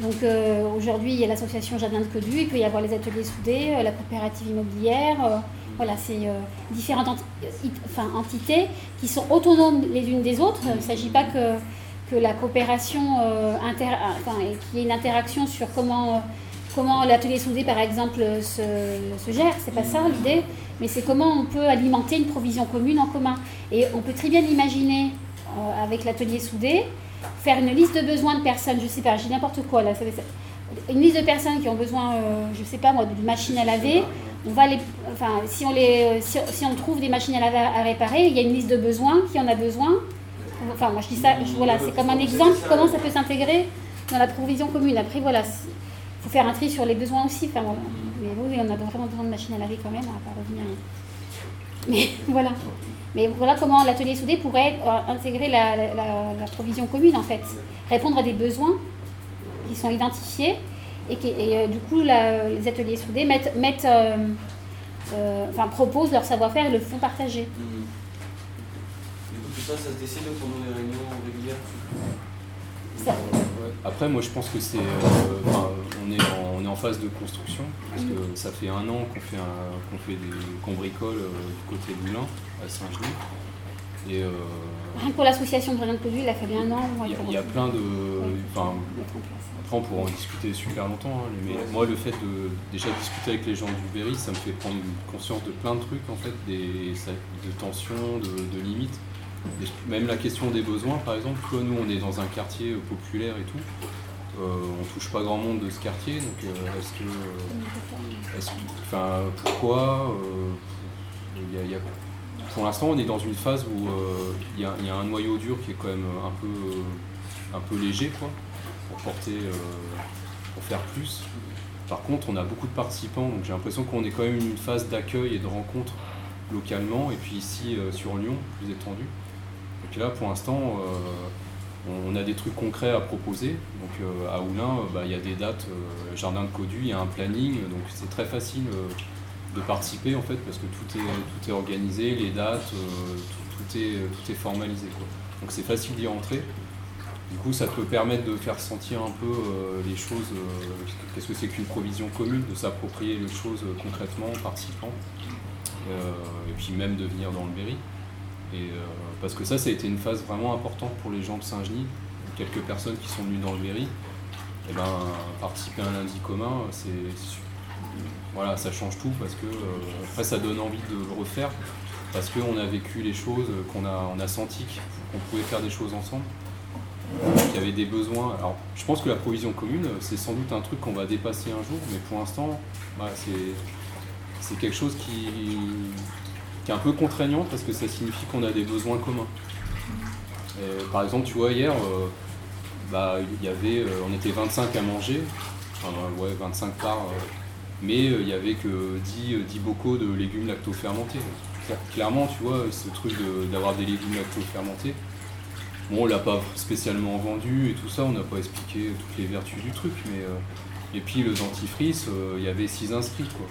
Donc euh, aujourd'hui, il y a l'association Jardin de Codu, il peut y avoir les ateliers soudés, euh, la coopérative immobilière. euh, voilà, c'est euh, différentes enti- enfin, entités qui sont autonomes les unes des autres. Il ne s'agit pas que, que la coopération, euh, inter- enfin, qu'il y ait une interaction sur comment, euh, comment l'atelier soudé, par exemple, se, se gère. C'est pas ça l'idée, mais c'est comment on peut alimenter une provision commune en commun. Et on peut très bien l'imaginer euh, avec l'atelier soudé, faire une liste de besoins de personnes, je sais pas, j'ai n'importe quoi là, une liste de personnes qui ont besoin, euh, je sais pas moi, d'une machine à laver. On va les, enfin, si on les, si, si on trouve des machines à laver à réparer, il y a une liste de besoins, qui en a besoin. Enfin, moi je dis ça, voilà, c'est comme un exemple comment ça peut s'intégrer dans la provision commune. Après, voilà, il faut faire un tri sur les besoins aussi. Enfin. Mais oui, on a vraiment besoin de machines à laver quand même, on va pas revenir. Mais *laughs* voilà. Mais voilà comment l'atelier soudé pourrait euh, intégrer la, provision commune en fait. Répondre à des besoins qui sont identifiés et, euh, du coup les ateliers soudés mettent, euh, enfin, proposent leur savoir-faire et le font partager. Mhm. Du coup, tout ça, ça se décide pendant les réunions régulières Ça- Ouais. Après, moi je pense que c'est. euh, enfin, on, est en, on est en phase de construction, parce que ça fait un an qu'on fait, un- qu'on fait des, qu'on bricole euh, du côté de Moulin, à Saint-Genis. Et euh, Rien que pour l'association de Jardin de il a fallu un an. il y, a- il y a plein de. Enfin, après, on pourra en discuter super longtemps, hein, mais moi, le fait de déjà discuter avec les gens du Berry, ça me fait prendre conscience de plein de trucs, en fait, des, de tensions, de, de limites. Même la question des besoins, par exemple, nous, on est dans un quartier populaire et tout. Euh, on touche pas grand monde de ce quartier, donc euh, est-ce que. pourquoi euh, Pour l'instant, on est dans une phase où euh, il y, a- y a un noyau dur qui est quand même un peu, un peu léger, quoi pour porter, pour faire plus. Par contre, on a beaucoup de participants, donc j'ai l'impression qu'on est quand même une phase d'accueil et de rencontre localement, et puis ici sur Lyon, plus étendu. Là, pour l'instant, euh, on, a des trucs concrets à proposer. Donc euh, à Oulin, euh, bah, il y a des dates, Jardin de Codu, il y a un planning, donc c'est très facile de participer en fait, parce que tout est, tout est organisé, les dates, tout, est, tout est formalisé. Quoi. Donc c'est facile d'y rentrer. Du coup, ça peut permettre de faire sentir un peu les choses, qu'est-ce que c'est qu'une provision commune, de s'approprier les choses euh, concrètement en participant, et puis même de venir dans le Berry. Parce que ça, ça a été une phase vraiment importante pour les gens de Saint-Genis, quelques personnes qui sont venues dans le Berry. Et ben, participer à un lundi commun, c'est voilà, ça change tout parce que euh, après ça donne envie de refaire parce qu'on a vécu les choses, qu'on a, on a senti qu'on pouvait faire des choses ensemble qu'il y avait des besoins. Alors, je pense que la provision commune, c'est sans doute un truc qu'on va dépasser un jour, mais pour l'instant, c'est, c'est quelque chose qui, qui est un peu contraignant parce que ça signifie qu'on a des besoins communs. Par exemple, tu vois, hier, euh, bah, y avait, euh, on était 25 à manger, enfin, ouais, 25 par, euh, mais euh, il y avait que 10, euh, 10 bocaux de légumes lacto-fermentés. Cla- Clairement, tu vois, ce truc d'avoir des légumes lacto-fermentés, Bon, on l'a pas spécialement vendu et tout ça, on n'a pas expliqué toutes les vertus du truc, mais et puis le dentifrice, il y avait 6 inscrits quoi.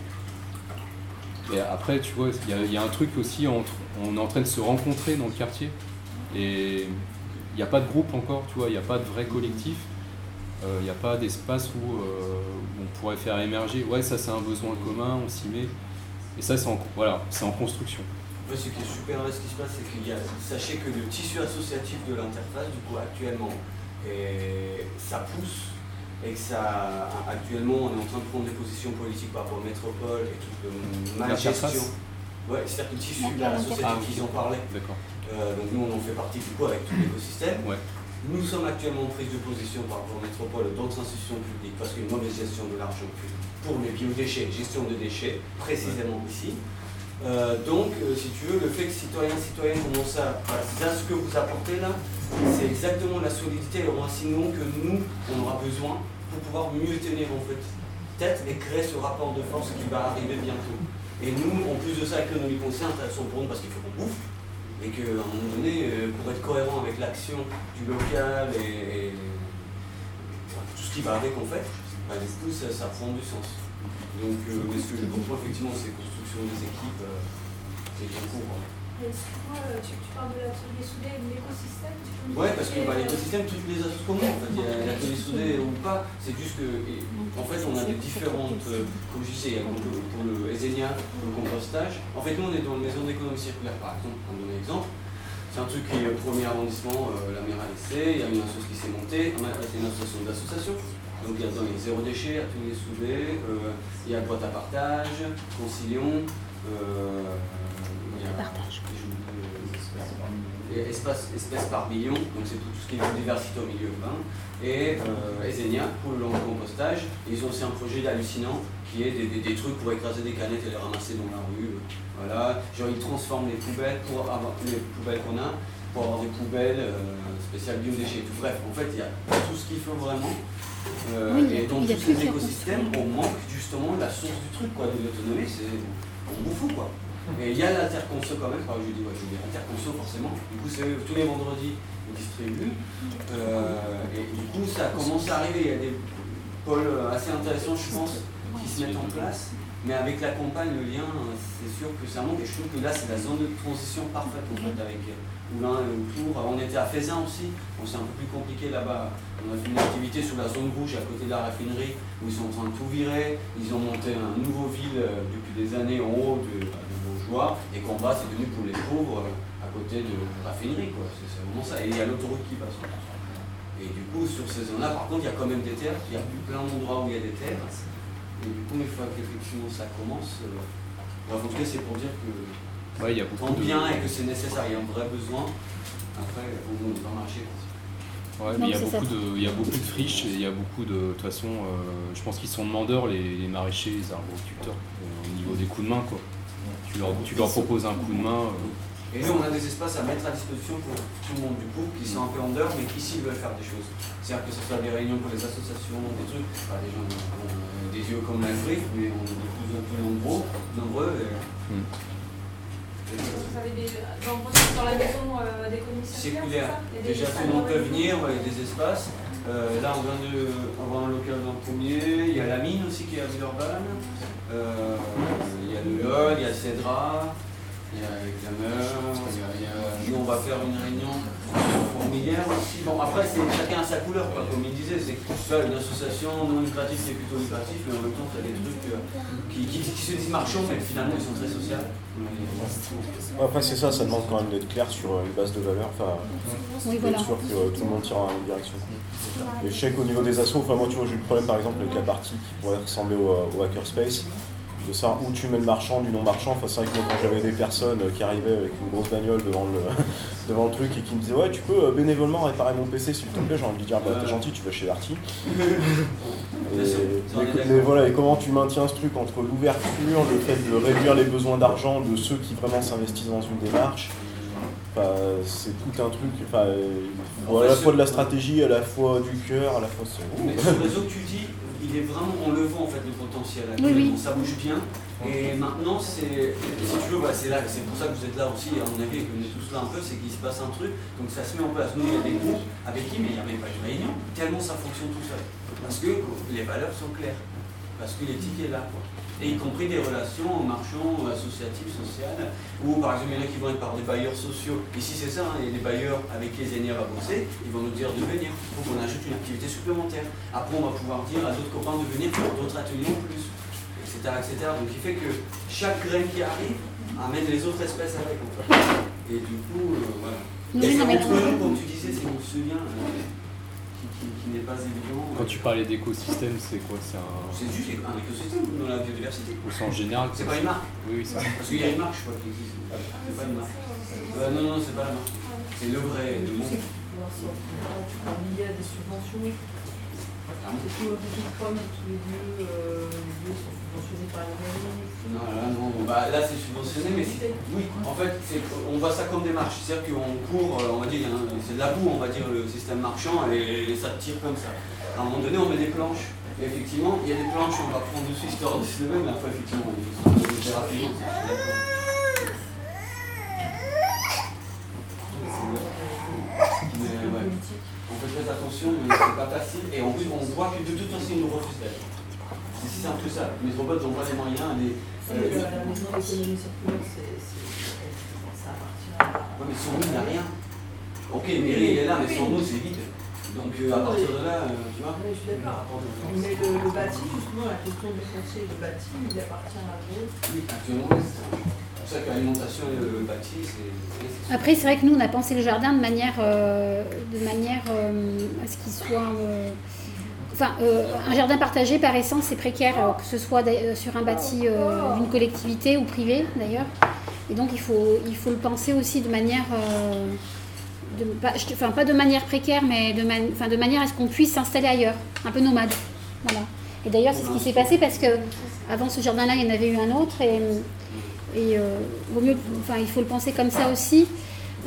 Et après, tu vois, il y a- un truc aussi entre, on est en train de se rencontrer dans le quartier et il n'y a pas de groupe encore, tu vois, il n'y a pas de vrai collectif. il n'y a pas d'espace où, où on pourrait faire émerger. Ouais, ça c'est un besoin commun, on s'y met. Et ça, c'est en, voilà, en construction. Ouais, ce qui est super ce qui se passe, c'est qu'il y a, sachez que le tissu associatif de l'interface, du coup, actuellement, et ça pousse et que ça, actuellement, on est en train de prendre des positions politiques par rapport aux métropoles et toute le mal gestion. Ouais, c'est-à-dire que le tissu associatif, ils en parlaient. D'accord. Euh, donc nous, on en fait partie du coup avec tout l'écosystème. Ouais. Nous sommes actuellement en prise de position par rapport aux métropoles d'autres institutions publiques parce qu'il y a une mauvaise gestion de l'argent public pour les biodéchets, gestion de déchets, précisément ici. Euh, donc, euh, si tu veux, le fait que citoyens, citoyennes commencent à. ça ce que vous apportez là, c'est exactement la solidité et le renseignement que nous, on aura besoin pour pouvoir mieux tenir en fait tête et créer ce rapport de force qui va arriver bientôt. Et nous, en plus de ça, avec l'économie consciente, elles sont pour nous parce qu'il faut qu'on bouffe. Et qu'à un moment donné, euh, pour être cohérent avec l'action du local et, tout ce qui va avec en fait, bah, du coup, ça, ça prend du sens. Donc, euh, ce que je comprends effectivement, c'est construction des équipes, euh, c'est en cours. Hein. Euh, tu, tu, parles de l'atelier soudé et de l'écosystème Ouais, parce que bah, l'écosystème, toutes les associations communes, en fait, il y a l'atelier soudé ou pas, c'est juste que, et, en fait, on a des différentes, euh, comme je disais, pour le, pour le Ezenia, pour le compostage. En fait, nous, on est dans la maison d'économie circulaire, par exemple, pour donner un exemple. C'est un truc qui est au premier arrondissement, euh, la mère a laissé, il y a une association qui s'est montée, c'est une association d'associations. Donc il y a dans les zéro déchet, atelier soudé, euh, il y a boîte à partage, concilion, euh, il y a partage. Euh, espace, par million, donc c'est tout, ce qui est biodiversité au milieu urbain, et euh, Ezenia pour le long compostage. ils ont aussi un projet hallucinant qui est des, des, trucs pour écraser des canettes et les ramasser dans la rue. Voilà, genre ils transforment les poubelles pour avoir les poubelles qu'on a pour avoir des poubelles spéciales biodéchets. Bref, en fait, il y a tout ce qu'il faut vraiment. Euh, et dans tous ces écosystèmes, on manque justement la source du truc, quoi, de l'autonomie, c'est on bouffe quoi. Et il y a l'interconso quand même, enfin, je dis, ouais, je dis interconso forcément, du coup c'est tous les vendredis on distribue, euh, et du coup ça commence à arriver, il y a des pôles assez intéressants je pense qui se mettent en place, mais avec la campagne, le lien, c'est sûr que ça manque, et je trouve que là c'est la zone de transition parfaite en fait avec On était à Faisin aussi, c'est un peu plus compliqué là-bas. On a fait une activité sur la zone rouge à côté de la raffinerie où ils sont en train de tout virer. Ils ont monté un nouveau ville euh, depuis des années en haut de, de Bourgeois et qu'en bas c'est devenu pour les pauvres euh, à côté de la raffinerie. C'est vraiment ça. Et il y a l'autoroute qui passe. Et du coup, sur ces zones-là, par contre, il y a quand même des terres. Il y a plein d'endroits où il y a des terres. Et du coup, une fois qu'effectivement ça commence, euh, en tout cas, c'est pour dire que Ouais, il y a beaucoup de... bien et que c'est nécessaire, il y a un vrai besoin. Après, on ne pas marcher. Ouais, mais il y, a beaucoup de, il y a beaucoup de friches et il y a beaucoup de. De toute façon, euh, je pense qu'ils sont demandeurs, les, les maraîchers, les arboriculteurs, euh, au niveau des coups de main. Quoi. Tu, leur, tu leur proposes un coup de main. Euh. Et nous, on a des espaces à mettre à disposition pour tout le monde, du coup, qui sont un peu en dehors, mais qui, s'ils veulent faire des choses. C'est-à-dire que ce soit des réunions pour les associations, des trucs, enfin, des gens ont des yeux comme la griffe, mais on est de plus en plus nombreux. nombreux et, mm. Vous avez des dans la maison euh, Déjà tout le monde peut venir, il y a des espaces. Euh, là on vient de avoir un local dans le premier, il y a la mine aussi qui est à Villeurbanne, euh, il y a le LOL, il y a Cédra, il y a Examer, il y a, nous on va faire une réunion fourmilière aussi. Bon après c'est chacun a sa couleur, quoi. comme il disait, c'est une association non lucrative c'est plutôt lucratif, mais en même temps il y a des trucs euh, qui, qui, se disent marchands mais finalement ils sont très sociaux. Après c'est ça, ça demande quand même d'être clair sur une base de valeur, enfin être sûr que tout le monde tire dans la même direction. Et je sais qu'au niveau des assos, enfin moi tu vois j'ai eu le problème par exemple avec la partie qui pourrait ressembler au, au hackerspace de savoir où tu mets le marchand du non marchand. Enfin, c'est vrai que moi, quand j'avais des personnes qui arrivaient avec une grosse bagnole devant le, *laughs* devant le truc et qui me disaient Ouais, tu peux euh, bénévolement réparer mon PC s'il te plaît, j'ai envie de dire Bah, t'es gentil, tu vas chez Darty. *laughs* mais, voilà, et comment tu maintiens ce truc entre l'ouverture, le fait de réduire les besoins d'argent de ceux qui vraiment s'investissent dans une démarche? C'est tout un truc. Enfin, à la fois de la stratégie, à la fois du cœur, à la fois. Mais ce réseau que tu dis, est vraiment, on le voit en fait le potentiel. Ça bouge bien. Et maintenant, c'est, si tu veux, c'est là, c'est pour ça que vous êtes là aussi, à mon avis, et que vous êtes tous là un peu, c'est qu'il se passe un truc. Donc ça se met en place. Nous, il y a des groupes avec qui, mais il n'y a même pas de réunion. Tellement ça fonctionne tout seul. Parce que les valeurs sont claires. parce que l'éthique est là. Quoi. Et y compris des relations marchands, associatives, sociales, ou par exemple il y en a qui vont être par des bailleurs sociaux. Ici c'est ça, hein, il y a des bailleurs avec les aînés à bosser, ils vont nous dire de venir, pour qu'on ajoute une activité supplémentaire. Après on va pouvoir dire à d'autres copains de venir pour d'autres ateliers en plus, etc., etc. Donc il fait que chaque graine qui arrive amène les autres espèces avec. En fait. Et du coup, euh, voilà. Et ça montre, comme tu disais, c'est mon lien. Euh, qui, n'est pas évident. Quand tu parlais d'écosystème, c'est quoi C'est un... juste un écosystème dans la biodiversité. Au sens général C'est pas une marque Oui, oui, c'est Parce qu'il y a une marque, je crois, qui existe. C'est pas une marque. Euh, non, non, c'est pas la marque. C'est le vrai, le monde. Tu parles lié à des subventions. C'est tout, tous les lieux, euh, les lieux sont subventionnés par les mairies. Non, là, non. Bah, là, c'est subventionné, mais oui, en fait, on voit ça comme des marches. C'est-à-dire qu'on court, euh, on va dire, c'est de la boue, on va dire, le système marchand, et, ça tire comme ça. À un moment donné, on met des planches. Et effectivement, il y a des planches, on va prendre dessus histoire de se lever, mais après, effectivement, il faut se rapidement. Mais, ouais on fait très attention, mais c'est pas facile. Et en plus, on voit que de toute façon, ils nous refusent d'aide. C'est un peu ça. Les robots n'ont pas les moyens. Les, euh, la maison d'économie circulaire, ça appartient à. Oui, mais sans nous, il n'y a rien. Ok, mairie, il est là, mais sans nous, c'est vide. Donc euh, à partir de là, euh, tu vois. Oui, je suis d'accord. Mais le, le, bâti, justement, la question du foncier et du bâti, il appartient à ville. Oui, actuellement, c'est ça que l'alimentation et le bâti, c'est. Après, c'est vrai que nous, on a pensé le jardin de manière, euh, de manière euh, à ce qu'il soit. Euh, enfin, un jardin partagé, par essence, c'est précaire, que ce soit sur un bâti d'une collectivité ou privé, d'ailleurs. Et donc, il faut, il faut le penser aussi de manière. Pas, enfin, pas de manière précaire, mais de, enfin, de manière à ce qu'on puisse s'installer ailleurs, un peu nomade. Voilà. Et d'ailleurs, c'est ce qui s'est passé parce que avant ce jardin-là, il y en avait eu un autre. Et et euh, mieux, enfin, il faut le penser comme ça aussi.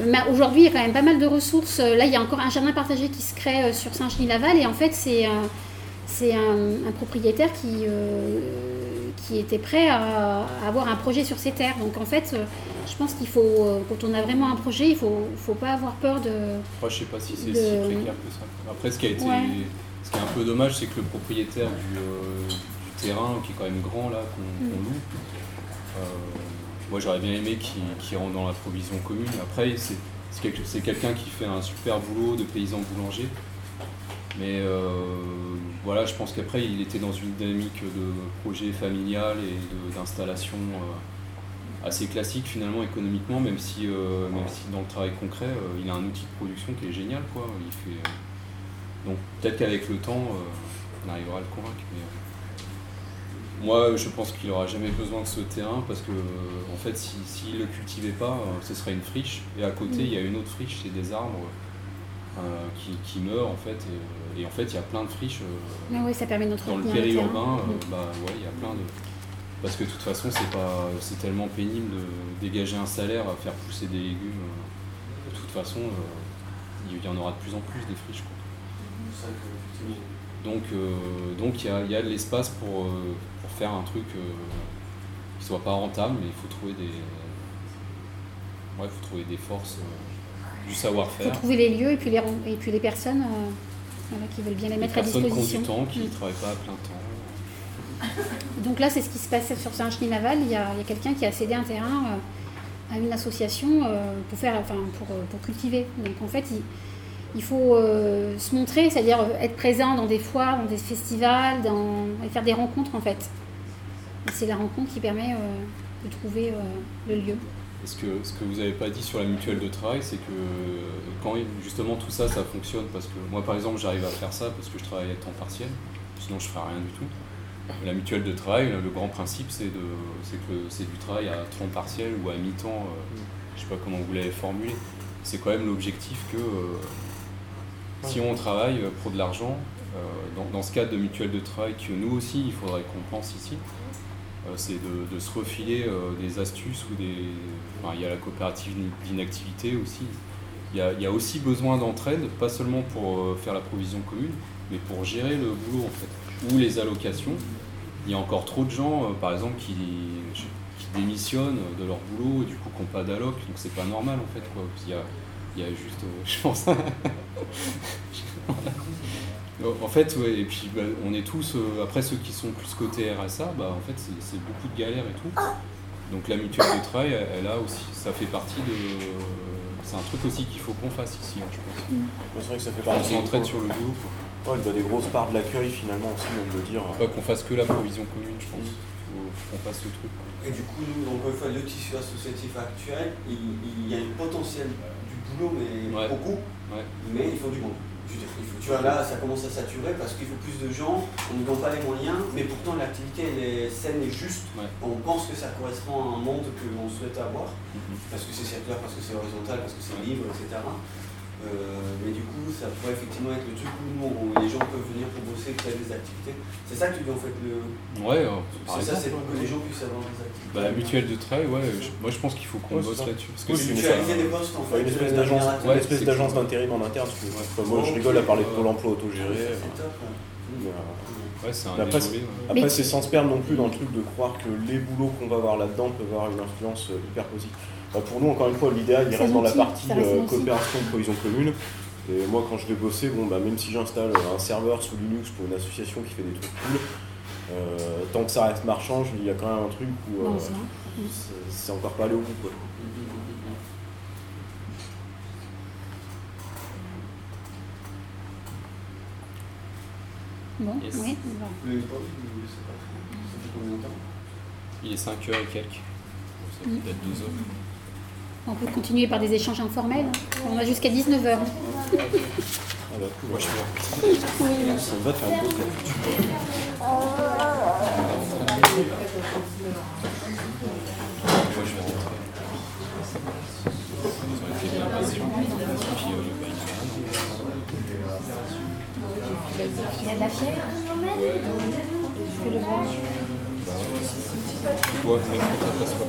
Mais aujourd'hui, il y a quand même pas mal de ressources. Là, il y a encore un jardin partagé qui se crée euh, sur Saint-Genis-Laval. Et en fait, c'est un, propriétaire qui, euh, qui était prêt à, avoir un projet sur ses terres. Donc en fait, je pense qu'il faut, quand on a vraiment un projet, il ne faut, faut pas avoir peur de. Moi, je ne sais pas si c'est si précaire que ça. Après, ce qui, a été, ce qui est un peu dommage, c'est que le propriétaire du, du, terrain, qui est quand même grand, là, qu'on mm. loue, moi, j'aurais bien aimé qu'il rentre dans la provision commune. Après, c'est quelqu'un qui fait un super boulot de paysan boulanger. Mais euh, voilà, je pense qu'après, il était dans une dynamique de projet familial et d'installation euh, assez classique finalement économiquement, même si, euh, même si dans le travail concret, il a un outil de production qui est génial. Quoi. Donc peut-être qu'avec le temps, on arrivera à le convaincre. Moi, je pense qu'il n'aura jamais besoin de ce terrain parce que, en fait, s'il ne le cultivait pas, euh, ce serait une friche. Et à côté, il y a une autre friche, c'est des arbres euh, qui, meurent, en fait. Et, en fait, il y a plein de friches. Euh, ah oui, ça permet Dans le périurbain, mm. bah, ouais, il y a plein de. Parce que de toute façon, c'est pas, c'est tellement pénible de dégager un salaire à faire pousser des légumes. De toute façon, il y en aura de plus en plus des friches. Donc, donc il y, a, de l'espace pour, faire un truc euh, qui soit pas rentable, mais il faut trouver des, ouais, faut trouver des forces, euh, du savoir-faire. Il faut trouver les lieux et puis les, et puis les personnes euh, qui veulent bien les mettre à disposition. Qui ont du temps, qui ne travaillent pas à plein temps. Donc là, c'est ce qui se passe sur Saint-Genis-Laval. Il y a, a quelqu'un qui a cédé un terrain à une association pour, faire, enfin, pour, pour, cultiver. Donc en fait, il, il faut se montrer, c'est-à-dire être présent dans des foires, dans des festivals, dans, et faire des rencontres en fait c'est la rencontre qui permet euh, de trouver euh, le lieu. Ce que, ce que vous n'avez pas dit sur la mutuelle de travail, c'est que quand justement tout ça, ça fonctionne, parce que moi par exemple j'arrive à faire ça parce que je travaille à temps partiel, sinon je ne ferais rien du tout. La mutuelle de travail, le grand principe, c'est que c'est du travail à temps partiel ou à mi-temps, euh, je ne sais pas comment vous l'avez formulé. C'est quand même l'objectif que si on travaille pour de l'argent, dans, dans, ce cadre de mutuelle de travail que nous aussi, il faudrait qu'on pense ici, euh, c'est de, se refiler euh, des astuces ou des. il y a la coopérative d'inactivité aussi. Il y, a, aussi besoin d'entraide, pas seulement pour euh, faire la provision commune, mais pour gérer le boulot en fait, ou les allocations. Il y a encore trop de gens, par exemple, qui, démissionnent de leur boulot et du coup qui n'ont pas d'alloc, donc c'est pas normal en fait. Quoi. Il, y a, il y a juste, *laughs* je pense, *laughs* En fait, ouais, et puis bah, on est tous, euh, après ceux qui sont plus côté RSA, bah, en fait c'est beaucoup de galères et tout. Donc la mutuelle de travail, elle, elle a aussi, ça fait partie de. C'est un truc aussi qu'il faut qu'on fasse ici, hein, je pense. C'est vrai que ça fait On partie. s'entraide sur le dos. Ouais, elle doit des grosses parts de l'accueil finalement aussi, on peut dire. Pas qu'on fasse que la provision commune, je pense. Faut qu'on fasse ce truc. Et du coup, nous, encore une fois, le tissu associatif actuel, il, il y a un potentiel du boulot, mais Ouais. beaucoup, Ouais. mais il faut du monde. Tu vois, là, ça commence à saturer parce qu'il faut plus de gens, on ne donne pas les moyens, mais pourtant l'activité, elle est saine et juste. On pense que ça correspond à un monde que l'on souhaite avoir, parce que c'est circulaire, parce que c'est horizontal, parce que c'est libre, etc. Euh, mais du coup, ça pourrait effectivement être le truc où nous, où les gens peuvent venir pour bosser, créer des activités. C'est ça que tu dis en fait le. Ouais, euh, C'est ça, c'est pour que les gens puissent avoir des activités. Bah, la mutuelle de travail, ouais, je- moi je pense qu'il faut qu'on Ouais, bosse c'est là-dessus. Parce c'est- mutualiser des postes, en fait, une espèce d'agence une espèce d'agence d'intérim en interne. que, moi, je rigole à parler de Pôle emploi autogéré. euh, mais, euh, Ouais, c'est un mais après, c'est- après, sans se perdre non plus dans le truc de croire que les boulots qu'on va avoir là-dedans peuvent avoir une influence euh, hyper positive. Enfin, pour nous, encore une fois, l'idéal, il reste dans la partie euh, coopération de cohésion commune. Et moi, quand je vais bosser, bon, bah, même si j'installe un serveur sous Linux pour une association qui fait des trucs cool, euh, tant que ça reste marchand, il y a quand même un truc où euh, Non, c'est- c'est encore pas allé au bout. Quoi. Bon, Yes. oui. Vous l'avez pas vu, ou c'est pas très- Ça fait combien de temps Il est 5h et quelques. Ça fait Mm. peut-être 2 heures. On peut continuer par des échanges informels. On a jusqu'à 19h. Ah bah cool, ouais. Ça va de faire une pause là. Moi je vais rentrer. Ils ont été bien patients. Puis euh, bah, il y a de la fièvre. Je peux le voir. Bah ouais. Mais ça passe pas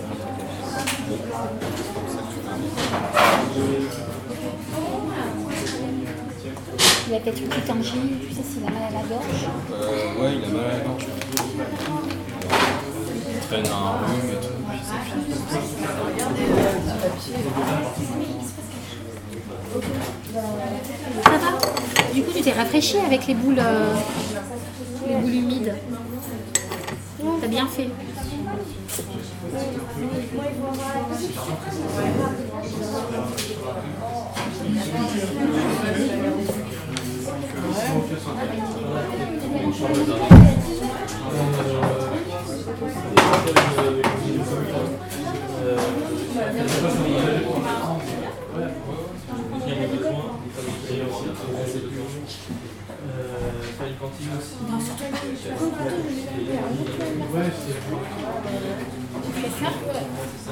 Il a peut-être une petite angine, tu sais s'il a mal à la gorge. Euh, ouais, il a mal à la gorge. Il traîne un rhume et tout. puis ça Ça va Du coup, tu t'es rafraîchi avec les boules, euh, les boules humides. T'as bien fait. C'est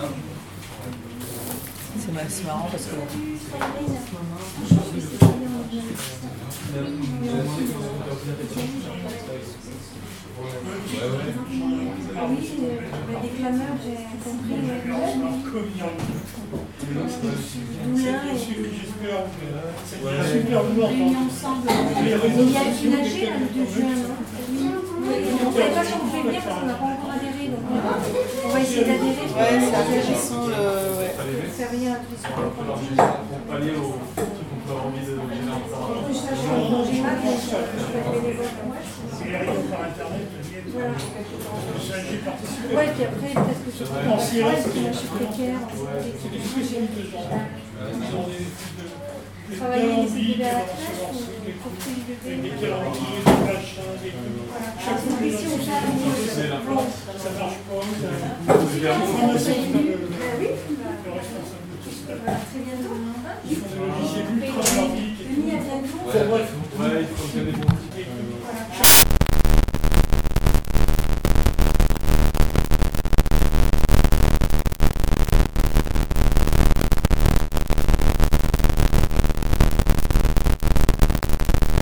ma- c'est marrant parce que. Ah oui, euh, des clameurs, j'ai compris. Ensemble. Il y a une AG là, le 2 juin, On ne pas si on fait bien parce qu'on n'a pas encore adhéré. Donc on va, essayer d'adhérer. Ouais, c'est intéressant le. Ouais. Faire rien à tous les soirs. Pour pallier au truc qu'on peut avoir envie de gérer en En plus, là, je suis en congé mat, donc je peux être bénévole. Voilà. Ouais, puis après, peut-être que je suis précaire travailler les élèves à la crèche ou Des Chaque Ça marche pas.